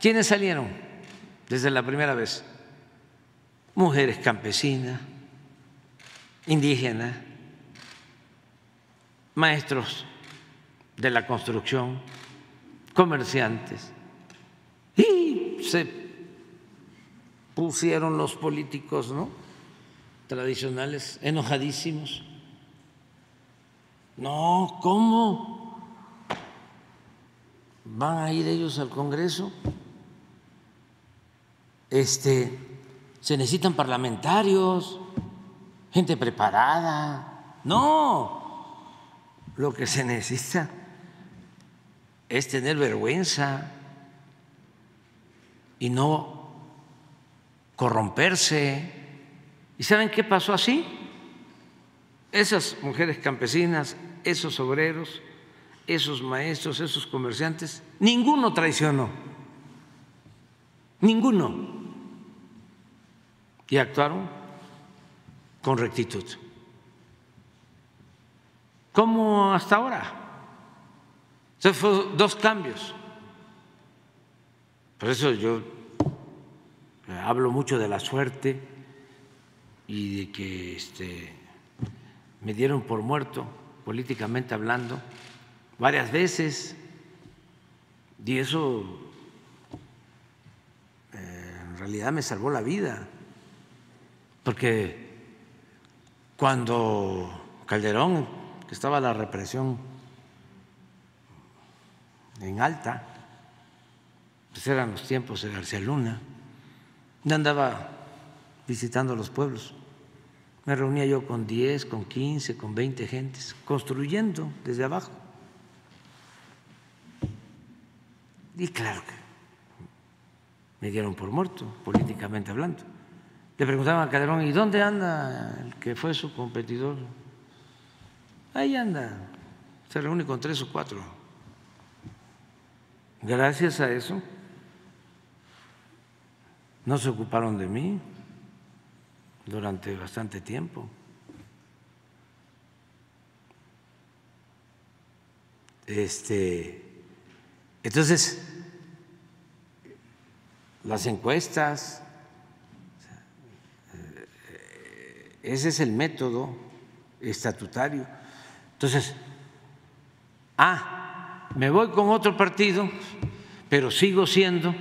S1: ¿Quiénes salieron desde la primera vez? Mujeres campesinas, indígenas, maestros de la construcción, comerciantes. Y se pusieron los políticos, ¿no? Tradicionales enojadísimos. No, ¿cómo? ¿Van a ir ellos al Congreso? Este, se necesitan parlamentarios, gente preparada. No, lo que se necesita es tener vergüenza y no corromperse. ¿Y saben qué pasó así? Esas mujeres campesinas, esos obreros, esos maestros, esos comerciantes, ninguno traicionó, ninguno. Y actuaron con rectitud. ¿Cómo hasta ahora? Se fue dos cambios. Por eso yo hablo mucho de la suerte y de que este, me dieron por muerto, políticamente hablando, varias veces, y eso eh, en realidad me salvó la vida, porque cuando Calderón, que estaba la represión en alta, pues eran los tiempos de García Luna, andaba visitando los pueblos. Me reunía yo con 10, con 15, con 20 gentes, construyendo desde abajo. Y claro que me dieron por muerto, políticamente hablando. Le preguntaban a Calderón, ¿y dónde anda el que fue su competidor? Ahí anda, se reúne con tres o cuatro. Gracias a eso, no se ocuparon de mí durante bastante tiempo. Este, entonces, las encuestas, ese es el método estatutario. Entonces, ah, me voy con otro partido, pero sigo siendo,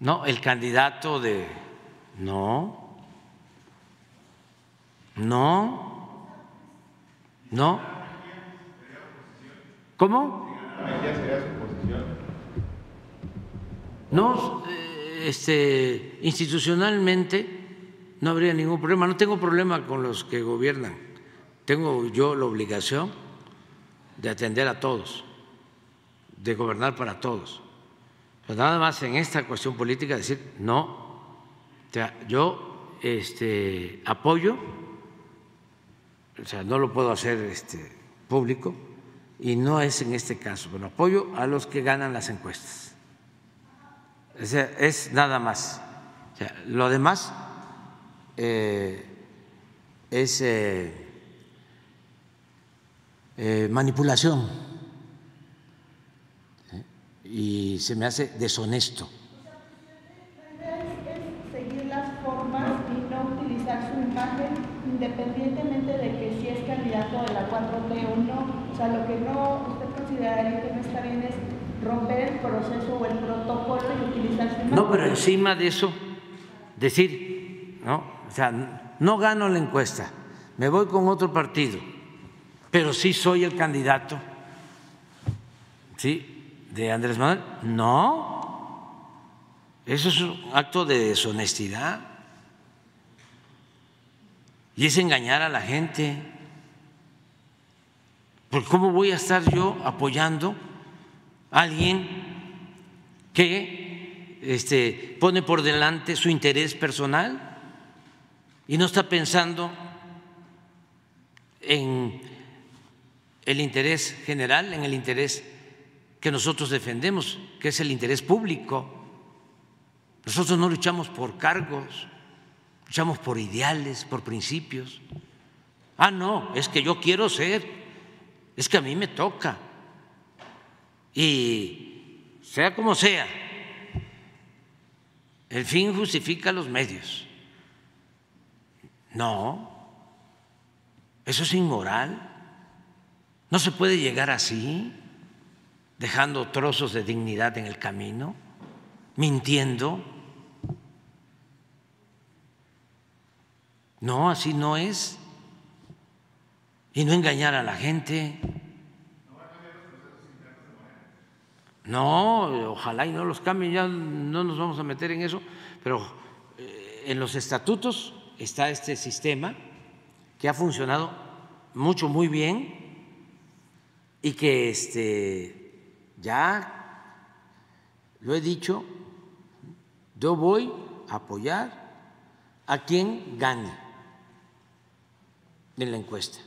S1: no, el candidato de, no, no, no. ¿Cómo? No, eh, este, institucionalmente no habría ningún problema. No tengo problema con los que gobiernan. Tengo yo la obligación de atender a todos, de gobernar para todos. Pero nada más en esta cuestión política decir no O sea, yo este, apoyo, o sea, no lo puedo hacer este, público y no es en este caso, pero apoyo a los que ganan las encuestas. O sea, es nada más. Lo demás eh, es eh, eh, manipulación y se me hace deshonesto.
S11: seguir las formas y no utilizar su imagen independientemente de que si es candidato de la 4T o no. O sea, lo que no usted consideraría que no está bien es romper el proceso o el protocolo y utilizar su.
S1: No, pero encima de eso, decir, ¿no? O sea, no gano la encuesta, me voy con otro partido, pero sí soy el candidato, ¿sí? De Andrés Manuel. No, eso es un acto de deshonestidad y es engañar a la gente. Porque ¿cómo voy a estar yo apoyando alguien que este, pone por delante su interés personal y no está pensando en el interés general, en el interés que nosotros defendemos, que es el interés público? Nosotros no luchamos por cargos, luchamos por ideales, por principios. Ah, no, es que yo quiero ser es que a mí me toca. Y sea como sea, el fin justifica los medios. No, eso es inmoral. No se puede llegar así, dejando trozos de dignidad en el camino, mintiendo. No, así no es y no engañar a la gente. No, ojalá y no los cambien, ya no nos vamos a meter en eso, pero eh, en los estatutos está este sistema que ha funcionado mucho, muy bien y que este, ya lo he dicho, yo voy a apoyar a quien gane en la encuesta.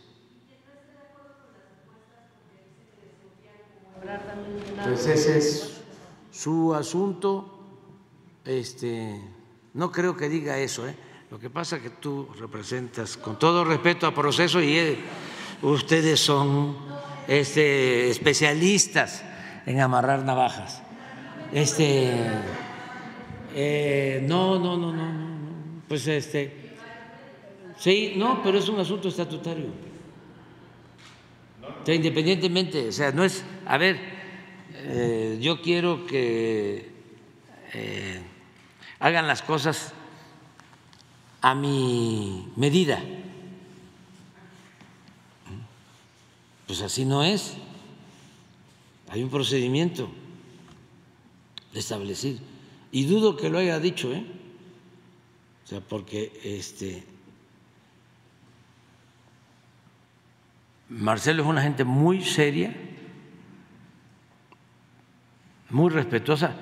S1: Pues ese es su asunto. Este, no creo que diga eso. ¿eh? Lo que pasa es que tú representas, con todo respeto a proceso, y ustedes son este, especialistas en amarrar navajas. Este, eh, no, no, no, no, no, pues este, sí, no, pero es un asunto estatutario independientemente, o sea, no es, a ver, eh, yo quiero que eh, hagan las cosas a mi medida. Pues así no es. Hay un procedimiento establecido. Y dudo que lo haya dicho, ¿eh? O sea, porque este Marcelo es una gente muy seria, muy respetuosa.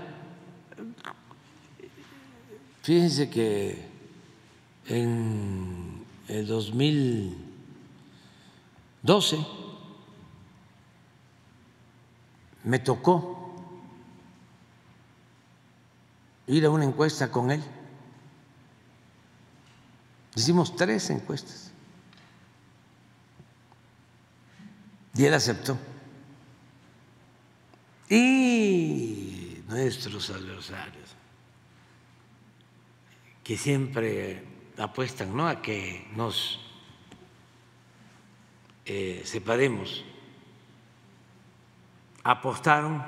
S1: Fíjense que en el 2012 me tocó ir a una encuesta con él. Hicimos tres encuestas. Y él aceptó. Y nuestros adversarios, que siempre apuestan ¿no? a que nos eh, separemos, apostaron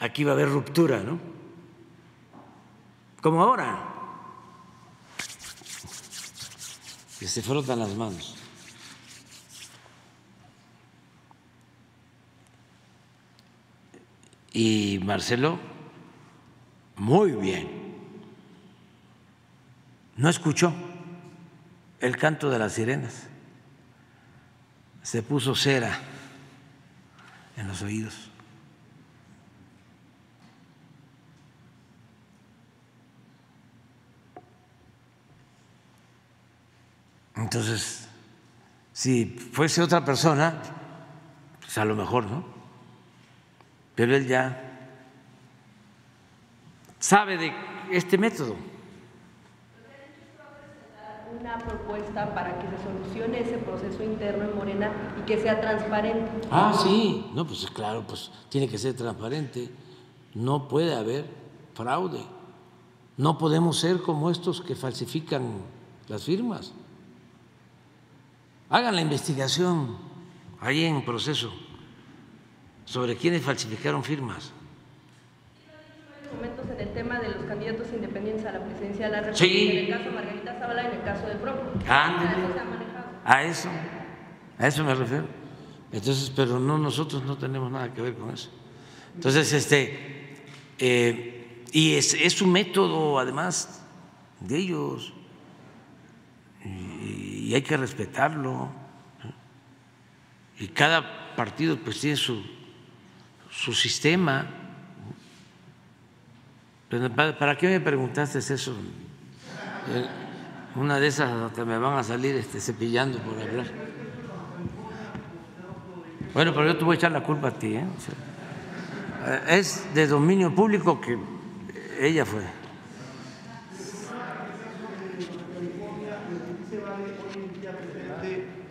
S1: a que iba a haber ruptura, ¿no? Como ahora, que se frotan las manos. y Marcelo muy bien. No escuchó el canto de las sirenas. Se puso cera en los oídos. Entonces, si fuese otra persona, pues a lo mejor, ¿no? Pero él ya sabe de este método.
S12: Una propuesta para que se solucione ese proceso interno en Morena y que sea transparente.
S1: Ah, sí, no, pues claro, pues tiene que ser transparente. No puede haber fraude. No podemos ser como estos que falsifican las firmas. Hagan la investigación ahí en proceso sobre quienes falsificaron firmas.
S12: momentos en el tema de los candidatos independientes a la presidencia de la República,
S1: Sí.
S12: en el caso de Margarita Zavala en el caso de PRO.
S1: A eso, a eso me refiero. Entonces, pero no, nosotros no tenemos nada que ver con eso. Entonces, este, eh, y es, es un método, además, de ellos, y, y hay que respetarlo. Y cada partido, pues, tiene su, su sistema. ¿para, qué me preguntaste eso? Eh, Una de esas hasta me van a salir este, cepillando por hablar. Bueno, pero yo te voy a echar la culpa a ti. ¿eh? Eh, es de dominio público que ella fue.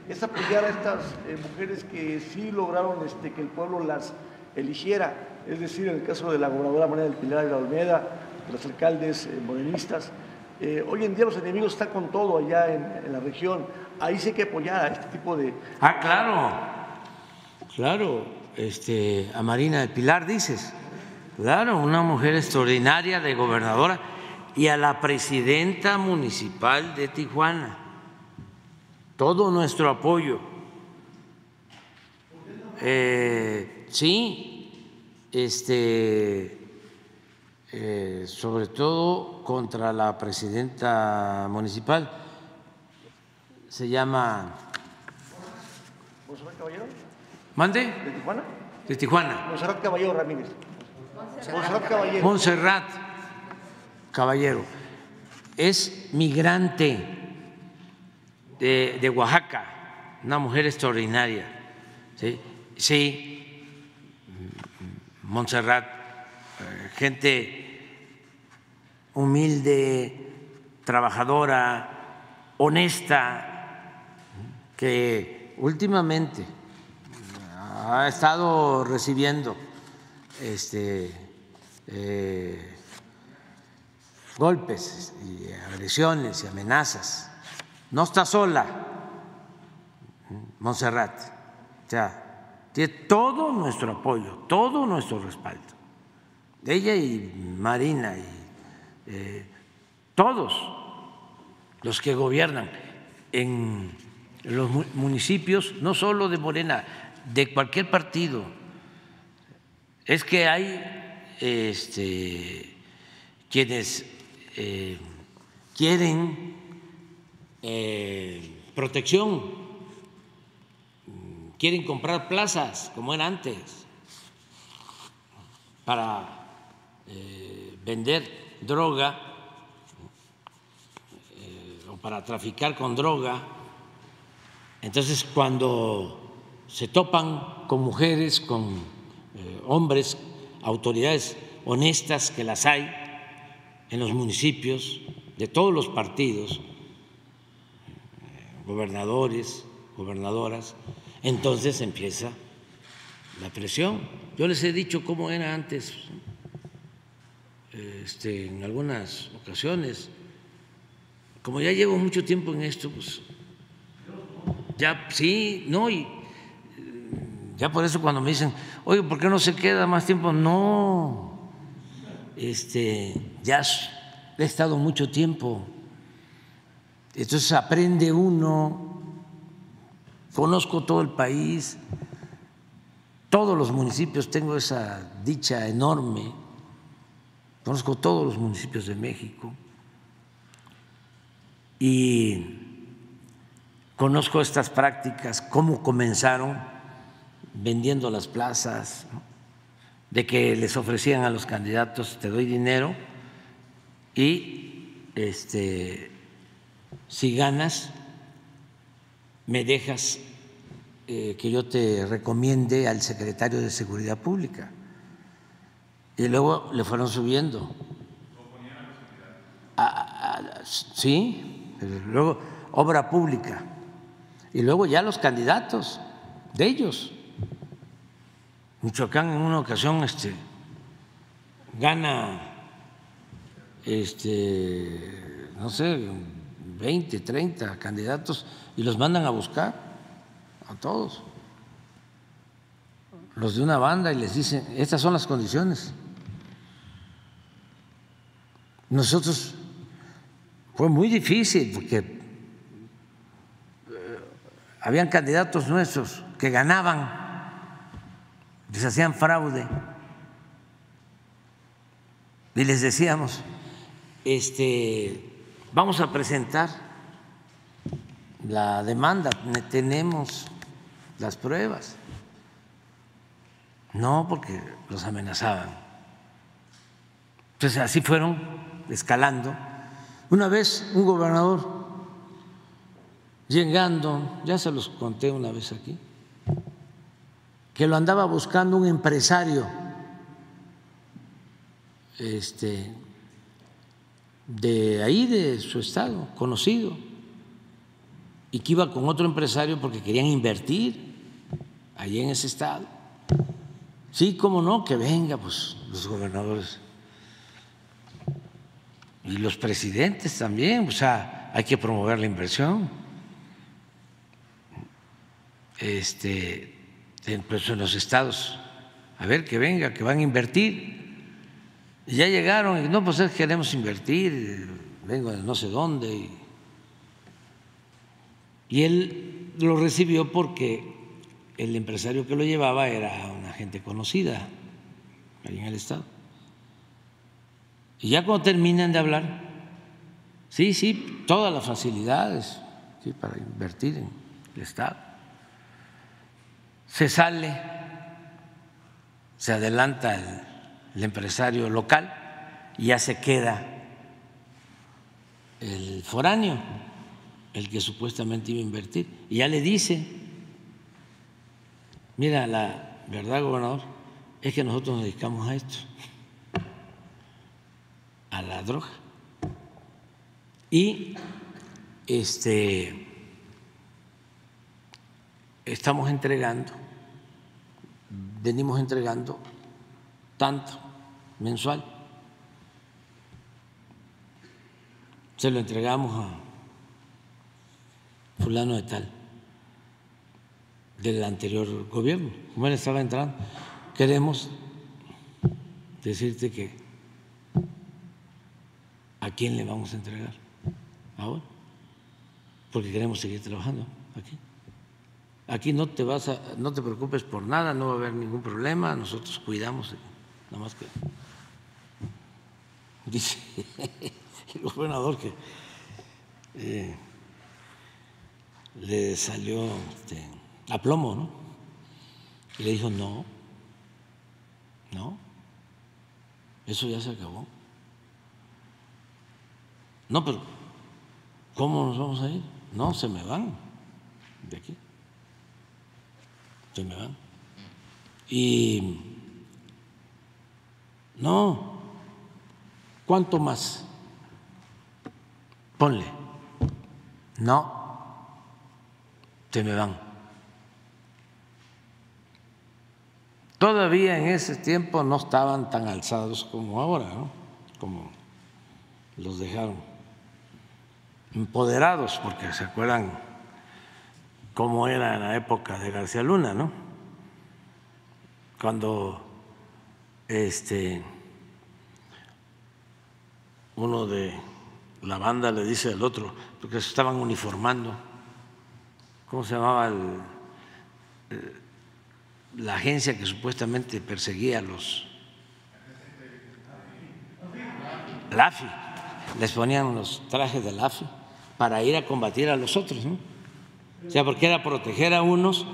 S13: es apoyar a estas eh, mujeres que sí lograron este, que el pueblo las eligiera, es decir, en el caso de la gobernadora María del Pilar de la Olmeda, los alcaldes eh, morenistas. Eh, hoy en día los enemigos están con todo allá en, en la región, ahí sí hay que apoyar a este tipo de...
S1: Ah, claro, claro, este, a Marina del Pilar dices, claro, una mujer extraordinaria de gobernadora y a la presidenta municipal de Tijuana, todo nuestro apoyo. Eh, sí, este, eh, sobre todo contra la presidenta municipal, se llama
S13: ¿Monserrat Caballero?
S1: ¿Mande?
S13: ¿De Tijuana?
S1: De Tijuana.
S13: Monserrat Caballero Ramírez. Monserrat Caballero.
S1: Montserrat Caballero. Es migrante de, de Oaxaca, una mujer extraordinaria. Sí, sí. Montserrat, eh, gente humilde, trabajadora, honesta, que últimamente ha estado recibiendo este, eh, golpes y agresiones y amenazas. No está sola, Montserrat. O sea, tiene todo nuestro apoyo, todo nuestro respaldo. Ella y Marina y eh, todos los que gobiernan en los mu- municipios, no solo de Morena, de cualquier partido. Es que hay este, quienes eh, quieren eh, protección, quieren comprar plazas como era antes para eh, vender droga eh, o para traficar con droga. Entonces, cuando se topan con mujeres, con eh, hombres, autoridades honestas que las hay en los municipios de todos los partidos, gobernadores, gobernadoras, entonces empieza la presión. Yo les he dicho cómo era antes, este, en algunas ocasiones. Como ya llevo mucho tiempo en esto, pues ya sí, no, y eh, ya por eso cuando me dicen, oye, ¿por qué no se queda más tiempo? No, este, ya he estado mucho tiempo. Entonces aprende uno, conozco todo el país, todos los municipios, tengo esa dicha enorme, conozco todos los municipios de México. Y conozco estas prácticas, cómo comenzaron vendiendo las plazas, de que les ofrecían a los candidatos, te doy dinero y este, si ganas, me dejas eh, que yo te recomiende al secretario de Seguridad Pública. Y luego le fueron subiendo. sí, luego obra pública. Y luego ya los candidatos de ellos. Michoacán en una ocasión este, gana, este, no sé, 20, 30 candidatos y los mandan a buscar a todos, los de una banda y les dicen, estas son las condiciones. Nosotros fue muy difícil porque eh, habían candidatos nuestros que ganaban, les hacían fraude y les decíamos, este, vamos a presentar la demanda, tenemos las pruebas. No, porque los amenazaban. Entonces así fueron escalando. Una vez un gobernador llegando, ya se los conté una vez aquí, que lo andaba buscando un empresario este, de ahí, de su estado, conocido, y que iba con otro empresario porque querían invertir allí en ese estado. Sí, cómo no, que venga, pues los gobernadores y los presidentes también, o sea, hay que promover la inversión. Este, pues en los estados, a ver que venga, que van a invertir. Y ya llegaron y no, pues queremos invertir, vengo de no sé dónde. Y, él lo recibió porque el empresario que lo llevaba era una gente conocida ahí en el Estado. Y ya cuando terminan de hablar, sí, sí, todas las facilidades para invertir en el Estado. Se sale, se adelanta el el empresario local ya se queda el foráneo, el que supuestamente iba a invertir. Y ya le dice, mira, la verdad, gobernador, es que nosotros nos dedicamos a esto, a la droga. Y este estamos entregando, venimos entregando tanto mensual. Se lo entregamos a fulano de tal, del anterior gobierno, como él estaba entrando. Queremos decirte que a quién le vamos a entregar ahora, porque queremos seguir trabajando aquí. Aquí no te vas a, no te preocupes por nada, no va a haber ningún problema, nosotros cuidamos. Nada más que dice el gobernador que eh, le salió este, a plomo, ¿no? Y le dijo, no, no, eso ya se acabó. No, pero ¿cómo nos vamos a ir? No, se me van de aquí. Se me van. Y no. ¿Cuánto más? Ponle. No. Se me van. Todavía en ese tiempo no estaban tan alzados como ahora, ¿no? Como los dejaron empoderados, porque se acuerdan cómo era en la época de García Luna, ¿no? Cuando este, uno de la banda le dice al otro, porque se estaban uniformando, ¿cómo se llamaba eh, la agencia que supuestamente perseguía a los... La les ponían los trajes del AFI para ir a combatir a los otros, ¿no? O sea, porque era proteger a unos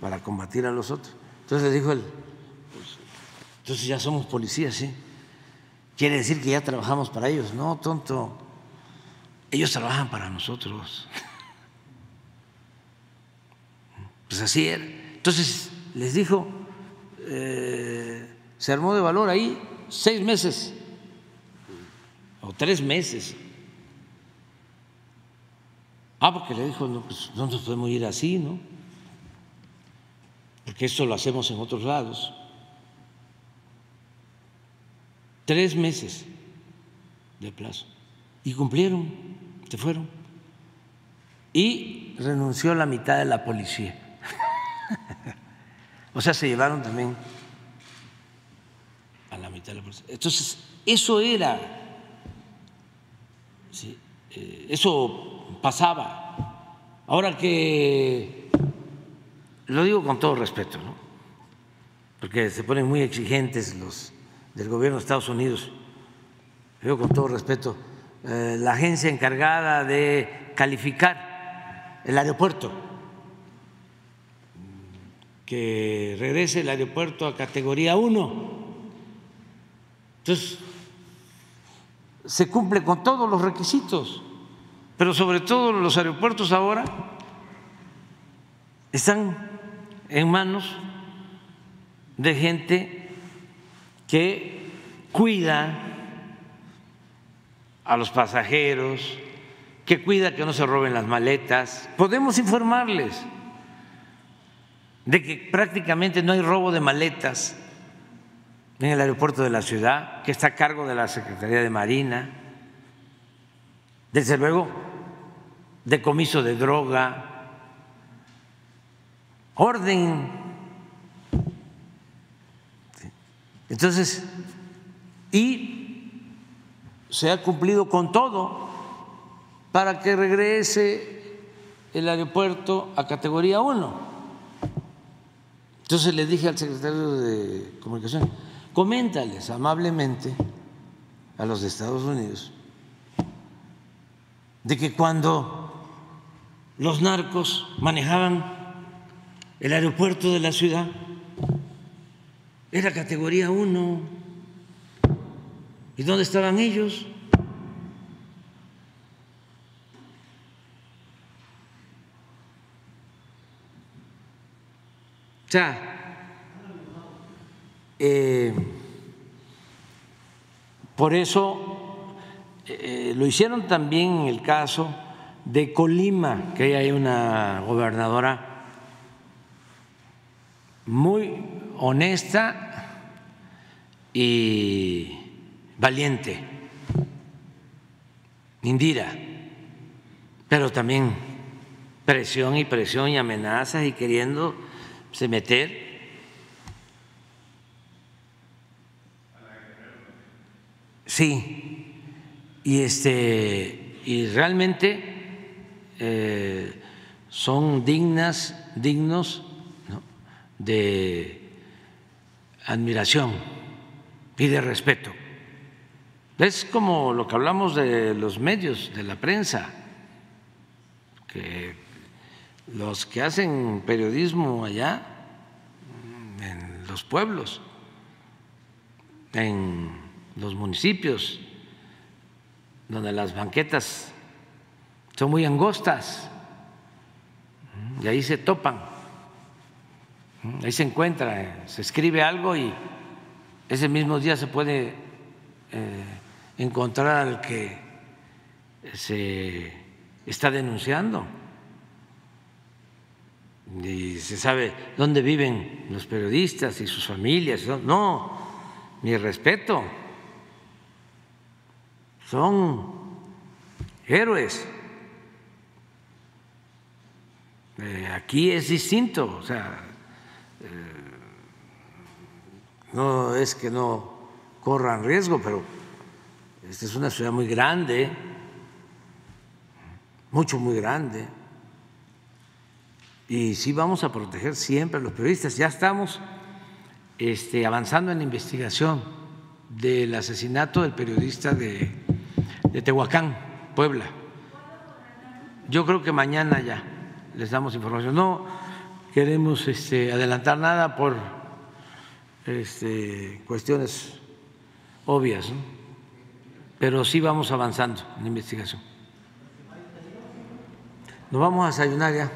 S1: para combatir a los otros. Entonces dijo el, entonces ya somos policías, ¿sí? Quiere decir que ya trabajamos para ellos. No, tonto. Ellos trabajan para nosotros. pues así era. Entonces les dijo, eh, se armó de valor ahí seis meses o tres meses. Ah, porque le dijo, no, pues no nos podemos ir así, ¿no? Porque esto lo hacemos en otros lados. Tres meses de plazo. Y cumplieron, se fueron. Y renunció la mitad de la policía. o sea, se llevaron también a la mitad de la policía. Entonces, eso era, eh, eso pasaba. Ahora que, lo digo con todo respeto, ¿no? porque se ponen muy exigentes los del gobierno de Estados Unidos, yo con todo respeto, eh, la agencia encargada de calificar el aeropuerto, que regrese el aeropuerto a categoría 1. Entonces, se cumple con todos los requisitos, pero sobre todo los aeropuertos ahora están en manos de gente que cuida a los pasajeros, que cuida que no se roben las maletas. Podemos informarles de que prácticamente no hay robo de maletas en el aeropuerto de la ciudad, que está a cargo de la Secretaría de Marina, desde luego, decomiso de droga, orden. Entonces, y se ha cumplido con todo para que regrese el aeropuerto a categoría 1. Entonces le dije al secretario de Comunicación, coméntales amablemente a los de Estados Unidos de que cuando los narcos manejaban el aeropuerto de la ciudad, era categoría 1. ¿Y dónde estaban ellos? O sea, eh, por eso eh, lo hicieron también en el caso de Colima, que hay una gobernadora muy honesta y valiente, Indira, pero también presión y presión y amenazas y queriendo se meter. Sí, y este y realmente eh, son dignas, dignos de admiración y de respeto. Es como lo que hablamos de los medios, de la prensa, que los que hacen periodismo allá, en los pueblos, en los municipios, donde las banquetas son muy angostas, y ahí se topan, ahí se encuentra, se escribe algo y ese mismo día se puede eh, encontrar al que se está denunciando y se sabe dónde viven los periodistas y sus familias. No, mi respeto. Son héroes. Eh, aquí es distinto, o sea, eh, no es que no corran riesgo, pero esta es una ciudad muy grande, mucho, muy grande y sí vamos a proteger siempre a los periodistas. Ya estamos este, avanzando en la investigación del asesinato del periodista de, Tehuacán, Puebla. Yo creo que mañana ya les damos información. No queremos este, adelantar nada por este, cuestiones obvias, pero sí vamos avanzando en la investigación. Nos vamos a desayunar ya.